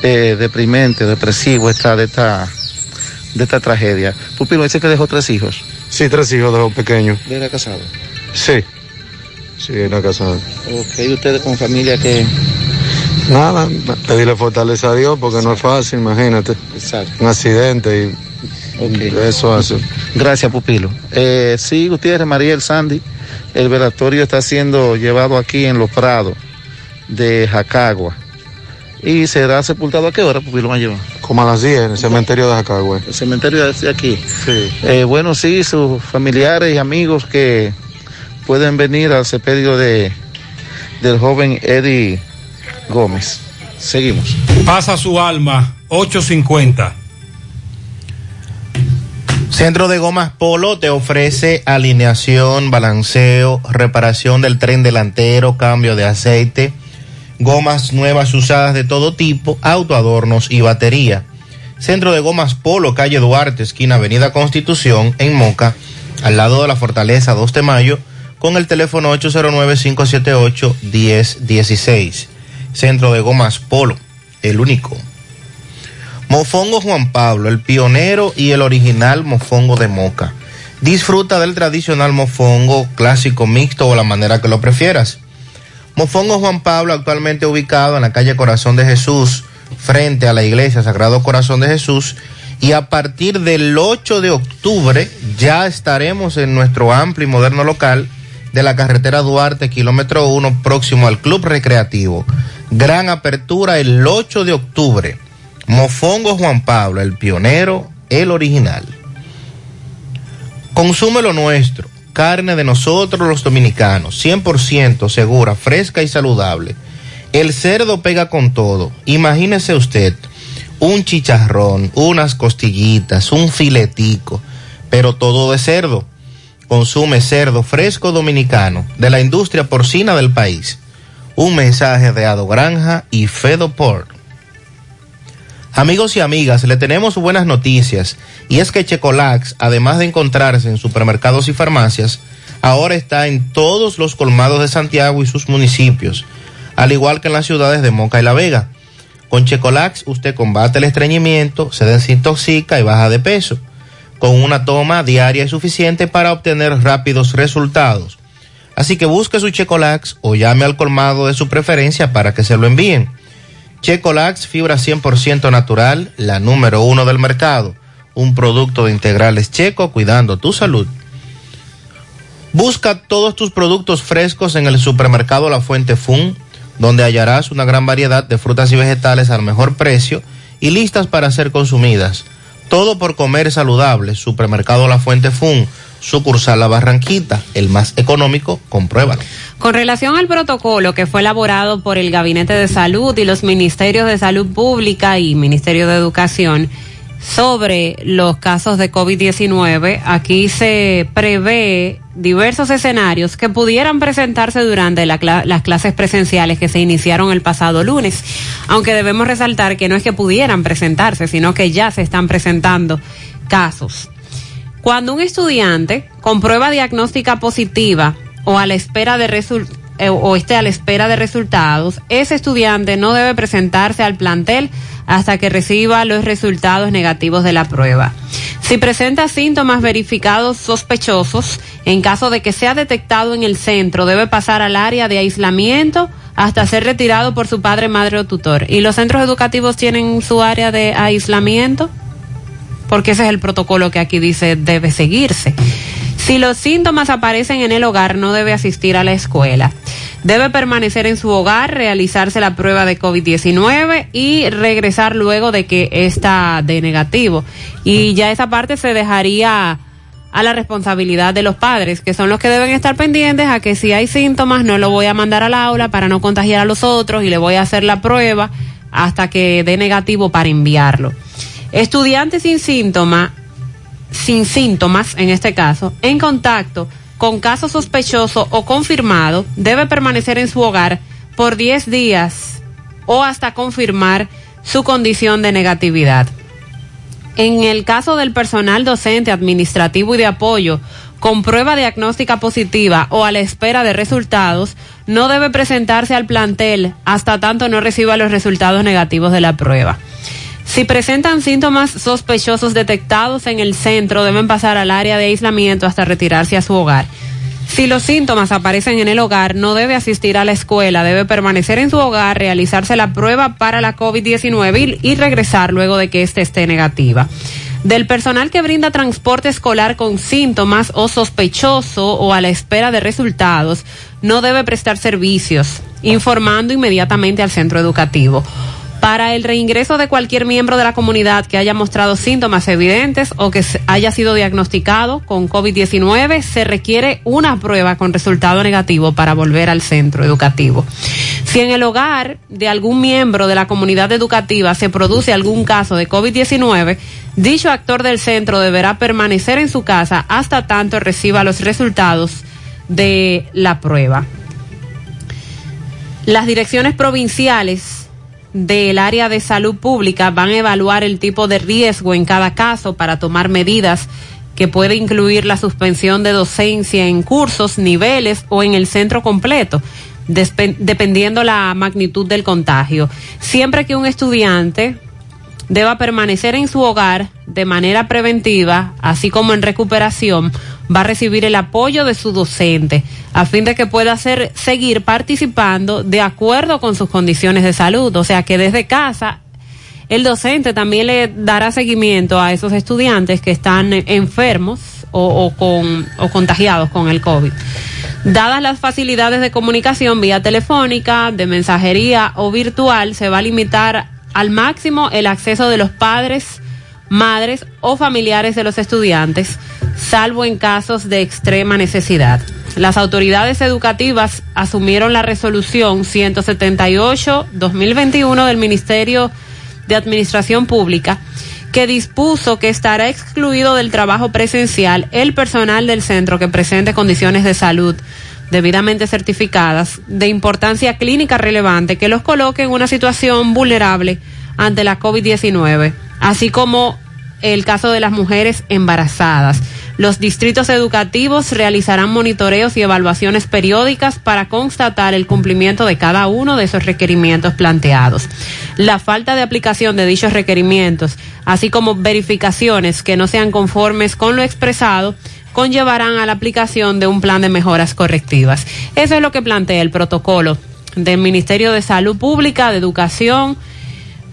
eh, deprimente, depresivo está de esta, de esta tragedia. Pupilo dice que dejó tres hijos. Sí, tres hijos de los pequeños. ¿De era casado? Sí. Sí, era casado. Ok, ¿y ustedes con familia que Nada, pedirle fortaleza a Dios porque no es fácil, imagínate. Exacto. Un accidente y eso hace. Gracias, Pupilo. Eh, sí, Gutiérrez, Mariel, Sandy, el velatorio está siendo llevado aquí en Los Prados de Jacagua. ¿Y será sepultado a qué hora, Pupilo, va a llevar? Como a las 10 en el cementerio de Jacagüe. El cementerio de aquí. Sí. Eh, bueno, sí, sus familiares y amigos que pueden venir al sepelio de, del joven Eddie Gómez. Seguimos. Pasa su alma, 850. Centro de Gomas Polo te ofrece alineación, balanceo, reparación del tren delantero, cambio de aceite, gomas nuevas usadas de todo tipo, autoadornos y batería. Centro de Gomas Polo, calle Duarte, esquina Avenida Constitución, en Moca, al lado de la Fortaleza 2 de Mayo, con el teléfono 809-578-1016. Centro de Gomas Polo, el único. Mofongo Juan Pablo, el pionero y el original mofongo de Moca. Disfruta del tradicional mofongo clásico mixto o la manera que lo prefieras. Mofongo Juan Pablo, actualmente ubicado en la calle Corazón de Jesús, frente a la iglesia Sagrado Corazón de Jesús. Y a partir del 8 de octubre ya estaremos en nuestro amplio y moderno local de la carretera Duarte, kilómetro 1, próximo al Club Recreativo. Gran apertura el 8 de octubre. Mofongo Juan Pablo, el pionero, el original. Consume lo nuestro. Carne de nosotros los dominicanos, 100% segura, fresca y saludable. El cerdo pega con todo. Imagínese usted un chicharrón, unas costillitas, un filetico, pero todo de cerdo. Consume cerdo fresco dominicano de la industria porcina del país. Un mensaje de Ado Granja y Fedoport. Amigos y amigas, le tenemos buenas noticias y es que Checolax, además de encontrarse en supermercados y farmacias, ahora está en todos los colmados de Santiago y sus municipios, al igual que en las ciudades de Moca y La Vega. Con Checolax usted combate el estreñimiento, se desintoxica y baja de peso. Con una toma diaria es suficiente para obtener rápidos resultados. Así que busque su Checolax o llame al colmado de su preferencia para que se lo envíen. Checolax, fibra 100% natural, la número uno del mercado. Un producto de integrales checo cuidando tu salud. Busca todos tus productos frescos en el supermercado La Fuente Fun, donde hallarás una gran variedad de frutas y vegetales al mejor precio y listas para ser consumidas. Todo por comer saludable. Supermercado La Fuente Fun, sucursal La Barranquita, el más económico, compruébalo. Con relación al protocolo que fue elaborado por el Gabinete de Salud y los Ministerios de Salud Pública y Ministerio de Educación sobre los casos de COVID-19, aquí se prevé diversos escenarios que pudieran presentarse durante las clases presenciales que se iniciaron el pasado lunes, aunque debemos resaltar que no es que pudieran presentarse, sino que ya se están presentando casos. Cuando un estudiante con prueba diagnóstica positiva o a la espera de resul- eh, o esté a la espera de resultados, ese estudiante no debe presentarse al plantel hasta que reciba los resultados negativos de la prueba. Si presenta síntomas verificados sospechosos, en caso de que sea detectado en el centro, debe pasar al área de aislamiento hasta ser retirado por su padre, madre o tutor. ¿Y los centros educativos tienen su área de aislamiento? Porque ese es el protocolo que aquí dice debe seguirse. Si los síntomas aparecen en el hogar, no debe asistir a la escuela. Debe permanecer en su hogar, realizarse la prueba de COVID-19 y regresar luego de que está de negativo. Y ya esa parte se dejaría a la responsabilidad de los padres, que son los que deben estar pendientes a que si hay síntomas no lo voy a mandar al aula para no contagiar a los otros y le voy a hacer la prueba hasta que dé negativo para enviarlo. Estudiante sin síntoma, sin síntomas en este caso, en contacto con caso sospechoso o confirmado, debe permanecer en su hogar por 10 días o hasta confirmar su condición de negatividad. En el caso del personal docente, administrativo y de apoyo con prueba diagnóstica positiva o a la espera de resultados, no debe presentarse al plantel hasta tanto no reciba los resultados negativos de la prueba. Si presentan síntomas sospechosos detectados en el centro, deben pasar al área de aislamiento hasta retirarse a su hogar. Si los síntomas aparecen en el hogar, no debe asistir a la escuela, debe permanecer en su hogar, realizarse la prueba para la COVID-19 y, regresar luego de que éste esté negativa. Del personal que brinda transporte escolar con síntomas o sospechoso o a la espera de resultados, no debe prestar servicios, informando inmediatamente al centro educativo. Para el reingreso de cualquier miembro de la comunidad que haya mostrado síntomas evidentes o que haya sido diagnosticado con COVID-19, se requiere una prueba con resultado negativo para volver al centro educativo. Si en el hogar de algún miembro de la comunidad educativa se produce algún caso de COVID-19, dicho actor del centro deberá permanecer en su casa hasta tanto reciba los resultados de la prueba. Las direcciones provinciales del área de salud pública van a evaluar el tipo de riesgo en cada caso para tomar medidas que puede incluir la suspensión de docencia en cursos, niveles o en el centro completo, dependiendo la magnitud del contagio. Siempre que un estudiante deba permanecer en su hogar de manera preventiva, así como en recuperación, va a recibir el apoyo de su docente a fin de que pueda hacer, seguir participando de acuerdo con sus condiciones de salud. O sea que desde casa el docente también le dará seguimiento a esos estudiantes que están enfermos o con, o contagiados con el COVID. Dadas las facilidades de comunicación vía telefónica, de mensajería o virtual, se va a limitar al máximo el acceso de los padres, madres o familiares de los estudiantes salvo en casos de extrema necesidad. Las autoridades educativas asumieron la resolución 178-2021 del Ministerio de Administración Pública que dispuso que estará excluido del trabajo presencial el personal del centro que presente condiciones de salud debidamente certificadas de importancia clínica relevante que los coloque en una situación vulnerable ante la COVID-19, así como el caso de las mujeres embarazadas. Los distritos educativos realizarán monitoreos y evaluaciones periódicas para constatar el cumplimiento de cada uno de esos requerimientos planteados. La falta de aplicación de dichos requerimientos, así como verificaciones que no sean conformes con lo expresado, conllevarán a la aplicación de un plan de mejoras correctivas. Eso es lo que plantea el protocolo del Ministerio de Salud Pública, de Educación,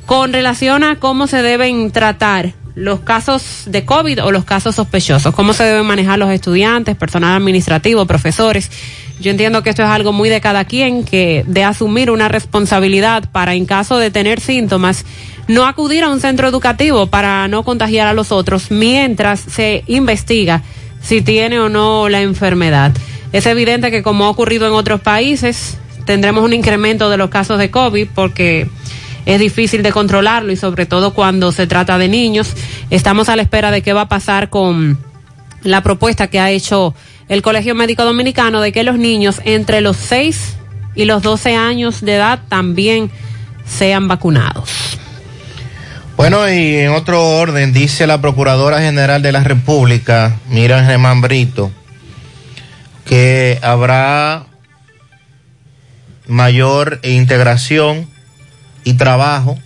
con relación a cómo se deben tratar los casos de COVID o los casos sospechosos, cómo se deben manejar los estudiantes, personal administrativo, profesores. Yo entiendo que esto es algo muy de cada quien, que de asumir una responsabilidad para en caso de tener síntomas, no acudir a un centro educativo para no contagiar a los otros mientras se investiga si tiene o no la enfermedad. Es evidente que como ha ocurrido en otros países, tendremos un incremento de los casos de COVID porque es difícil de controlarlo y sobre todo cuando se trata de niños. Estamos a la espera de qué va a pasar con la propuesta que ha hecho el Colegio Médico Dominicano de que los niños entre los 6 y los 12 años de edad también sean vacunados. Bueno, y en otro orden, dice la Procuradora General de la República, Miriam Germán Brito, que habrá mayor integración y trabajo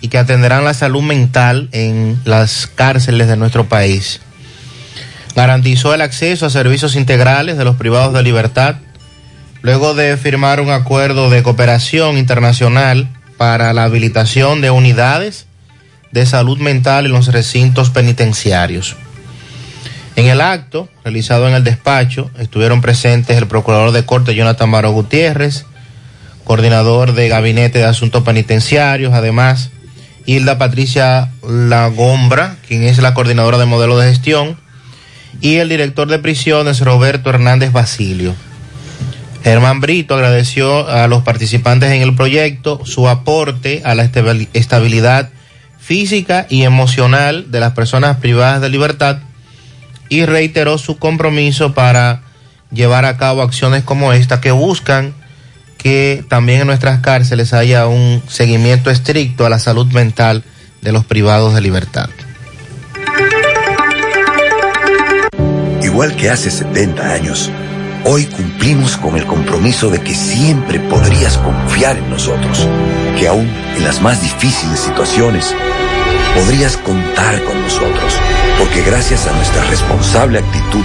y que atenderán la salud mental en las cárceles de nuestro país. Garantizó el acceso a servicios integrales de los privados de libertad, luego de firmar un acuerdo de cooperación internacional para la habilitación de unidades de salud mental en los recintos penitenciarios. En el acto, realizado en el despacho, estuvieron presentes el procurador de corte Jonathan Baro Gutiérrez, coordinador de Gabinete de Asuntos Penitenciarios, además Hilda Patricia Lagombra, quien es la coordinadora de modelo de gestión, y el director de prisiones Roberto Hernández Basilio. Germán Brito agradeció a los participantes en el proyecto su aporte a la estabilidad física y emocional de las personas privadas de libertad y reiteró su compromiso para llevar a cabo acciones como esta que buscan que también en nuestras cárceles haya un seguimiento estricto a la salud mental de los privados de libertad. Igual que hace 70 años, hoy cumplimos con el compromiso de que siempre podrías confiar en nosotros, que aún en las más difíciles situaciones podrías contar con nosotros, porque gracias a nuestra responsable actitud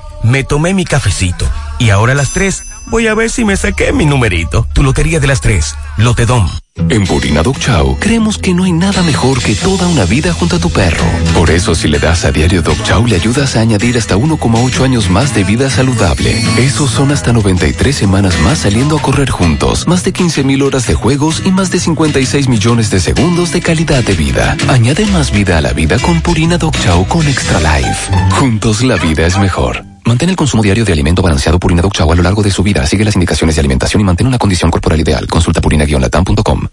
me tomé mi cafecito y ahora a las 3 voy a ver si me saqué mi numerito. Tu lotería de las tres, Lotedom. En Purina Dog Chow creemos que no hay nada mejor que toda una vida junto a tu perro. Por eso si le das a diario Dog Chow le ayudas a añadir hasta 1,8 años más de vida saludable. Esos son hasta 93 semanas más saliendo a correr juntos, más de 15 mil horas de juegos y más de 56 millones de segundos de calidad de vida. Añade más vida a la vida con Purina Dog Chow con Extra Life. Juntos la vida es mejor. Mantén el consumo diario de alimento balanceado Purina Dog Chow a lo largo de su vida. Sigue las indicaciones de alimentación y mantén una condición corporal ideal. Consulta purina-latam.com.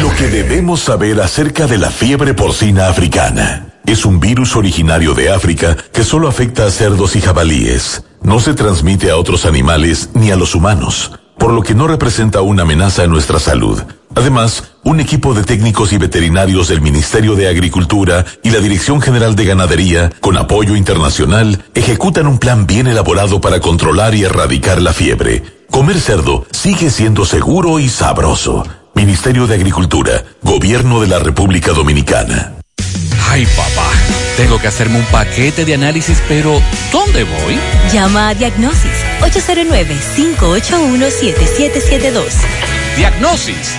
Lo que debemos saber acerca de la fiebre porcina africana. Es un virus originario de África que solo afecta a cerdos y jabalíes. No se transmite a otros animales ni a los humanos, por lo que no representa una amenaza a nuestra salud. Además, un equipo de técnicos y veterinarios del Ministerio de Agricultura y la Dirección General de Ganadería, con apoyo internacional, ejecutan un plan bien elaborado para controlar y erradicar la fiebre. Comer cerdo sigue siendo seguro y sabroso. Ministerio de Agricultura, Gobierno de la República Dominicana. Ay, papá, tengo que hacerme un paquete de análisis, pero ¿dónde voy? Llama a Diagnosis 809-581-7772. Diagnosis.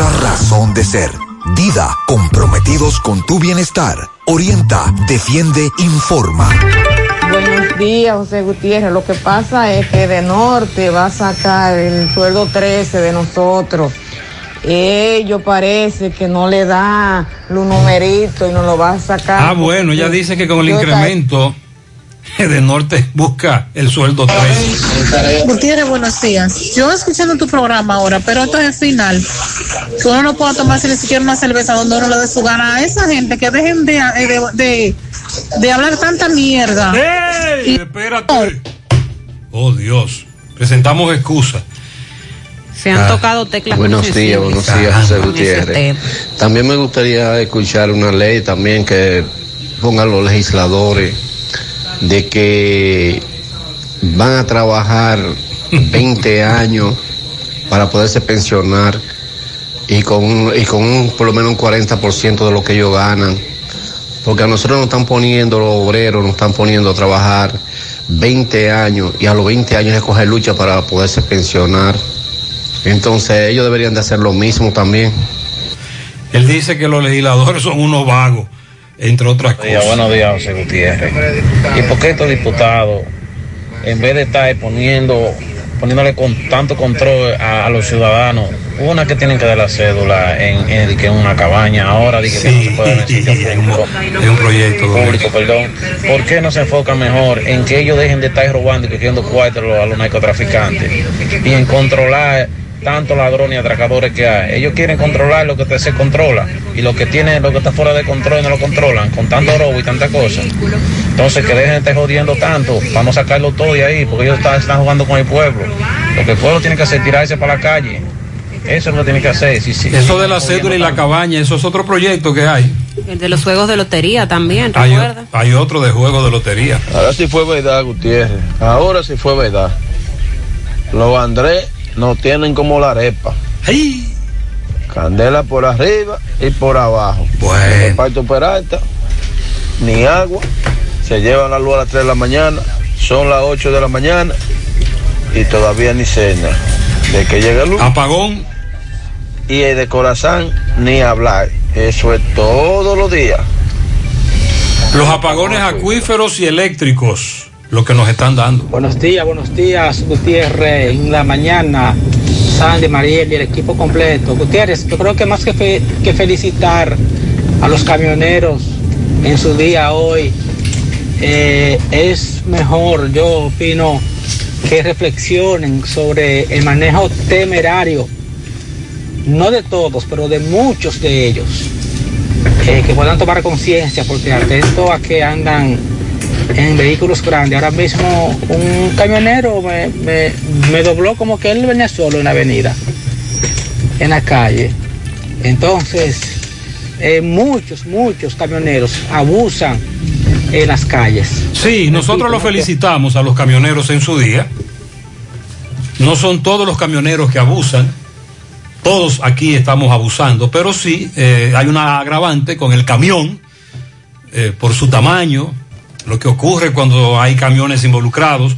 razón de ser. Dida, comprometidos con tu bienestar. Orienta, defiende, informa. Buenos días, José Gutiérrez. Lo que pasa es que de norte va a sacar el sueldo 13 de nosotros. Ellos parece que no le da los numeritos y no lo va a sacar. Ah, bueno, ya dice que con el incremento de norte busca el sueldo 3. Gutiérrez, buenos días. Yo escuchando tu programa ahora, pero esto es el final. Que uno no pueda tomarse ni siquiera una cerveza donde uno le dé su gana a esa gente que dejen de, de, de, de hablar tanta mierda. ¡Ey! Espérate. Oh, Dios. Presentamos excusas. Se han tocado teclas Buenos días, buenos días, José Gutiérrez. También me gustaría escuchar una ley también que pongan los legisladores de que van a trabajar 20 años para poderse pensionar y con, un- y con un- por lo menos un 40% de lo que ellos ganan. Porque a nosotros nos están poniendo, los obreros nos están poniendo a trabajar 20 años y a los 20 años es coger lucha para poderse pensionar. Entonces ellos deberían de hacer lo mismo también. Él dice que los legisladores son unos vagos, entre otras Buenos días, cosas. buenos días, José Gutiérrez. ¿Y por qué estos diputados, en vez de estar poniendo, poniéndole con tanto control a, a los ciudadanos, una que tienen que dar la cédula en, en, una cabaña, ahora di que no se puede público, un proyecto. público, perdón. ¿Por qué no se enfocan mejor en que ellos dejen de estar robando y cogiendo cuartos a los narcotraficantes y en controlar tantos ladrones y atracadores que hay. Ellos quieren controlar lo que te- se controla y lo que tiene, lo que está fuera de control no lo controlan con tanto robo y tanta cosa. Entonces que dejen de estar jodiendo tanto para no sacarlo todo de ahí porque ellos están, están jugando con el pueblo. Lo que el pueblo tiene que hacer es tirarse para la calle. Eso es lo que tiene que hacer. Sí, sí. Eso de la cédula y la cabaña, eso es otro proyecto que hay. El de los juegos de lotería también, Hay, recuerda. hay otro de juego de lotería. Ahora sí fue verdad, Gutiérrez. Ahora sí fue verdad. Los Andrés no tienen como la arepa. Candela por arriba y por abajo. Bueno. El parto Peralta, ni agua. Se llevan la luz a las 3 de la mañana. Son las 8 de la mañana y todavía ni cena. De que llega luz. Apagón. Y el de corazón ni hablar. Eso es todos los días. Los apagones acuíferos y eléctricos, lo que nos están dando. Buenos días, buenos días, Gutiérrez, en la mañana, Sandy, Mariel y el equipo completo. Gutiérrez, yo creo que más que, fe- que felicitar a los camioneros en su día hoy, eh, es mejor, yo opino, que reflexionen sobre el manejo temerario, no de todos, pero de muchos de ellos, eh, que puedan tomar conciencia, porque atento a que andan en vehículos grandes. Ahora mismo un camionero me, me- me dobló como que él venía solo en la avenida, en la calle. Entonces, eh, muchos, muchos camioneros abusan en las calles. Sí, nosotros los felicitamos a los camioneros en su día. No son todos los camioneros que abusan. Todos aquí estamos abusando, pero sí eh, hay una agravante con el camión eh, por su tamaño, lo que ocurre cuando hay camiones involucrados.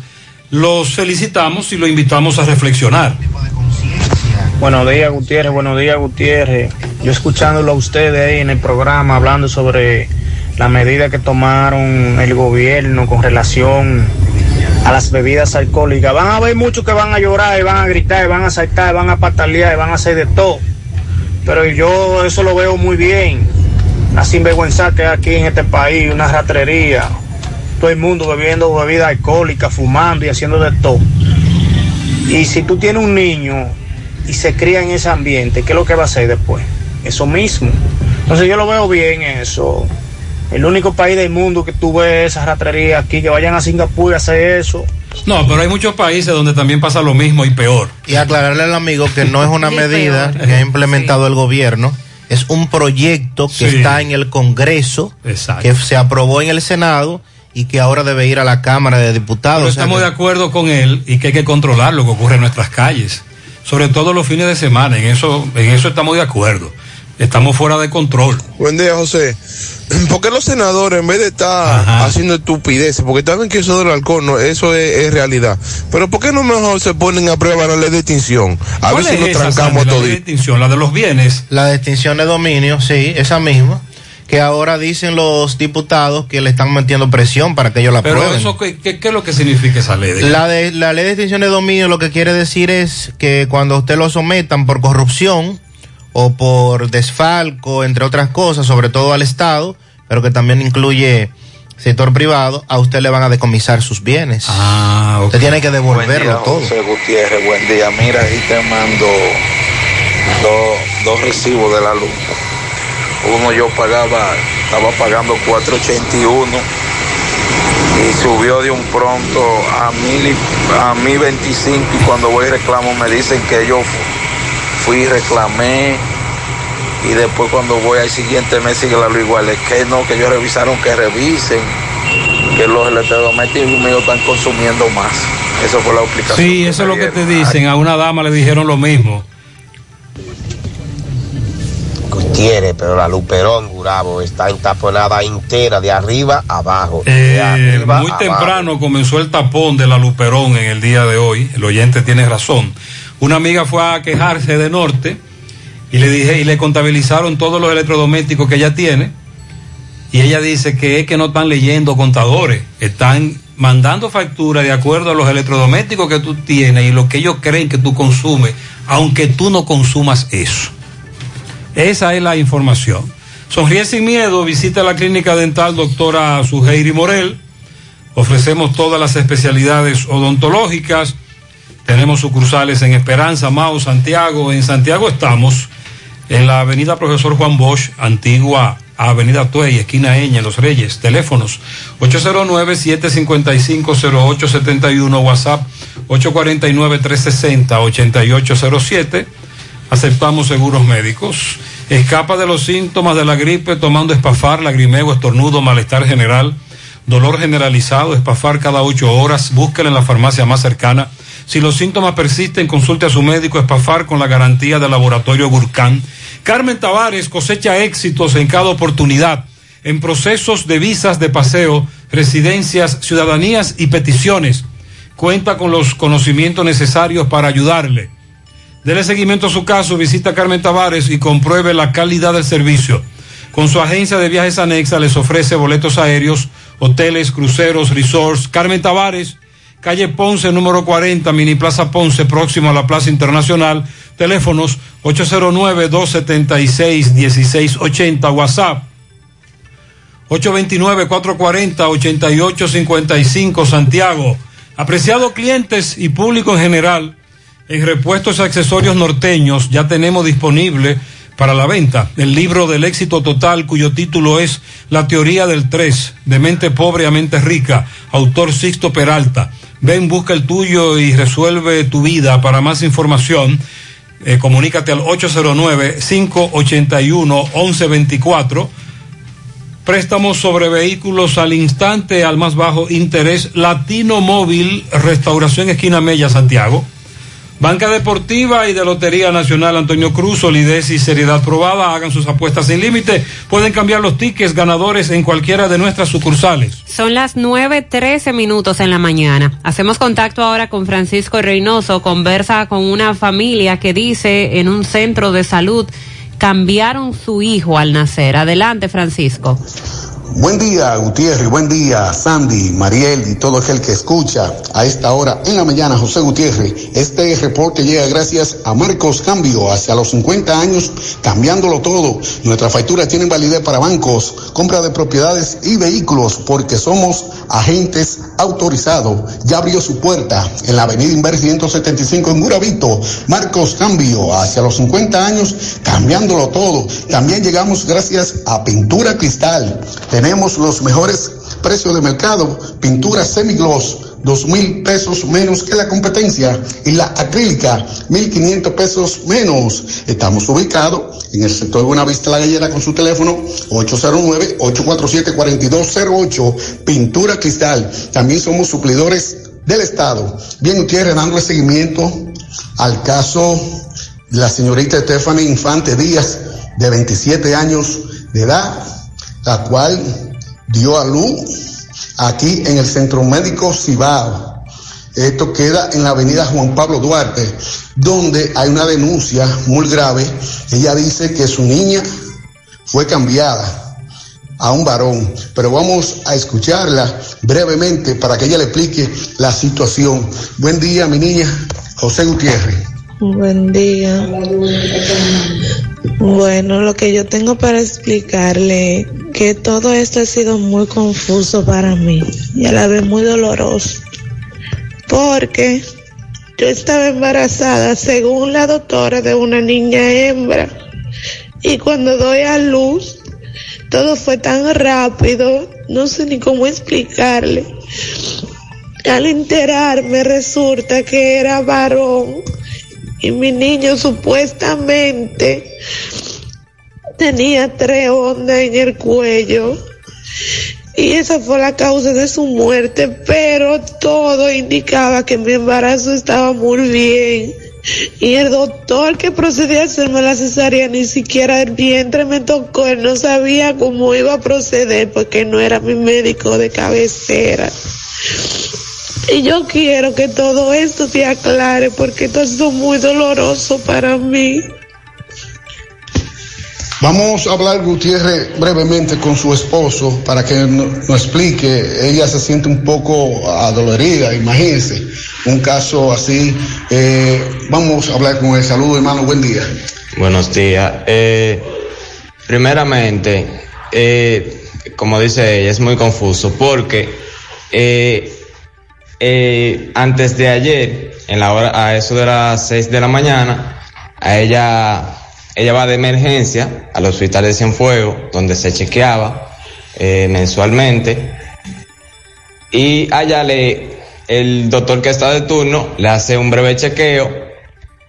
Los felicitamos y los invitamos a reflexionar. Buenos días, Gutiérrez. Buenos días, Gutiérrez. Yo escuchándolo a ustedes ahí en el programa hablando sobre la medida que tomaron el gobierno con relación a las bebidas alcohólicas. Van a haber muchos que van a llorar, y van a gritar, y van a saltar, y van a patalear, y van a hacer de todo. Pero yo eso lo veo muy bien. La sinvergüenza que hay aquí en este país, una ratrería. Todo el mundo bebiendo bebida alcohólica, fumando y haciendo de todo. Y si tú tienes un niño y se cría en ese ambiente, ¿qué es lo que va a hacer después? Eso mismo. Entonces yo lo veo bien eso. El único país del mundo que tú ves esa ratrería aquí, que vayan a Singapur a hacer eso. No, pero hay muchos países donde también pasa lo mismo y peor. Y aclararle al amigo que no es una medida peor. que ha implementado el gobierno, es un proyecto que Sí. está en el Congreso, que se aprobó en el Senado y que ahora debe ir a la Cámara de Diputados. Pero O sea estamos que- de acuerdo con él y que hay que controlar lo que ocurre en nuestras calles, sobre todo los fines de semana. En eso, en eso estamos de acuerdo. Estamos fuera de control. Buen día, José. ¿Por qué los senadores, en vez de estar haciendo estupideces, porque saben que eso del alcohol, no, eso es, es realidad, pero ¿por qué no mejor se ponen a prueba la ley de extinción? A ver ¿Cuál si es nos esa, trancamos la todos. ley de extinción, la de los bienes. La de extinción de dominio, sí, esa misma. Que ahora dicen los diputados que le están metiendo presión para que ellos la Pero aprueben. eso, ¿qué, qué, qué es lo que significa esa ley? La, de, la ley de extinción de dominio lo que quiere decir es que cuando usted lo sometan por corrupción o por desfalco, entre otras cosas, sobre todo al Estado, pero que también incluye sector privado, a usted le van a decomisar sus bienes. Ah, Usted tiene que devolverlo todo. José Gutiérrez, buen día. Mira, ahí te mando dos, dos recibos de la luz. Uno yo pagaba, estaba pagando 481 y subió de un pronto a mil a 1025 y cuando voy y reclamo me dicen que yo fu- fui y reclamé y después cuando voy al siguiente mes sigue la luz igual. Es que no, que ellos revisaron que revisen, que los electrodomésticos míos están consumiendo más. Eso fue la explicación. Sí, eso es lo que te dicen. A una dama le dijeron lo mismo. Gutiérrez, pero la Luperón Gurabo está entaponada entera de arriba a abajo. de Eh, arriba muy temprano comenzó el tapón de la Luperón en el día de hoy. El oyente tiene razón. Una amiga fue a quejarse de Norte y le dije y le contabilizaron todos los electrodomésticos que ella tiene. Y ella dice que es que no están leyendo contadores, están mandando facturas de acuerdo a los electrodomésticos que tú tienes y lo que ellos creen que tú consumes, aunque tú no consumas eso. Esa es la información. Sonríe sin miedo, visita la clínica dental doctora Suheiri Morel. Ofrecemos todas las especialidades odontológicas. Tenemos sucursales en Esperanza, Mao, Santiago. En Santiago estamos en la avenida Profesor Juan Bosch, antigua Avenida Tuey, esquina Eña, Los Reyes. Teléfonos 809-755-0871, WhatsApp 849-360-8807. Aceptamos seguros médicos. Escapa de los síntomas de la gripe tomando espafar, lagrimeo, estornudo, malestar general, dolor generalizado, espafar cada ocho horas. Búsquela en la farmacia más cercana. Si los síntomas persisten, consulte a su médico espafar con la garantía del laboratorio Gurkhan. Carmen Tavares cosecha éxitos en cada oportunidad en procesos de visas de paseo, residencias, ciudadanías y peticiones. Cuenta con los conocimientos necesarios para ayudarle. Dele seguimiento a su caso, visita a Carmen Tavares y compruebe la calidad del servicio. Con su agencia de viajes anexa les ofrece boletos aéreos, hoteles, cruceros, resorts. Carmen Tavares, calle Ponce, número 40, Mini Plaza Ponce, próximo a la Plaza Internacional. Teléfonos 809-276-1680, WhatsApp 829-440-8855, Santiago. Apreciados clientes y público en general, en repuestos y accesorios norteños ya tenemos disponible para la venta el libro del éxito total cuyo título es La teoría del 3, de mente pobre a mente rica, autor Sixto Peralta. Ven, busca el tuyo y resuelve tu vida. Para más información, eh, comunícate al 809-581-1124. Préstamos sobre vehículos al instante, al más bajo interés. Latino Móvil, Restauración Esquina Mella, Santiago. Banca Deportiva y de Lotería Nacional Antonio Cruz, solidez y seriedad probada. Hagan sus apuestas sin límite. Pueden cambiar los tickets ganadores en cualquiera de nuestras sucursales. Son las 9.13 minutos en la mañana. Hacemos contacto ahora con Francisco Reynoso. Conversa con una familia que dice en un centro de salud cambiaron su hijo al nacer. Adelante, Francisco. Buen día, Gutiérrez, buen día, Sandy, Mariel y todo aquel que escucha a esta hora en la mañana, José Gutiérrez. Este reporte llega gracias a Marcos Cambio, hacia los 50 años, cambiándolo todo. Nuestra factura tiene validez para bancos, compra de propiedades y vehículos, porque somos agentes autorizados. Ya abrió su puerta en la avenida Inver 175 en Guravito. Marcos Cambio, hacia los 50 años, cambiándolo todo. También llegamos gracias a Pintura Cristal. Tenemos los mejores precios de mercado. Pintura semigloss, dos mil pesos menos que la competencia. Y la acrílica, mil quinientos pesos menos. Estamos ubicados en el sector de Buenavista La Gallera con su teléfono 809-847-4208. Pintura cristal. También somos suplidores del Estado. Bien, Gutiérrez, dándole seguimiento al caso de la señorita Stephanie Infante Díaz, de 27 años de edad, la cual dio a luz aquí en el Centro Médico Cibao. Esto queda en la avenida Juan Pablo Duarte, donde hay una denuncia muy grave. Ella dice que su niña fue cambiada a un varón, pero vamos a escucharla brevemente para que ella le explique la situación. Buen día, mi niña, José Gutiérrez. Buen día. Bueno, lo que yo tengo para explicarle que todo esto ha sido muy confuso para mí y a la vez muy doloroso. Porque yo estaba embarazada según la doctora de una niña hembra y cuando doy a luz todo fue tan rápido, no sé ni cómo explicarle. Al enterarme resulta que era varón y mi niño supuestamente tenía tres ondas en el cuello y esa fue la causa de su muerte, pero todo indicaba que mi embarazo estaba muy bien. Y el doctor que procedía a hacerme la cesárea ni siquiera el vientre me tocó, él no sabía cómo iba a proceder porque no era mi médico de cabecera. Y yo quiero que todo esto se aclare porque esto ha sido muy doloroso para mí. Vamos a hablar, Gutiérrez, brevemente con su esposo para que no- nos explique. Ella se siente un poco adolorida, imagínense, un caso así. Eh, vamos a hablar con él. Saludos, hermano, buen día. Buenos días. Eh, primeramente, eh, como dice ella, es muy confuso porque eh, antes de ayer en la hora, a eso de las 6 de la mañana, a ella, ella va de emergencia al hospital de Cienfuegos, donde se chequeaba eh, mensualmente. Y allá le, el doctor que está de turno le hace un breve chequeo,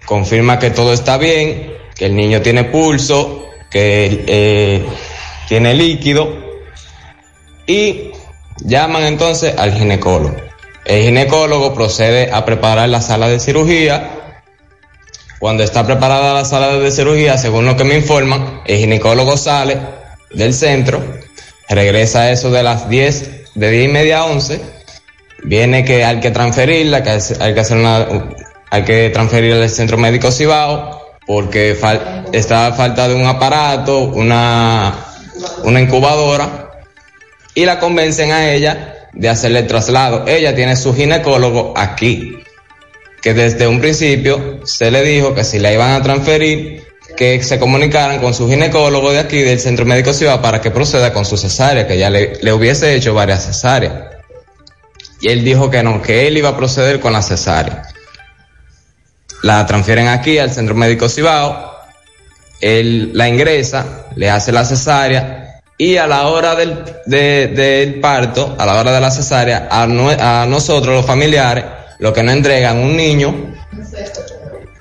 confirma que todo está bien, que el niño tiene pulso, que eh, tiene líquido y llaman entonces al ginecólogo. El ginecólogo procede a preparar la sala de cirugía. Cuando está preparada la sala de cirugía, según lo que me informan, el ginecólogo sale del centro, regresa a eso de las 10, de 10 y media a 11, viene que hay que transferirla, que hay que hacer una, hay que transferirla al centro médico Cibao, porque está falta de un aparato, una, una incubadora, y la convencen a ella de hacerle el traslado. Ella tiene su ginecólogo aquí, que desde un principio se le dijo que si la iban a transferir, que se comunicaran con su ginecólogo de aquí, del Centro Médico Ciudad, para que proceda con su cesárea, que ya le, le hubiese hecho varias cesáreas. Y él dijo que no, que él iba a proceder con la cesárea. La transfieren aquí al Centro Médico Cibao, él la ingresa, le hace la cesárea y a la hora del, de, del parto, a la hora de la cesárea, a, no, a nosotros los familiares, lo que nos entregan un niño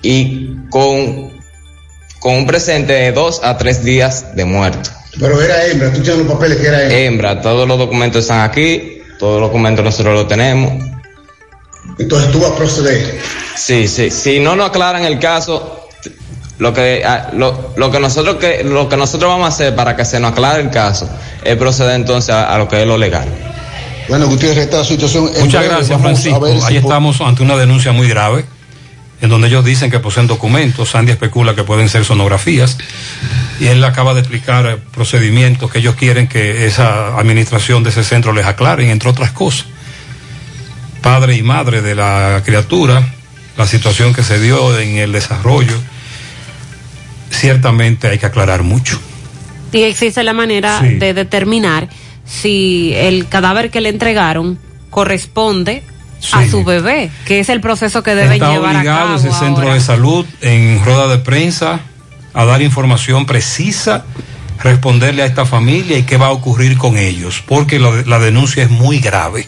y con, con un presente de dos a tres días de muerto. Pero era hembra, tú tienes los papeles que era hembra. Hembra, todos los documentos están aquí, todos los documentos nosotros los tenemos. Entonces tú vas a proceder. Sí, sí, si no nos aclaran el caso, lo que ah, lo, lo, que nosotros que lo que nosotros vamos a hacer para que se nos aclare el caso es proceder entonces a, a lo que es lo legal. Bueno, Gutiérrez, esta situación. Muchas gracias, Francisco. Si Ahí estamos ante una denuncia muy grave, en donde ellos dicen que poseen documentos. Sandy especula que pueden ser sonografías. Y él acaba de explicar procedimientos que ellos quieren que esa administración de ese centro les aclaren, entre otras cosas. Padre y madre de la criatura, la situación que se dio en el desarrollo ciertamente hay que aclarar mucho. Y existe la manera sí. de determinar si el cadáver que le entregaron corresponde sí. a su bebé, que es el proceso que deben Está llevar a cabo. ese centro ahora. de salud en rueda de prensa a dar información precisa, responderle a esta familia y qué va a ocurrir con ellos, porque la, la denuncia es muy grave.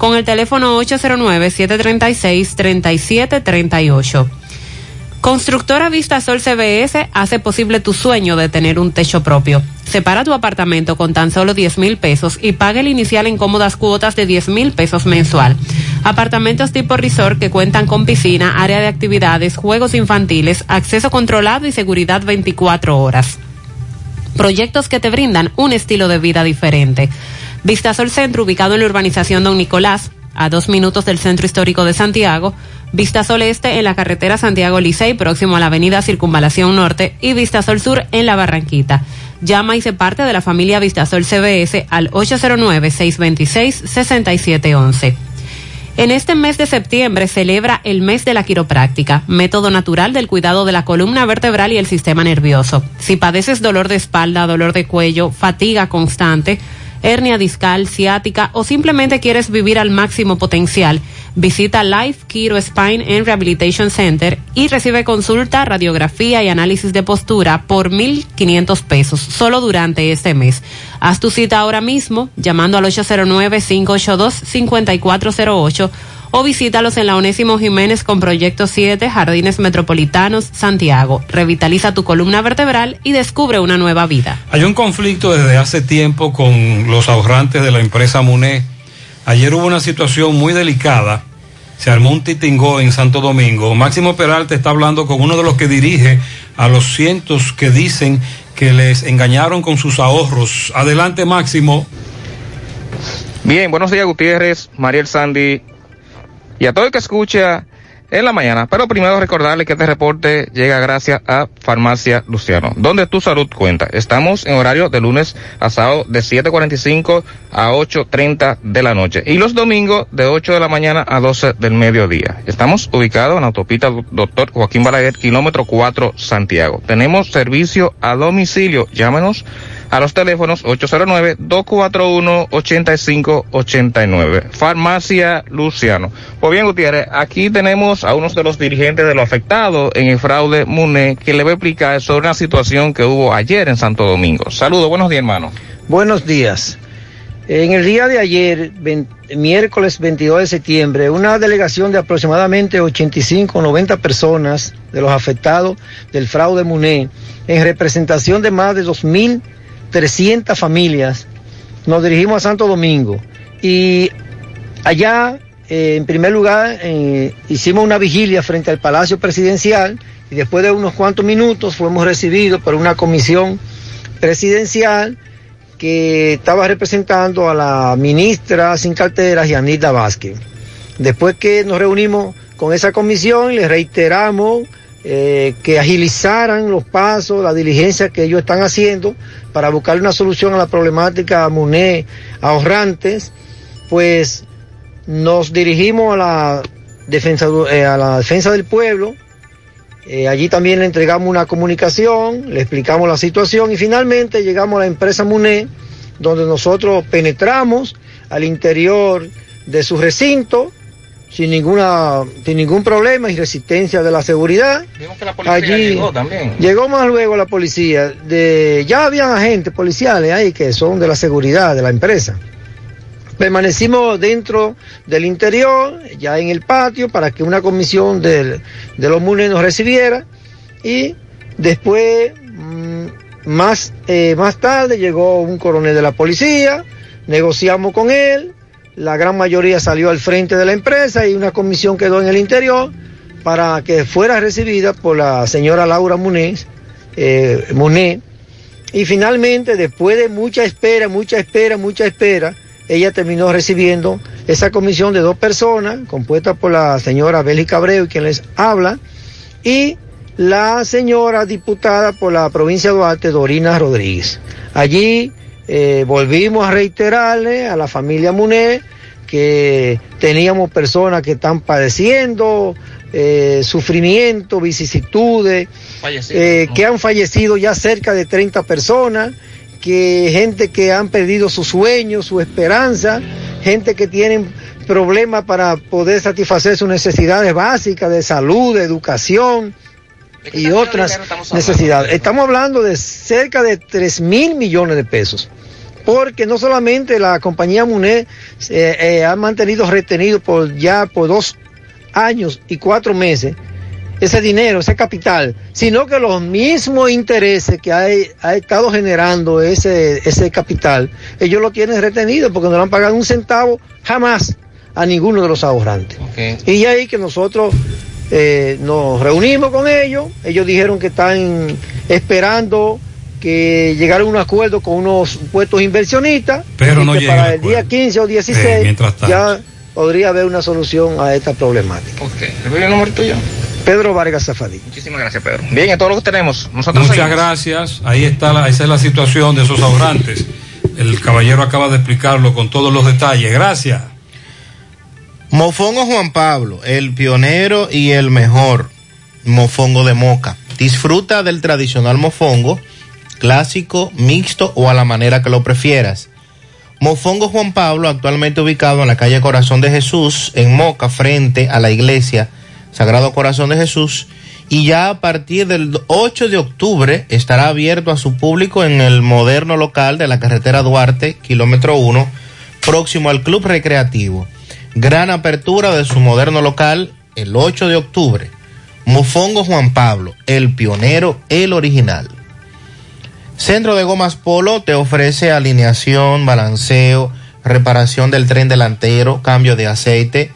con el teléfono 809-736-3738. Constructora Vista Sol CBS hace posible tu sueño de tener un techo propio. Separa tu apartamento con tan solo 10 mil pesos y paga el inicial en cómodas cuotas de 10 mil pesos mensual. Apartamentos tipo resort que cuentan con piscina, área de actividades, juegos infantiles, acceso controlado y seguridad 24 horas. Proyectos que te brindan un estilo de vida diferente. Vistasol Centro, ubicado en la urbanización Don Nicolás, a dos minutos del Centro Histórico de Santiago. Vistasol Este en la carretera Santiago Licey, próximo a la avenida Circunvalación Norte. Y Vistasol Sur en la Barranquita. Llama y se parte de la familia Vistasol CBS al 809-626-6711. En este mes de septiembre celebra el mes de la quiropráctica, método natural del cuidado de la columna vertebral y el sistema nervioso. Si padeces dolor de espalda, dolor de cuello, fatiga constante, hernia discal, ciática o simplemente quieres vivir al máximo potencial, Visita Life Kiro Spine and Rehabilitation Center y recibe consulta, radiografía y análisis de postura por 1.500 pesos solo durante este mes. Haz tu cita ahora mismo llamando al 809-582-5408 o visítalos en la Onésimo Jiménez con Proyecto 7, Jardines Metropolitanos, Santiago. Revitaliza tu columna vertebral y descubre una nueva vida. Hay un conflicto desde hace tiempo con los ahorrantes de la empresa MUNE. Ayer hubo una situación muy delicada. Se armó un titingó en Santo Domingo. Máximo Peralta está hablando con uno de los que dirige a los cientos que dicen que les engañaron con sus ahorros. Adelante, Máximo. Bien, buenos días, Gutiérrez, Mariel Sandy y a todo el que escucha en la mañana. Pero primero recordarle que este reporte llega gracias a Farmacia Luciano, donde tu salud cuenta. Estamos en horario de lunes a sábado de 7.45 a 8.30 de la noche y los domingos de 8 de la mañana a 12 del mediodía. Estamos ubicados en la autopista Doctor Joaquín Balaguer, kilómetro 4, Santiago. Tenemos servicio a domicilio. Llámenos a los teléfonos 809-241-8589. Farmacia Luciano. Pues bien, Gutiérrez, aquí tenemos a unos de los dirigentes de los afectados en el fraude MUNE que le va a explicar sobre una situación que hubo ayer en Santo Domingo. Saludos, buenos días, hermano. Buenos días. En el día de ayer, miércoles 22 de septiembre, una delegación de aproximadamente 85 90 personas de los afectados del fraude MUNE, en representación de más de 2.300 familias, nos dirigimos a Santo Domingo. Y allá, eh, en primer lugar, eh, hicimos una vigilia frente al Palacio Presidencial y después de unos cuantos minutos fuimos recibidos por una comisión presidencial que estaba representando a la ministra sin carteras, Yanita Vázquez. Después que nos reunimos con esa comisión, les reiteramos eh, que agilizaran los pasos, la diligencia que ellos están haciendo para buscar una solución a la problemática MUNE ahorrantes, pues nos dirigimos a la defensa, eh, a la defensa del pueblo, eh, allí también le entregamos una comunicación, le explicamos la situación y finalmente llegamos a la empresa MUNE, donde nosotros penetramos al interior de su recinto sin ninguna sin ningún problema y resistencia de la seguridad. allí llegó también. Llegó más luego la policía. De, ya habían agentes policiales ahí que son de la seguridad de la empresa. Permanecimos dentro del interior, ya en el patio, para que una comisión del- de los MUNE nos recibiera. Y después, mm, más, eh, más tarde, llegó un coronel de la policía, negociamos con él, la gran mayoría salió al frente de la empresa y una comisión quedó en el interior para que fuera recibida por la señora Laura Muniz, eh. Y finalmente, después de mucha espera, mucha espera, mucha espera, ella terminó recibiendo esa comisión de dos personas, compuesta por la señora Bélgica Abreu, quien les habla, y la señora diputada por la provincia de Duarte, Dorina Rodríguez. Allí eh, volvimos a reiterarle a la familia Muné que teníamos personas que están padeciendo eh, sufrimiento, vicisitudes, eh, que han fallecido ya cerca de 30 personas, que gente que han perdido sus sueños, su esperanza, gente que tienen problemas para poder satisfacer sus necesidades básicas de salud, de educación y otras necesidades. Estamos hablando de cerca de 3 mil millones de pesos. Porque no solamente la compañía MUNE eh, eh, ha mantenido retenido por ya por dos años y cuatro meses ese dinero, ese capital, sino que los mismos intereses que ha, ha estado generando ese, ese capital, ellos lo tienen retenido porque no le han pagado un centavo jamás a ninguno de los ahorrantes. Y ahí que nosotros eh, nos reunimos con ellos, ellos dijeron que están esperando que llegara a un acuerdo con unos puestos inversionistas, Pero no que llega para el día 15 o 16 Eh, mientras tanto. ya podría haber una solución a esta problemática. Pedro Vargas Zafadí. Muchísimas gracias, Pedro. Bien, es todo lo que tenemos. Nosotros Muchas seguimos. gracias. Ahí está, la, esa es la situación de esos ahorrantes. El caballero acaba de explicarlo con todos los detalles. Gracias. Mofongo Juan Pablo, el pionero y el mejor mofongo de moca. Disfruta del tradicional mofongo, clásico, mixto o a la manera que lo prefieras. Mofongo Juan Pablo, actualmente ubicado en la calle Corazón de Jesús, en Moca, frente a la iglesia Sagrado Corazón de Jesús. Y ya a partir del 8 de octubre estará abierto a su público en el moderno local de la carretera Duarte, kilómetro 1, próximo al Club Recreativo. Gran apertura de su moderno local el 8 de octubre. Mofongo Juan Pablo, el pionero, el original. Centro de Gomas Polo te ofrece alineación, balanceo, reparación del tren delantero, cambio de aceite,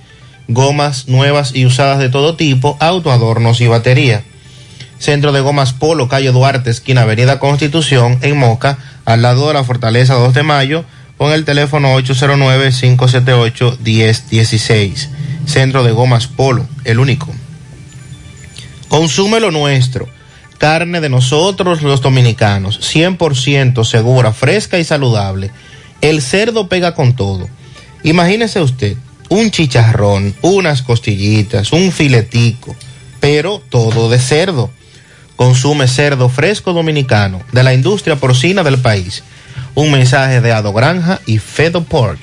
gomas nuevas y usadas de todo tipo, autoadornos y batería. Centro de Gomas Polo, calle Duarte, esquina Avenida Constitución, en Moca, al lado de la Fortaleza 2 de Mayo, con el teléfono 809-578-1016. Centro de Gomas Polo, el único. Consume lo nuestro. Carne de nosotros los dominicanos, 100% segura, fresca y saludable. El cerdo pega con todo. Imagínese usted, un chicharrón, unas costillitas, un filetico, pero todo de cerdo. Consume cerdo fresco dominicano de la industria porcina del país. Un mensaje de Ado Granja y Fedo Pork.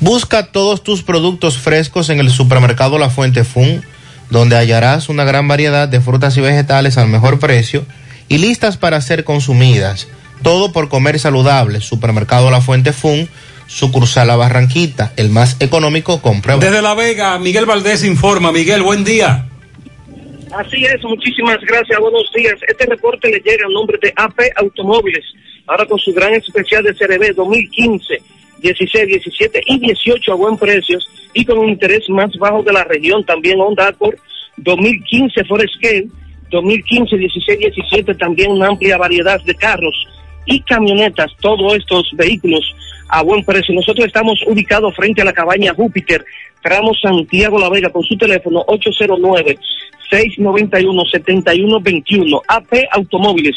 Busca todos tus productos frescos en el supermercado La Fuente Fun, donde hallarás una gran variedad de frutas y vegetales al mejor precio y listas para ser consumidas. Todo por comer saludable. Supermercado La Fuente Fun, sucursal La Barranquita, el más económico, comprueba. Desde La Vega, Miguel Valdés informa. Miguel, buen día. Así es, muchísimas gracias, buenos días. Este reporte le llega a nombre de AP Automóviles, ahora con su gran especial de CRB 2015, 16, 17 y 18 a buen precios y con un interés más bajo de la región. También Honda Accord 2015 Forescale, 2015, 16, 17 también una amplia variedad de carros y camionetas, todos estos vehículos a buen precio. Nosotros estamos ubicados frente a la cabaña Júpiter, tramo Santiago La Vega, con su teléfono 809-691-7121, AP Automóviles.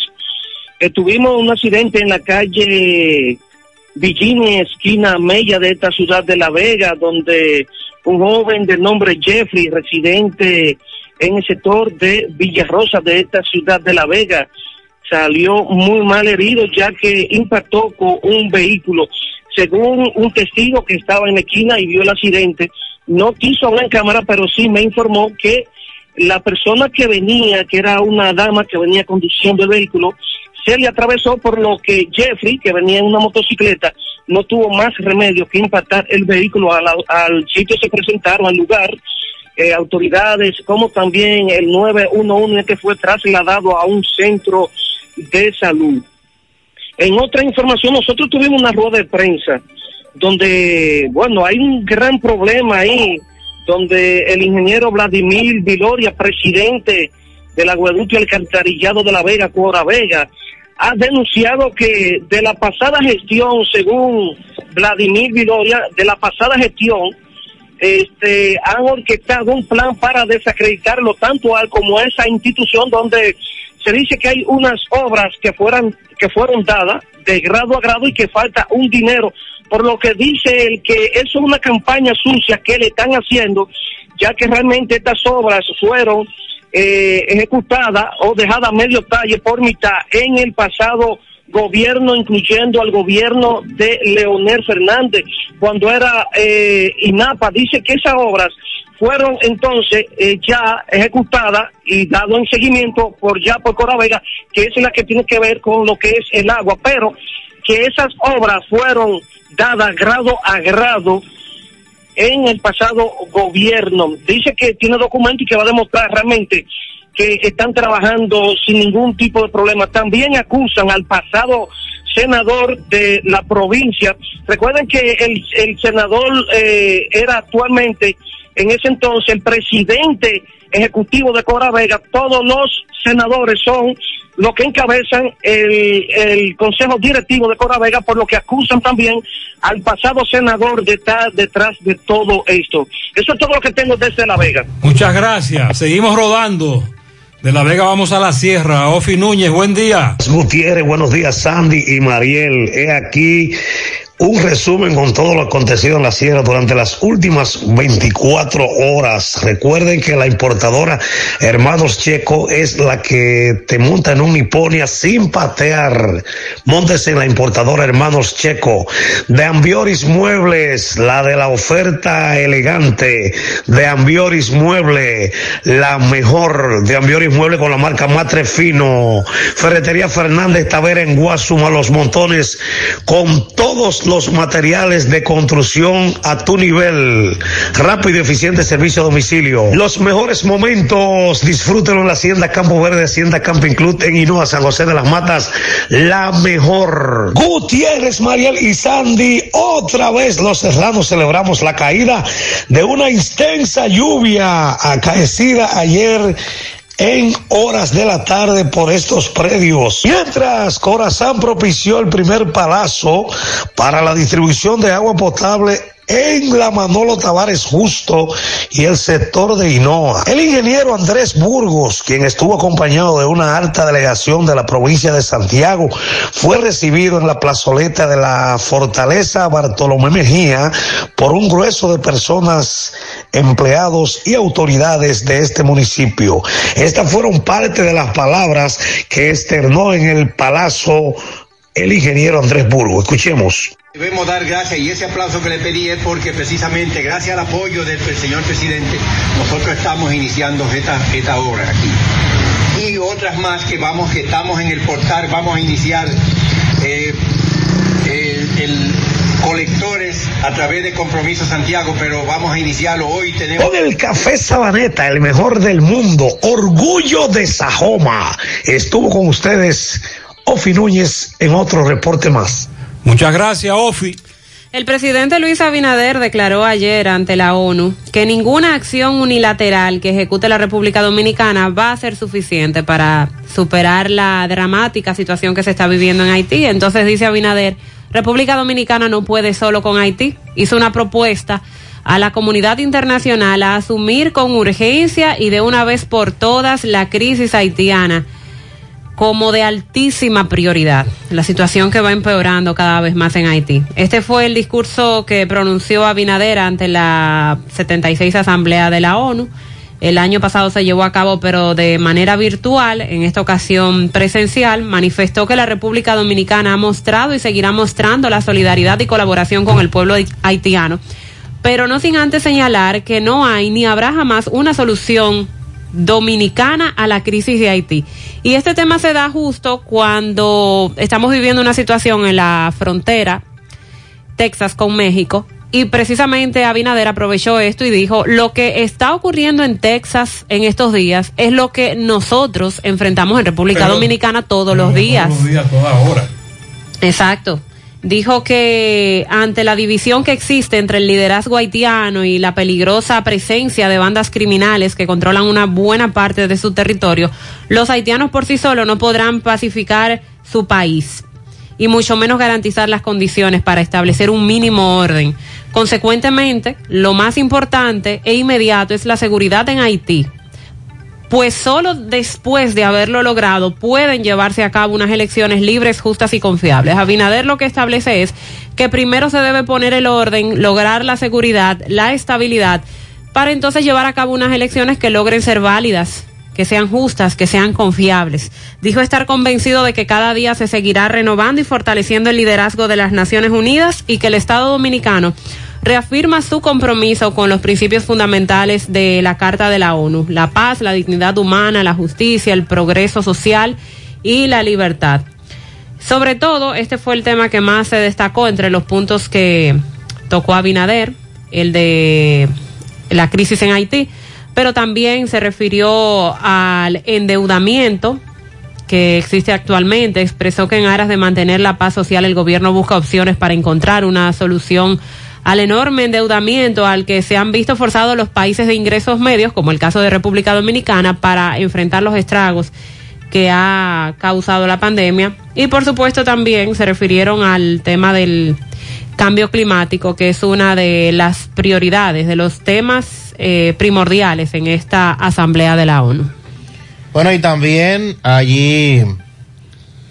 Eh, tuvimos un accidente en la calle Villini, esquina Mella de esta ciudad de La Vega, donde un joven de nombre Jeffrey, residente en el sector de Villarrosa de esta ciudad de La Vega, salió muy mal herido ya que impactó con un vehículo. Según un testigo que estaba en la esquina y vio el accidente, no quiso hablar en cámara, pero sí me informó que la persona que venía, que era una dama que venía conduciendo el vehículo, se le atravesó por lo que Jeffrey, que venía en una motocicleta, no tuvo más remedio que impactar el vehículo al, al sitio se presentaron al lugar eh, autoridades como también el 911 que fue trasladado a un centro de salud. En otra información, nosotros tuvimos una rueda de prensa donde, bueno, hay un gran problema ahí, donde el ingeniero Vladimir Viloria, presidente del agueducto y alcantarillado de la Vega, Cora Vega, ha denunciado que de la pasada gestión, según Vladimir Viloria, de la pasada gestión, este, han orquestado un plan para desacreditarlo tanto a como a esa institución donde se dice que hay unas obras que fueran que fueron dadas de grado a grado y que falta un dinero. Por lo que dice él que eso es una campaña sucia que le están haciendo ya que realmente estas obras fueron eh, ejecutadas o dejadas a medio talle por mitad en el pasado gobierno, incluyendo al gobierno de Leonel Fernández, cuando era eh, INAPA. Dice que esas obras fueron entonces eh, ya ejecutadas y dado en seguimiento por ya por Coravega, que es la que tiene que ver con lo que es el agua, pero que esas obras fueron dadas grado a grado en el pasado gobierno. Dice que tiene documento y que va a demostrar realmente que están trabajando sin ningún tipo de problema. También acusan al pasado senador de la provincia. Recuerden que el, el senador eh, era actualmente, en ese entonces, el presidente ejecutivo de Cora Vega. Todos los senadores son los que encabezan el, el consejo directivo de Cora Vega, por lo que acusan también al pasado senador de estar detrás de todo esto. Eso es todo lo que tengo desde La Vega. Muchas gracias. Seguimos rodando. De La Vega vamos a la sierra. Ofi Núñez, buen día. Gutiérrez, buenos días, Sandy y Mariel. He aquí un resumen con todo lo acontecido en la sierra durante las últimas 24 horas. Recuerden que la importadora Hermanos Checo es la que te monta en un Niponia sin patear. Montes en la importadora Hermanos Checo. De Ambioris Muebles, la de la oferta elegante. De Ambioris Mueble, la mejor. De Ambioris Mueble con la marca Matre Fino. Ferretería Fernández Tavera en Guasuma, Los Montones, con todos los materiales de construcción a tu nivel. Rápido y eficiente servicio a domicilio. Los mejores momentos, disfrútenlo en la Hacienda Campo Verde, Hacienda Camping Club en Inúa, San José de las Matas. La mejor. Gutiérrez, Mariel y Sandy, otra vez los serranos celebramos la caída de una extensa lluvia acaecida ayer en horas de la tarde por estos predios. Mientras Corazán propició el primer palazo para la distribución de agua potable en la Manolo Tavares Justo y el sector de Hinoa. El ingeniero Andrés Burgos, quien estuvo acompañado de una alta delegación de la provincia de Santiago, fue recibido en la plazoleta de la Fortaleza Bartolomé Mejía por un grueso de personas, empleados y autoridades de este municipio. Estas fueron parte de las palabras que externó en el Palacio el ingeniero Andrés Burgos. Escuchemos. Debemos dar gracias y ese aplauso que le pedí es porque precisamente gracias al apoyo del señor presidente nosotros estamos iniciando esta, esta obra aquí. Y otras más que vamos, que estamos en el portal, vamos a iniciar eh, el, colectores a través de Compromiso Santiago, pero vamos a iniciarlo hoy. Tenemos... Con el café Sabaneta, el mejor del mundo, orgullo de Sajoma. Estuvo con ustedes Ofi Núñez en otro reporte más. Muchas gracias, Ofi. El presidente Luis Abinader declaró ayer ante la ONU que ninguna acción unilateral que ejecute la República Dominicana va a ser suficiente para superar la dramática situación que se está viviendo en Haití. Entonces dice Abinader, República Dominicana no puede solo con Haití. Hizo una propuesta a la comunidad internacional a asumir con urgencia y de una vez por todas la crisis haitiana como de altísima prioridad, la situación que va empeorando cada vez más en Haití. Este fue el discurso que pronunció Abinader ante la 76 Asamblea de la ONU. El año pasado se llevó a cabo, pero de manera virtual, en esta ocasión presencial, manifestó que la República Dominicana ha mostrado y seguirá mostrando la solidaridad y colaboración con el pueblo haitiano, pero no sin antes señalar que no hay ni habrá jamás una solución dominicana a la crisis de Haití. Y este tema se da justo cuando estamos viviendo una situación en la frontera Texas con México. Y precisamente Abinader aprovechó esto y dijo, lo que está ocurriendo en Texas en estos días es lo que nosotros enfrentamos en República Pero- Dominicana todos los días. Todos los días, toda hora. Exacto. Dijo que ante la división que existe entre el liderazgo haitiano y la peligrosa presencia de bandas criminales que controlan una buena parte de su territorio, los haitianos por sí solos no podrán pacificar su país y mucho menos garantizar las condiciones para establecer un mínimo orden. Consecuentemente, lo más importante e inmediato es la seguridad en Haití pues solo después de haberlo logrado pueden llevarse a cabo unas elecciones libres, justas y confiables. Abinader lo que establece es que primero se debe poner el orden, lograr la seguridad, la estabilidad, para entonces llevar a cabo unas elecciones que logren ser válidas, que sean justas, que sean confiables. Dijo estar convencido de que cada día se seguirá renovando y fortaleciendo el liderazgo de las Naciones Unidas y que el Estado Dominicano reafirma su compromiso con los principios fundamentales de la Carta de la ONU, la paz, la dignidad humana, la justicia, el progreso social y la libertad. Sobre todo, este fue el tema que más se destacó entre los puntos que tocó Abinader, el de la crisis en Haití, pero también se refirió al endeudamiento que existe actualmente. Expresó que en aras de mantener la paz social el gobierno busca opciones para encontrar una solución al enorme endeudamiento al que se han visto forzados los países de ingresos medios, como el caso de República Dominicana, para enfrentar los estragos que ha causado la pandemia. Y por supuesto también se refirieron al tema del cambio climático, que es una de las prioridades, de los temas eh, primordiales en esta Asamblea de la ONU. Bueno, y también allí,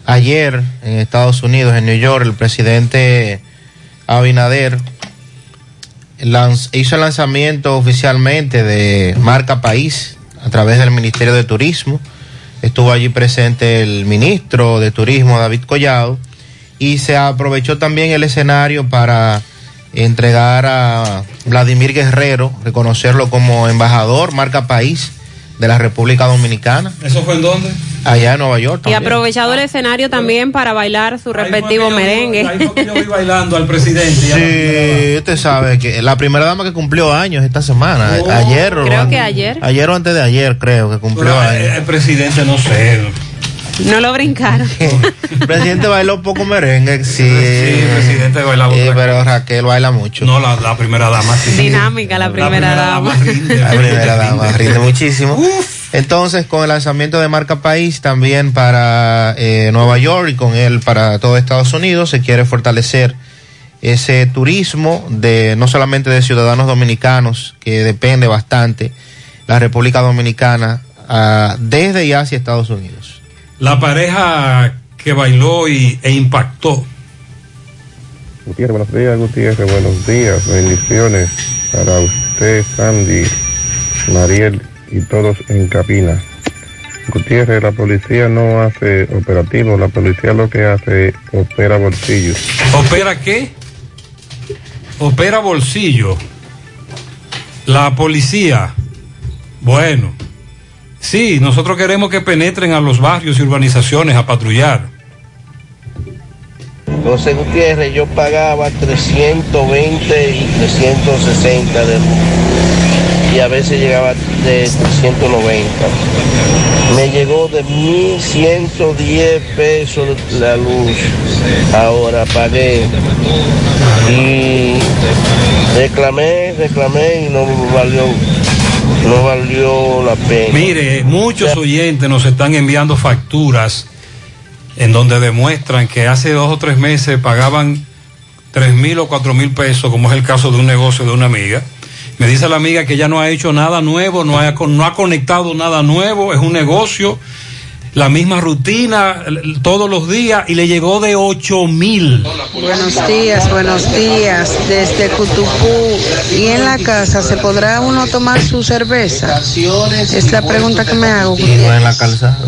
ayer en Estados Unidos, en New York, el presidente Abinader hizo el lanzamiento oficialmente de Marca País a través del Ministerio de Turismo. Estuvo allí presente el ministro de Turismo, David Collado, y se aprovechó también el escenario para entregar a Vladimir Guerrero, reconocerlo como embajador Marca País de la República Dominicana, ¿Eso fue en dónde? allá en Nueva York. Y también. aprovechado el escenario también para bailar su respectivo merengue. Yo vi bailando al presidente. Sí, usted sabe que la primera dama que cumplió años esta semana, Oh. ayer. o Creo que ayer. Ayer o antes de ayer, creo que cumplió Pero, años. eh, el presidente no sé. No lo brincaron. El presidente bailó poco merengue, sí. el presidente bailaba Sí, pero Raquel baila mucho. No, la, la primera dama. sí. Dinámica la primera, dama. La primera dama rinde muchísimo. Entonces, con el lanzamiento de Marca País también para eh, Nueva York y con él para todo Estados Unidos, se quiere fortalecer ese turismo de no solamente de ciudadanos dominicanos, que depende bastante la República Dominicana ah, desde y hacia Estados Unidos. La pareja que bailó y, e impactó. Gutiérrez, buenos días, Gutiérrez, buenos días, bendiciones para usted, Sandy, Mariel y todos en cabina. Gutiérrez, la policía no hace operativo, la policía lo que hace opera bolsillos. ¿Opera qué? Opera bolsillo. La policía. Bueno. Sí, nosotros queremos que penetren a los barrios y urbanizaciones a patrullar. José Gutiérrez, yo pagaba 320 y 360 de luz. Y a veces llegaba de 390. Me llegó de 1110 pesos la luz. Ahora pagué. Y reclamé, reclamé y no valió, no valió la pena. Mire, muchos oyentes nos están enviando facturas en donde demuestran que hace dos o tres meses pagaban tres mil o cuatro mil pesos, como es el caso de un negocio de una amiga. Me dice la amiga que ya no ha hecho nada nuevo, no ha, no ha conectado nada nuevo, es un negocio, la misma rutina todos los días y le llegó de ocho mil. Buenos días, buenos días. Desde Cutupú y en la casa, ¿se podrá uno tomar su cerveza? Es la pregunta que me hago. Y no en la calzada.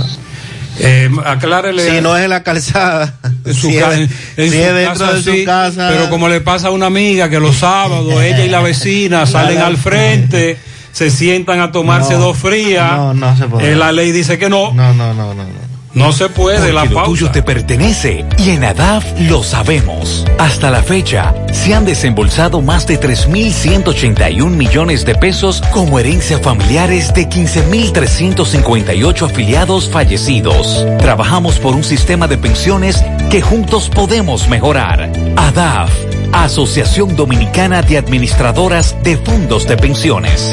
Eh, aclárele. Si no es en la calzada. En su si ca- es, en si su es dentro casa, de su sí, casa. Pero como le pasa a una amiga que los sábados ella y la vecina salen al frente, se sientan a tomarse No, dos frías. no, no se puede. Eh, la ley dice que no. No, no, no, no. no. No se puede, la Porque lo pausa. tuyo te pertenece y en ADAF lo sabemos. Hasta la fecha, se han desembolsado más de 3.181 millones de pesos como herencia familiares de 15.358 afiliados fallecidos. Trabajamos por un sistema de pensiones que juntos podemos mejorar. ADAF, Asociación Dominicana de Administradoras de Fondos de Pensiones.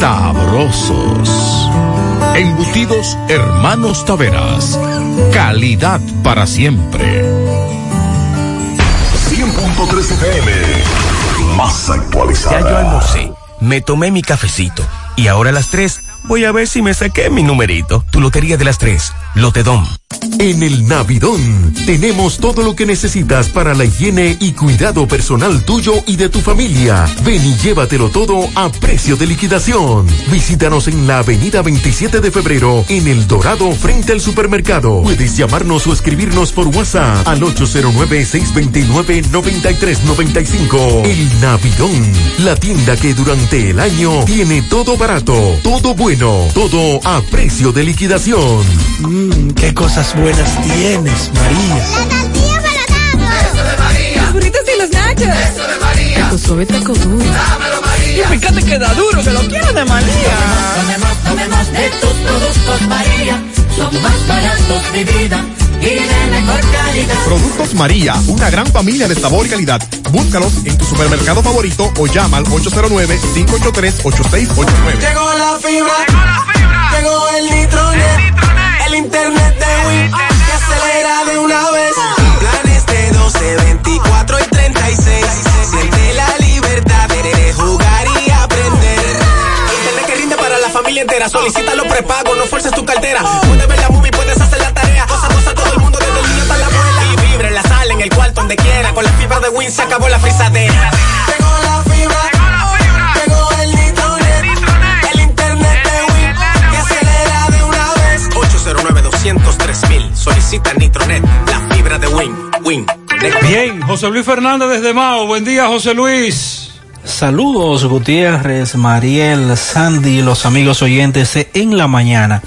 sabrosos. Embutidos Hermanos Taveras. Calidad para siempre. 100.3 FM. Más Ya yo actualizada. almorcé, me tomé mi cafecito y ahora a las 3 voy a ver si me saqué mi numerito. Tu Lotería de las Tres, Lotedom. En el Navidón tenemos todo lo que necesitas para la higiene y cuidado personal tuyo y de tu familia. Ven y llévatelo todo a precio de liquidación. Visítanos en la avenida 27 de febrero en El Dorado frente al supermercado. Puedes llamarnos o escribirnos por WhatsApp al 809-629-9395. El Navidón, la tienda que durante el año tiene todo barato, todo bueno, todo a precio de liquidación. Mmm, qué cosas buenas tienes, María. La tortilla para Eso de María. Los burritos y los nachos. Eso de María. Tu suave taco duro. Dámelo, María. Y fíjate que da duro, que lo quiero de María. Tomemos, tomemos, de tus productos, María. Son más baratos de vida. Y de mejor calidad. Productos María, una gran familia de sabor y calidad. Búscalos en tu supermercado favorito o llama al 809-583-8689. Llegó la fibra. Llegó la fibra. Llegó el nitronet. El internet de Win. Que acelera de una vez. Planes de 12, 24 familia entera. Solicita los prepagos, no fuerces tu cartera. Puedes ver la movie, puedes hacer la tarea. Cosa, cosa, todo el mundo, desde el niño hasta la abuela. Y vibre en la sala, en el cuarto, donde quiera. Con la fibra de Win se acabó la frisadera. Llegó la fibra. Llegó el nitronet. El internet de Win. Que acelera de una vez. 809-203 Solicita Nitronet, la fibra de Win. Win. Bien, José Luis Fernández desde Mao. Buen día, José Luis. Saludos Gutiérrez, Mariel, Sandy, los amigos oyentes En la Mañana.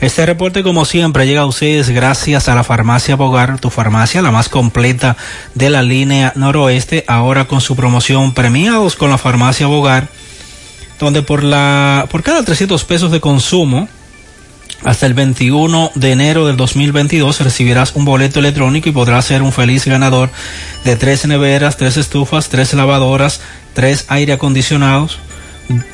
Este reporte como siempre llega a ustedes gracias a la farmacia Bogar, tu farmacia la más completa de la línea noroeste, ahora con su promoción premiados con la farmacia Bogar, donde por, la, por cada 300 pesos de consumo, hasta el 21 de enero del 2022 recibirás un boleto electrónico y podrás ser un feliz ganador de tres neveras, tres estufas, tres lavadoras, tres aire acondicionados,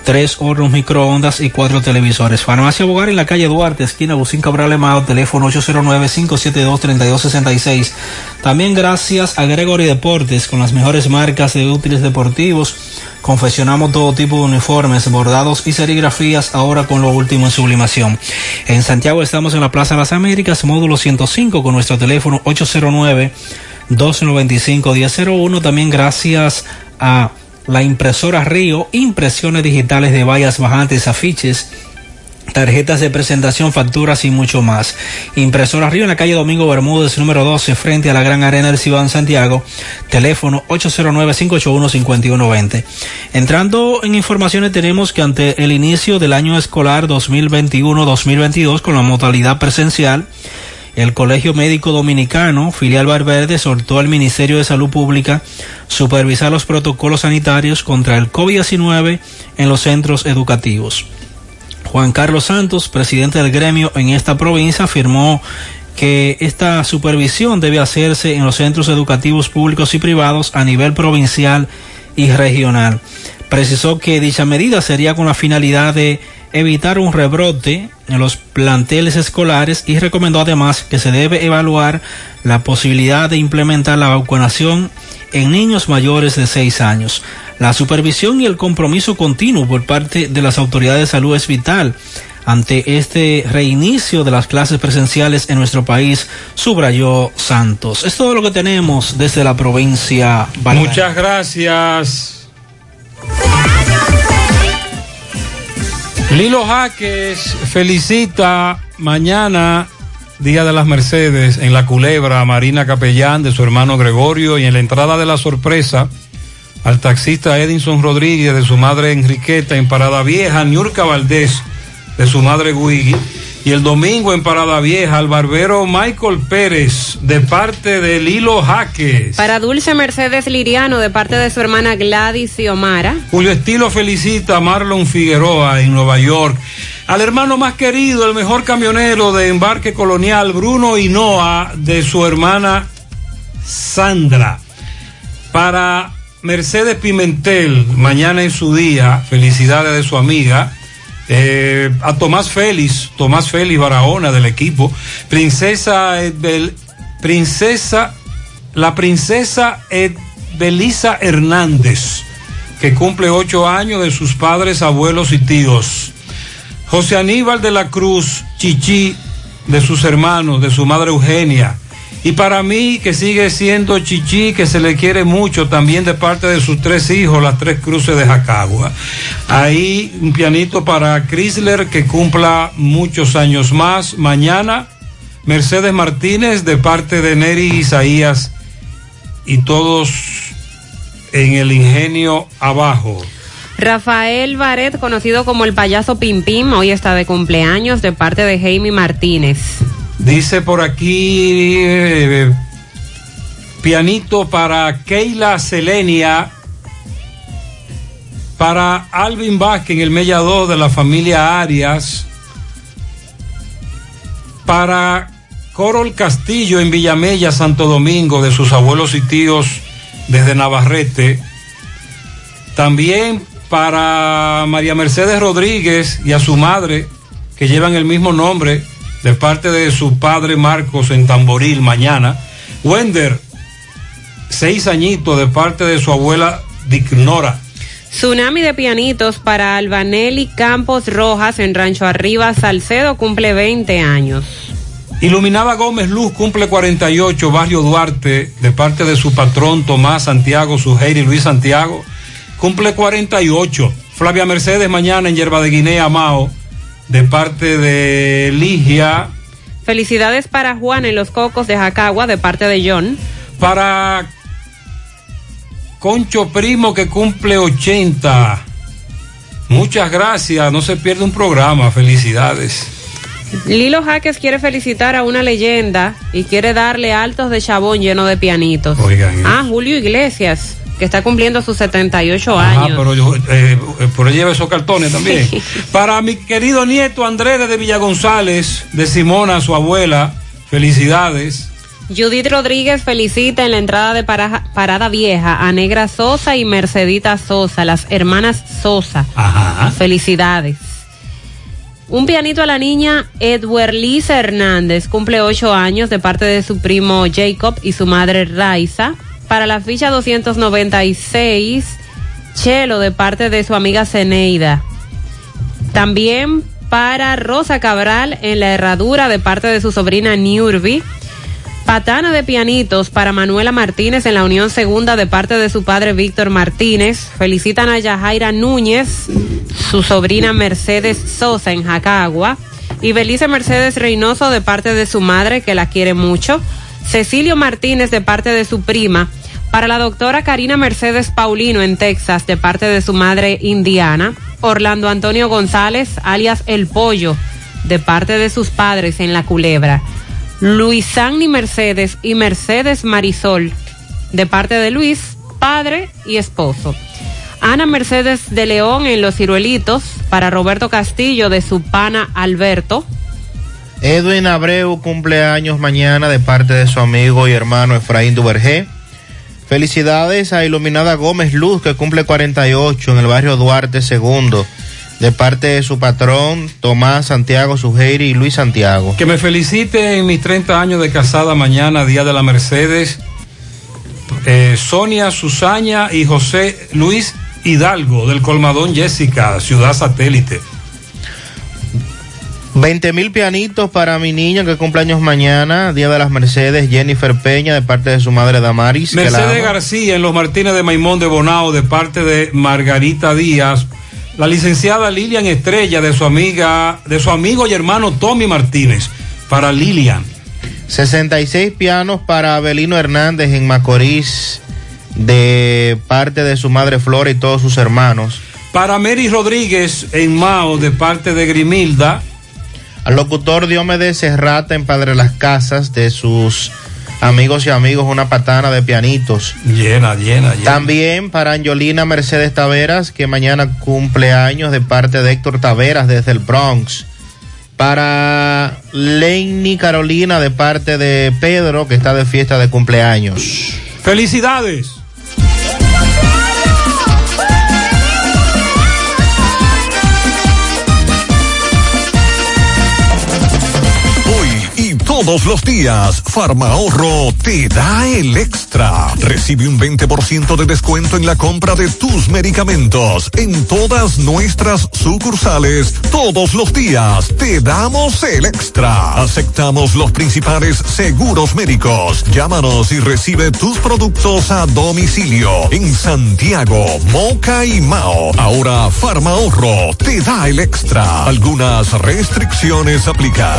tres hornos microondas y cuatro televisores. Farmacia Bogar en la calle Duarte, esquina Bucín Cabral Emao, teléfono 809-572-3266. También gracias a Gregory Deportes con las mejores marcas de útiles deportivos. Confeccionamos todo tipo de uniformes, bordados y serigrafías ahora con lo último en sublimación. En Santiago estamos en la Plaza de las Américas, módulo 105 con nuestro teléfono 809 295 1001. También gracias a la impresora Río, impresiones digitales de vallas bajantes, afiches, tarjetas de presentación, facturas y mucho más. Impresora Río en la calle Domingo Bermúdez, número 12, frente a la Gran Arena del Cibán Santiago, teléfono 809-581-5120. Entrando en informaciones, tenemos que ante el inicio del año escolar 2021-2022 con la modalidad presencial, el Colegio Médico Dominicano, filial Valverde, soltó al Ministerio de Salud Pública supervisar los protocolos sanitarios contra el COVID-19 en los centros educativos. Juan Carlos Santos, presidente del gremio en esta provincia, afirmó que esta supervisión debe hacerse en los centros educativos públicos y privados a nivel provincial y regional. Precisó que dicha medida sería con la finalidad de evitar un rebrote en los planteles escolares y recomendó además que se debe evaluar la posibilidad de implementar la vacunación en niños mayores de 6 años. La supervisión y el compromiso continuo por parte de las autoridades de salud es vital ante este reinicio de las clases presenciales en nuestro país, subrayó Santos. Es todo lo que tenemos desde la provincia. Muchas gracias. Lilo Jaques felicita mañana, Día de las Mercedes, en la culebra a Marina Capellán de su hermano Gregorio y en la entrada de la sorpresa al taxista Edinson Rodríguez de su madre Enriqueta en Parada Vieja, Niurka Valdés de su madre Guigui. Y el domingo en Parada Vieja al barbero Michael Pérez de parte de Lilo Jaques. Para Dulce Mercedes Liriano de parte de su hermana Gladys y Omara. Julio Estilo felicita a Marlon Figueroa en Nueva York. Al hermano más querido, el mejor camionero de embarque colonial, Bruno Hinoa, de su hermana Sandra. Para Mercedes Pimentel, mañana es su día, felicidades de su amiga. Eh, a Tomás Félix, Tomás Félix Barahona del equipo, Princesa Edbel, Princesa, la Princesa Belisa Hernández, que cumple ocho años de sus padres, abuelos y tíos. José Aníbal de la Cruz, Chichi, de sus hermanos, de su madre Eugenia. Y para mí, que sigue siendo Chichi, que se le quiere mucho, también de parte de sus tres hijos, las tres cruces de Jacagua. Ahí un pianito para Chrysler, que cumpla muchos años más. Mañana, Mercedes Martínez, de parte de Neri Isaías, y todos en el ingenio abajo. Rafael Baret, conocido como el payaso Pim Pim, hoy está de cumpleaños de parte de Jaime Martínez. Dice por aquí, eh, pianito para Keila Selenia, para Alvin Vázquez en el Mella 2 de la familia Arias, para Corol Castillo en Villamella, Santo Domingo, de sus abuelos y tíos desde Navarrete. También para María Mercedes Rodríguez y a su madre, que llevan el mismo nombre, de parte de su padre Marcos en Tamboril mañana. Wender, seis añitos de parte de su abuela Dignora. Tsunami de pianitos para Albanelli Campos Rojas en Rancho Arriba, Salcedo cumple 20 años. Iluminada Gómez Luz cumple 48, Barrio Duarte, de parte de su patrón Tomás Santiago, Sujeiri Luis Santiago, cumple 48. Flavia Mercedes mañana en Yerba de Guinea, Mao, de parte de Ligia. Felicidades para Juan en Los Cocos de Jacagua, de parte de John. Para Concho Primo que cumple 80. Muchas gracias, no se pierde un programa, felicidades. Lilo Jaques quiere felicitar a una leyenda y quiere darle altos de chabón lleno de pianitos. Oigan. Ah, Julio Iglesias, que está cumpliendo sus 78 Ah, años. pero yo, eh, eh, por ahí lleva esos cartones también. Para mi querido nieto Andrés de Villa González, de Simona, su abuela, felicidades. Judith Rodríguez felicita en la entrada de Paraja- Parada Vieja a Negra Sosa y Mercedita Sosa, las hermanas Sosa. Felicidades. Un pianito a la niña Edward Lisa Hernández, cumple ocho años de parte de su primo Jacob y su madre Raiza. Para la ficha 296, Chelo de parte de su amiga Ceneida. También para Rosa Cabral en la herradura de parte de su sobrina Niurbi. Patana de pianitos para Manuela Martínez en la Unión Segunda de parte de su padre Víctor Martínez. Felicitan a Yajaira Núñez, su sobrina Mercedes Sosa en Jacagua. Y Belice Mercedes Reynoso de parte de su madre, que la quiere mucho. Cecilio Martínez de parte de su prima. Para la doctora Karina Mercedes Paulino en Texas de parte de su madre Indiana. Orlando Antonio González, alias El Pollo, de parte de sus padres en La Culebra. Luis Anni Mercedes y Mercedes Marisol, de parte de Luis, padre y esposo. Ana Mercedes de León en Los Ciruelitos, para Roberto Castillo de su pana Alberto. Edwin Abreu cumpleaños mañana de parte de su amigo y hermano Efraín Duvergé. Felicidades a Iluminada Gómez Luz que cumple 48 en el barrio Duarte II de parte de su patrón Tomás Santiago Sujeiri y Luis Santiago. Que me felicite en mis 30 años de casada mañana, Día de la Mercedes. eh, Sonia Susaña y José Luis Hidalgo del Colmadón Jessica, Ciudad Satélite. 20 mil pianitos para mi niña que cumple años mañana, Día de las Mercedes, Jennifer Peña de parte de su madre Damaris. Mercedes. García en los Martínez de Maimón de Bonao de parte de Margarita Díaz. La licenciada Lilian Estrella de su amiga, de su amigo y hermano Tommy Martínez. Para Lilian. 66 pianos para Abelino Hernández en Macorís de parte de su madre Flora y todos sus hermanos. Para Mary Rodríguez en Mao de parte de Grimilda. Al locutor Diomedes Serrata en Padre Las Casas de sus amigos y amigos una patana de pianitos. Llena, llena, llena. También para Angelina Mercedes Taveras que mañana cumple años de parte de Héctor Taveras desde el Bronx. Para Lenny Carolina de parte de Pedro que está de fiesta de cumpleaños. Felicidades. Todos los días, Farmahorro te da el extra. Recibe un 20% de descuento en la compra de tus medicamentos en todas nuestras sucursales. Todos los días te damos el extra. Aceptamos los principales seguros médicos. Llámanos y recibe tus productos a domicilio en Santiago, Moca y Mao. Ahora Farmahorro te da el extra. Algunas restricciones aplican.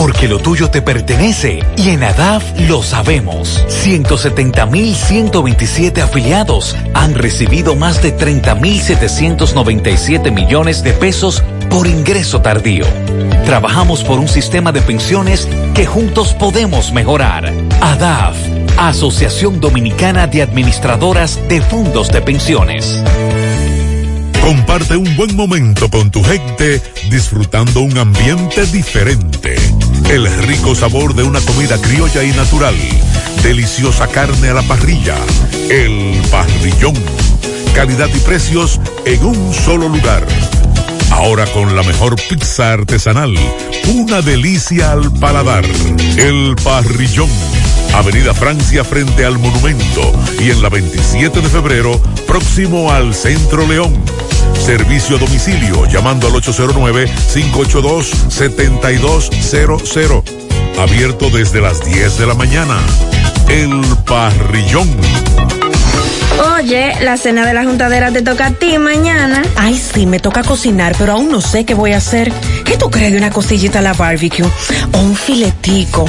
Porque lo tuyo te pertenece y en ADAF lo sabemos. 170.127 afiliados han recibido más de 30.797 millones de pesos por ingreso tardío. Trabajamos por un sistema de pensiones que juntos podemos mejorar. ADAF, Asociación Dominicana de Administradoras de Fondos de Pensiones. Comparte un buen momento con tu gente disfrutando un ambiente diferente. El rico sabor de una comida criolla y natural. Deliciosa carne a la parrilla. El parrillón. Calidad y precios en un solo lugar. Ahora con la mejor pizza artesanal. Una delicia al paladar. El parrillón. Avenida Francia frente al monumento y en la 27 de febrero próximo al Centro León. Servicio a domicilio llamando al 809-582-7200. Abierto desde las 10 de la mañana. El Parrillón. Oye, la cena de la juntadera te toca a ti mañana. Ay, sí, me toca cocinar, pero aún no sé qué voy a hacer. ¿Qué tú crees de una cosillita a la barbecue? O un filetico.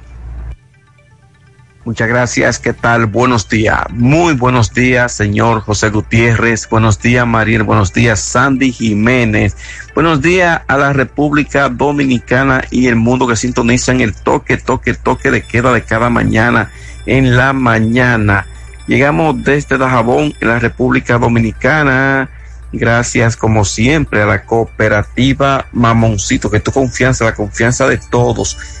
Muchas gracias, ¿qué tal? Buenos días, muy buenos días, señor José Gutiérrez, buenos días, Mariel, buenos días, Sandy Jiménez, buenos días a la República Dominicana y el mundo que sintonizan el toque, toque, toque de queda de cada mañana en la mañana. Llegamos desde Dajabón, en la República Dominicana, gracias como siempre a la cooperativa Mamoncito, que tu confianza, la confianza de todos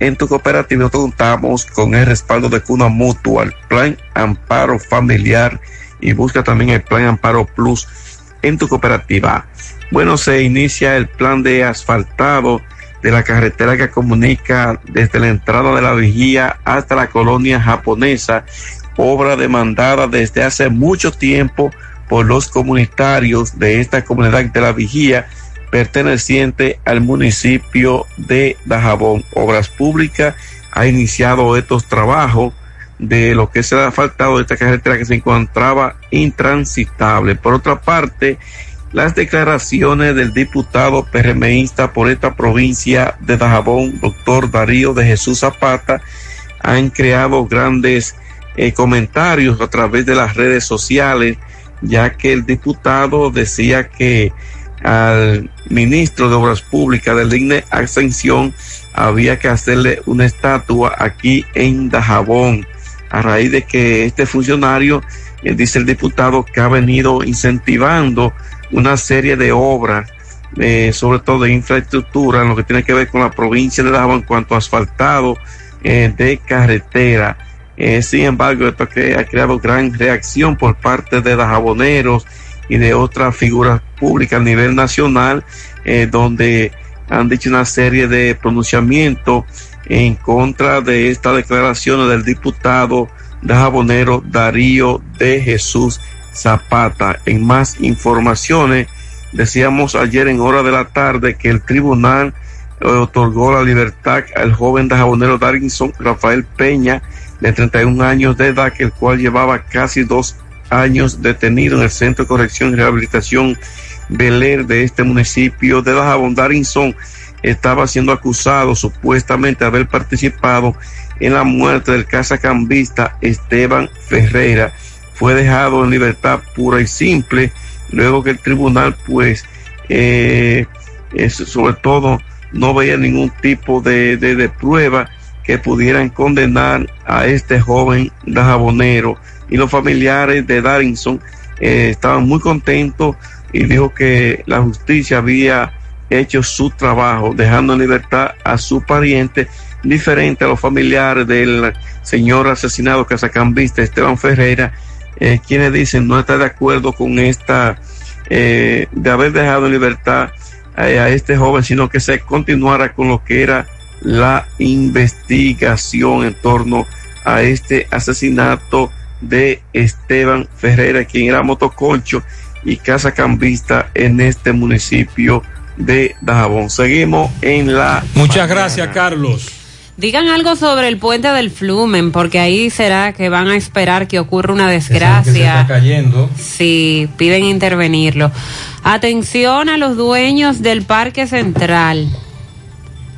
en tu cooperativa contamos con el respaldo de Cuna Mutual, Plan Amparo Familiar y busca también el Plan Amparo Plus en tu cooperativa. Bueno, se inicia el plan de asfaltado de la carretera que comunica desde la entrada de la vigía hasta la colonia japonesa, obra demandada desde hace mucho tiempo por los comunitarios de esta comunidad de la vigía perteneciente al municipio de Dajabón. Obras Públicas ha iniciado estos trabajos de lo que se ha faltado de esta carretera que se encontraba intransitable. Por otra parte, las declaraciones del diputado PRMista por esta provincia de Dajabón, doctor Darío de Jesús Zapata, han creado grandes eh, comentarios a través de las redes sociales, ya que el diputado decía que al ministro de Obras Públicas del INE Ascensión había que hacerle una estatua aquí en Dajabón, a raíz de que este funcionario, eh, dice el diputado, que ha venido incentivando una serie de obras, eh, sobre todo de infraestructura, en lo que tiene que ver con la provincia de Dajabón en cuanto a asfaltado eh, de carretera. Sin embargo, esto ha creado gran reacción por parte de dajaboneros y de otras figuras públicas a nivel nacional, eh, donde han dicho una serie de pronunciamientos en contra de esta declaración del diputado dajabonero Darío de Jesús Zapata. En más informaciones, decíamos ayer en hora de la tarde que el tribunal otorgó la libertad al joven dajabonero Darginson Rafael Peña, de 31 años de edad, que el cual llevaba casi dos años detenido en el Centro de Corrección y Rehabilitación Beler de este municipio de Dajabón. Darinson estaba siendo acusado supuestamente de haber participado en la muerte del casacambista Esteban Ferreira. Fue dejado en libertad pura y simple, luego que el tribunal, pues, eh, sobre todo, no veía ningún tipo de, de, prueba que pudieran condenar a este joven dajabonero y los familiares de Darinson eh, estaban muy contentos y dijo que la justicia había hecho su trabajo dejando en libertad a su pariente diferente a los familiares del señor asesinado casacambista Esteban Ferreira eh, quienes dicen no está de acuerdo con esta eh, de haber dejado en libertad eh, a este joven sino que se continuara con lo que era la investigación en torno a este asesinato de Esteban Ferreira, quien era motoconcho y casa cambista en este municipio de Dajabón. Seguimos en la. Muchas gracias, Carlos. Digan algo sobre el puente del Flumen, porque ahí será que van a esperar que ocurra una desgracia. Que se está cayendo. Sí, piden intervenirlo. Atención a los dueños del Parque Central.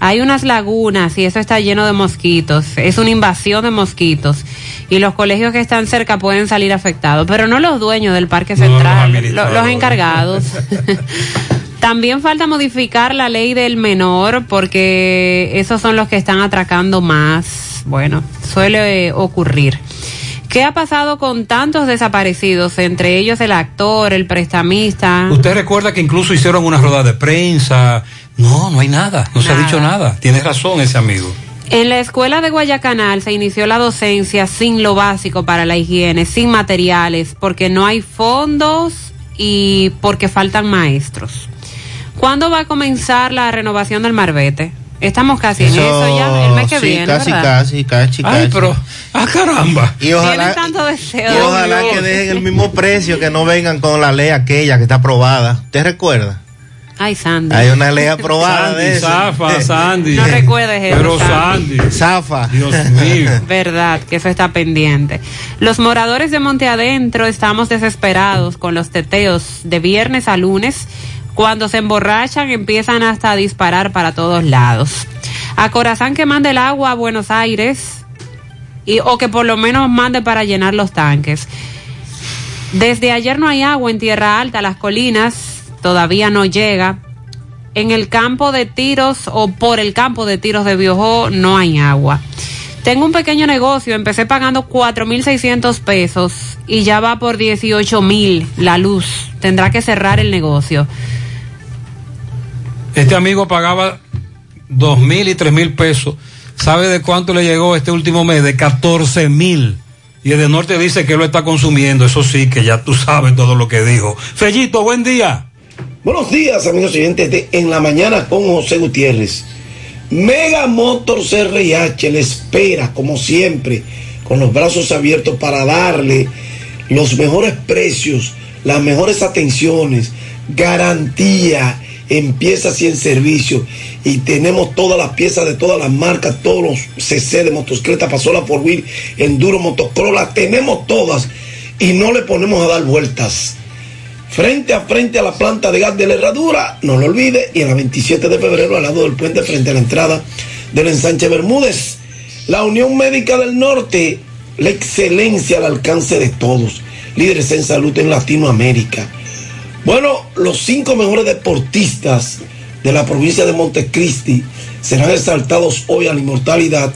Hay unas lagunas y eso está lleno de mosquitos. Es una invasión de mosquitos. Y los colegios que están cerca pueden salir afectados. Pero no los dueños del Parque Central, los lo- los encargados. También falta modificar la ley del menor porque esos son los que están atracando más. Bueno, suele eh, ocurrir. ¿Qué ha pasado con tantos desaparecidos, entre ellos el actor, el prestamista? Usted recuerda que incluso hicieron una rueda de prensa. No, no hay nada. No se ha dicho nada. Tiene razón ese amigo. En la escuela de Guayacanal se inició la docencia sin lo básico para la higiene, sin materiales, porque no hay fondos y porque faltan maestros. ¿Cuándo va a comenzar la renovación del Marbete? Estamos casi en eso ya, el mes que sí, viene, casi, ¿verdad? casi, casi, Ay, casi. pero, ah, caramba. Y ojalá, Tienen tanto deseo. y ojalá que dejen el mismo precio, que no vengan con la ley aquella que está aprobada. ¿Usted recuerda? Ay, Sandy. Hay una ley aprobada Sandy, de eso. zafa, Sandy. No recuerdes eso. Pero Sandy. Zafa. Dios mío. Verdad, que eso está pendiente. Los moradores de Monte Adentro estamos desesperados con los teteos de viernes a lunes. Cuando se emborrachan empiezan hasta a disparar para todos lados. A Corazán que mande el agua a Buenos Aires y, o que por lo menos mande para llenar los tanques. Desde ayer no hay agua en Tierra Alta, las colinas todavía no llega. En el campo de tiros o por el campo de tiros de Biojó no hay agua. Tengo un pequeño negocio, empecé pagando 4.600 pesos y ya va por 18.000 la luz. Tendrá que cerrar el negocio. Este amigo pagaba dos mil y tres mil pesos. ¿Sabe de cuánto le llegó este último mes? De 14 mil. Y el de norte dice que lo está consumiendo. Eso sí, que ya tú sabes todo lo que dijo. Fellito, buen día. Buenos días, amigos oyentes de En la Mañana con José Gutiérrez. Mega Motors RIH le espera, como siempre, con los brazos abiertos para darle los mejores precios, las mejores atenciones, garantía en piezas y en servicio. Y tenemos todas las piezas de todas las marcas, todos los CC de motocicleta, pasola por wheel, enduro, motocross, las tenemos todas y no le ponemos a dar vueltas. Frente a frente a la planta de gas de la herradura, no lo olvide, y a la 27 de febrero al lado del puente frente a la entrada del ensanche Bermúdez. La Unión Médica del Norte, la excelencia al alcance de todos, líderes en salud en Latinoamérica. Bueno, los cinco mejores deportistas de la provincia de Montecristi serán exaltados hoy a la inmortalidad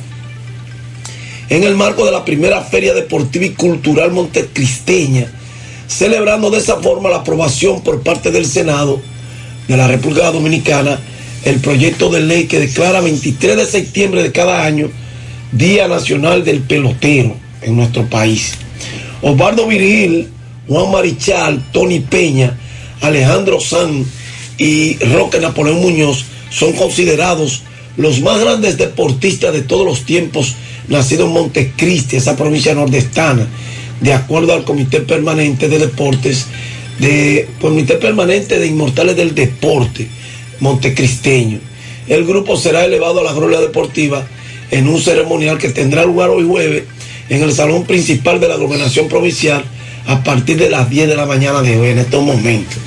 en el marco de la primera Feria Deportiva y Cultural Montecristeña, celebrando de esa forma la aprobación por parte del Senado de la República Dominicana el proyecto de ley que declara 23 de septiembre de cada año Día Nacional del Pelotero en nuestro país. Osvaldo Virgil, Juan Marichal, Tony Peña, Alejandro San y Roque Napoleón Muñoz son considerados los más grandes deportistas de todos los tiempos nacidos en Montecristi, esa provincia nordestana, de acuerdo al Comité Permanente de Deportes, de Comité Permanente de Inmortales del Deporte Montecristeño. El grupo será elevado a la gloria deportiva en un ceremonial que tendrá lugar hoy jueves en el salón principal de la gobernación provincial a partir de las 10 de la mañana de hoy en estos momentos.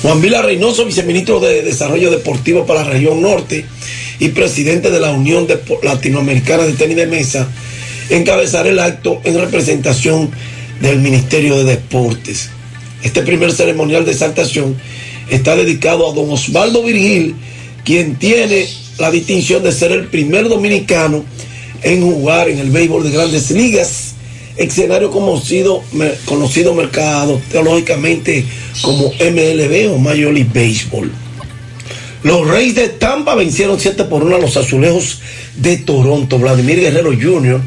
Juan Vila Reynoso, viceministro de Desarrollo Deportivo para la región norte y presidente de la Unión Latinoamericana de Tenis de Mesa, encabezará el acto en representación del Ministerio de Deportes. Este primer ceremonial de exaltación está dedicado a don Osvaldo Virgil, quien tiene la distinción de ser el primer dominicano en jugar en el béisbol de grandes ligas, escenario conocido, conocido mercado teológicamente como MLB o Major League Baseball. Los Reyes de Tampa vencieron 7 por 1 a los azulejos de Toronto. Vladimir Guerrero Jr.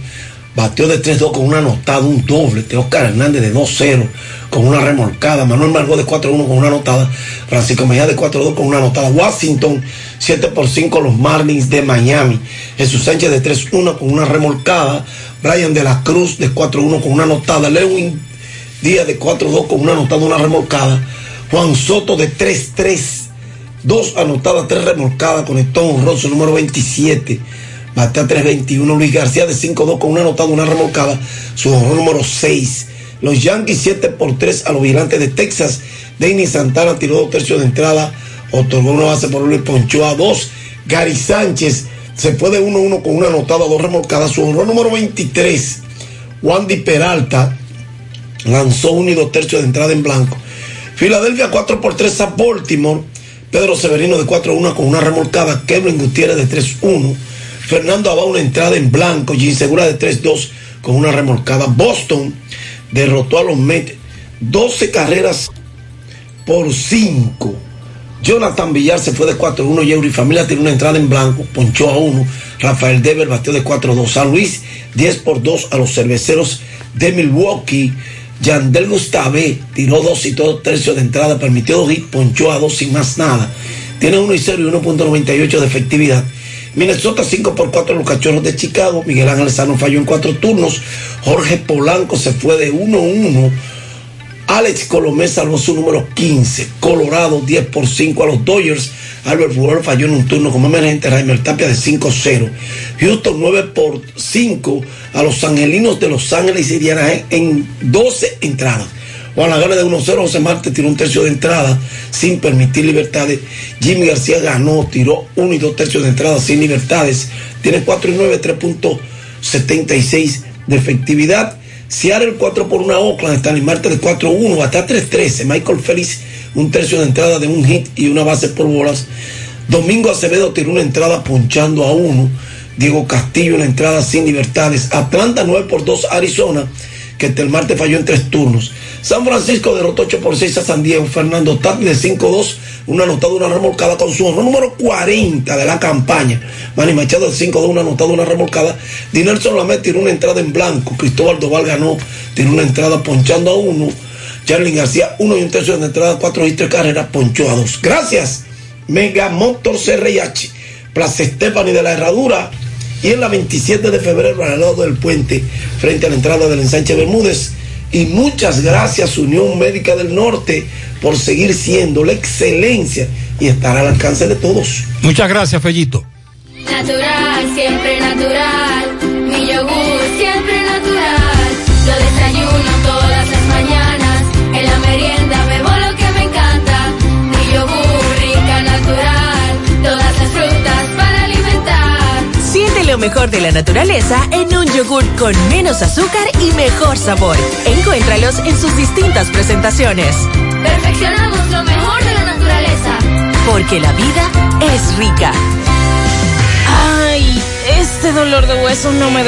batió de 3-2 con una anotada, un doble. Oscar Hernández de 2-0 con una remolcada. Manuel Margot de 4-1 con una anotada. Francisco Mejía de 4-2 con una anotada. Washington 7 por 5 los Marlins de Miami. Jesús Sánchez de 3-1 con una remolcada. Brian de la Cruz de 4-1 con una anotada. Lewin Díaz de 4-2 con una anotada, una remolcada. Juan Soto de 3-3. Dos anotadas, tres remolcadas, conectó un roso número 27. Batea 3-21. Luis García de 5-2 con una anotada, una remolcada. Su número 6. Los Yankees 7 por 3 a los vigilantes de Texas. Denis Santana tiró dos tercios de entrada. Otorgó una base por uno y ponchó a dos. Gary Sánchez se fue de 1-1 con una anotada, dos remolcadas. Su honor número 23. Wandy Peralta lanzó uno y dos tercios de entrada en blanco. Filadelfia 4 por 3 a Baltimore. Pedro Severino de 4-1 con una remolcada. Kevin Gutiérrez de 3-1. Fernando Abad una entrada en blanco. y Segura de 3-2 con una remolcada. Boston derrotó a los Mets 12 carreras por 5. Jonathan Villar se fue de 4-1. Yeuri Familia tiene una entrada en blanco. Ponchó a 1. Rafael Dever batió de 4-2. San Luis 10 por 2 a los cerveceros de Milwaukee. Yandel Gustave tiró dos y todo tercios de entrada, permitió dos hits, ponchó a dos sin más nada. Tiene 1 y 0 y 1.98 de efectividad. Minnesota 5 por 4 los cachorros de Chicago. Miguel Ángel Sano falló en cuatro turnos. Jorge Polanco se fue de 1-1. Alex Colomé salvó su número 15. Colorado 10 por 5 a los Dodgers. Albert Brewer falló en un turno como emergente. Raimer Tapia de 5-0. Houston 9 por 5 a los Angelinos de Los Ángeles y Diana en 12 entradas. Juan Lagana de 1-0, José Marte tiró un tercio de entrada sin permitir libertades. Jimmy García ganó, tiró 1 y 2 tercios de entrada sin libertades. Tiene 4 y 9, 3.76 de efectividad. Seattle 4 por 1 Oakland, Stanley Marte de 4-1, hasta 3-13. Michael Félix, un tercio de entrada de un hit y una base por bolas. Domingo Acevedo tiró una entrada ponchando a 1. Diego Castillo una entrada sin libertades. Atlanta 9 por 2 Arizona, que el martes falló en tres turnos. San Francisco derrotó 8 por 6 a San Diego. Fernando Tati de 5-2, una anotada, una remolcada con su número 40 de la campaña. Manny Machado de 5-2, una anotada, una remolcada. Dinelson Lamet tiró una entrada en blanco. Cristóbal Doval ganó, tiró una entrada ponchando a uno. Charlie García, uno y un tercio de entrada, cuatro y tres carreras, ponchó a dos. Gracias. Mega Motor CRH, Plaza Estefani de la Herradura y en la 27 de febrero al lado del puente, frente a la entrada del ensanche Bermúdez. Y muchas gracias Unión Médica del Norte por seguir siendo la excelencia y estará al alcance de todos. Muchas gracias, Fellito. Natural, siempre natural. Mejor de la naturaleza en un yogur con menos azúcar y mejor sabor. Encuéntralos en sus distintas presentaciones. Perfeccionamos lo mejor de la naturaleza. Porque la vida es rica. Ay, este dolor de huesos no me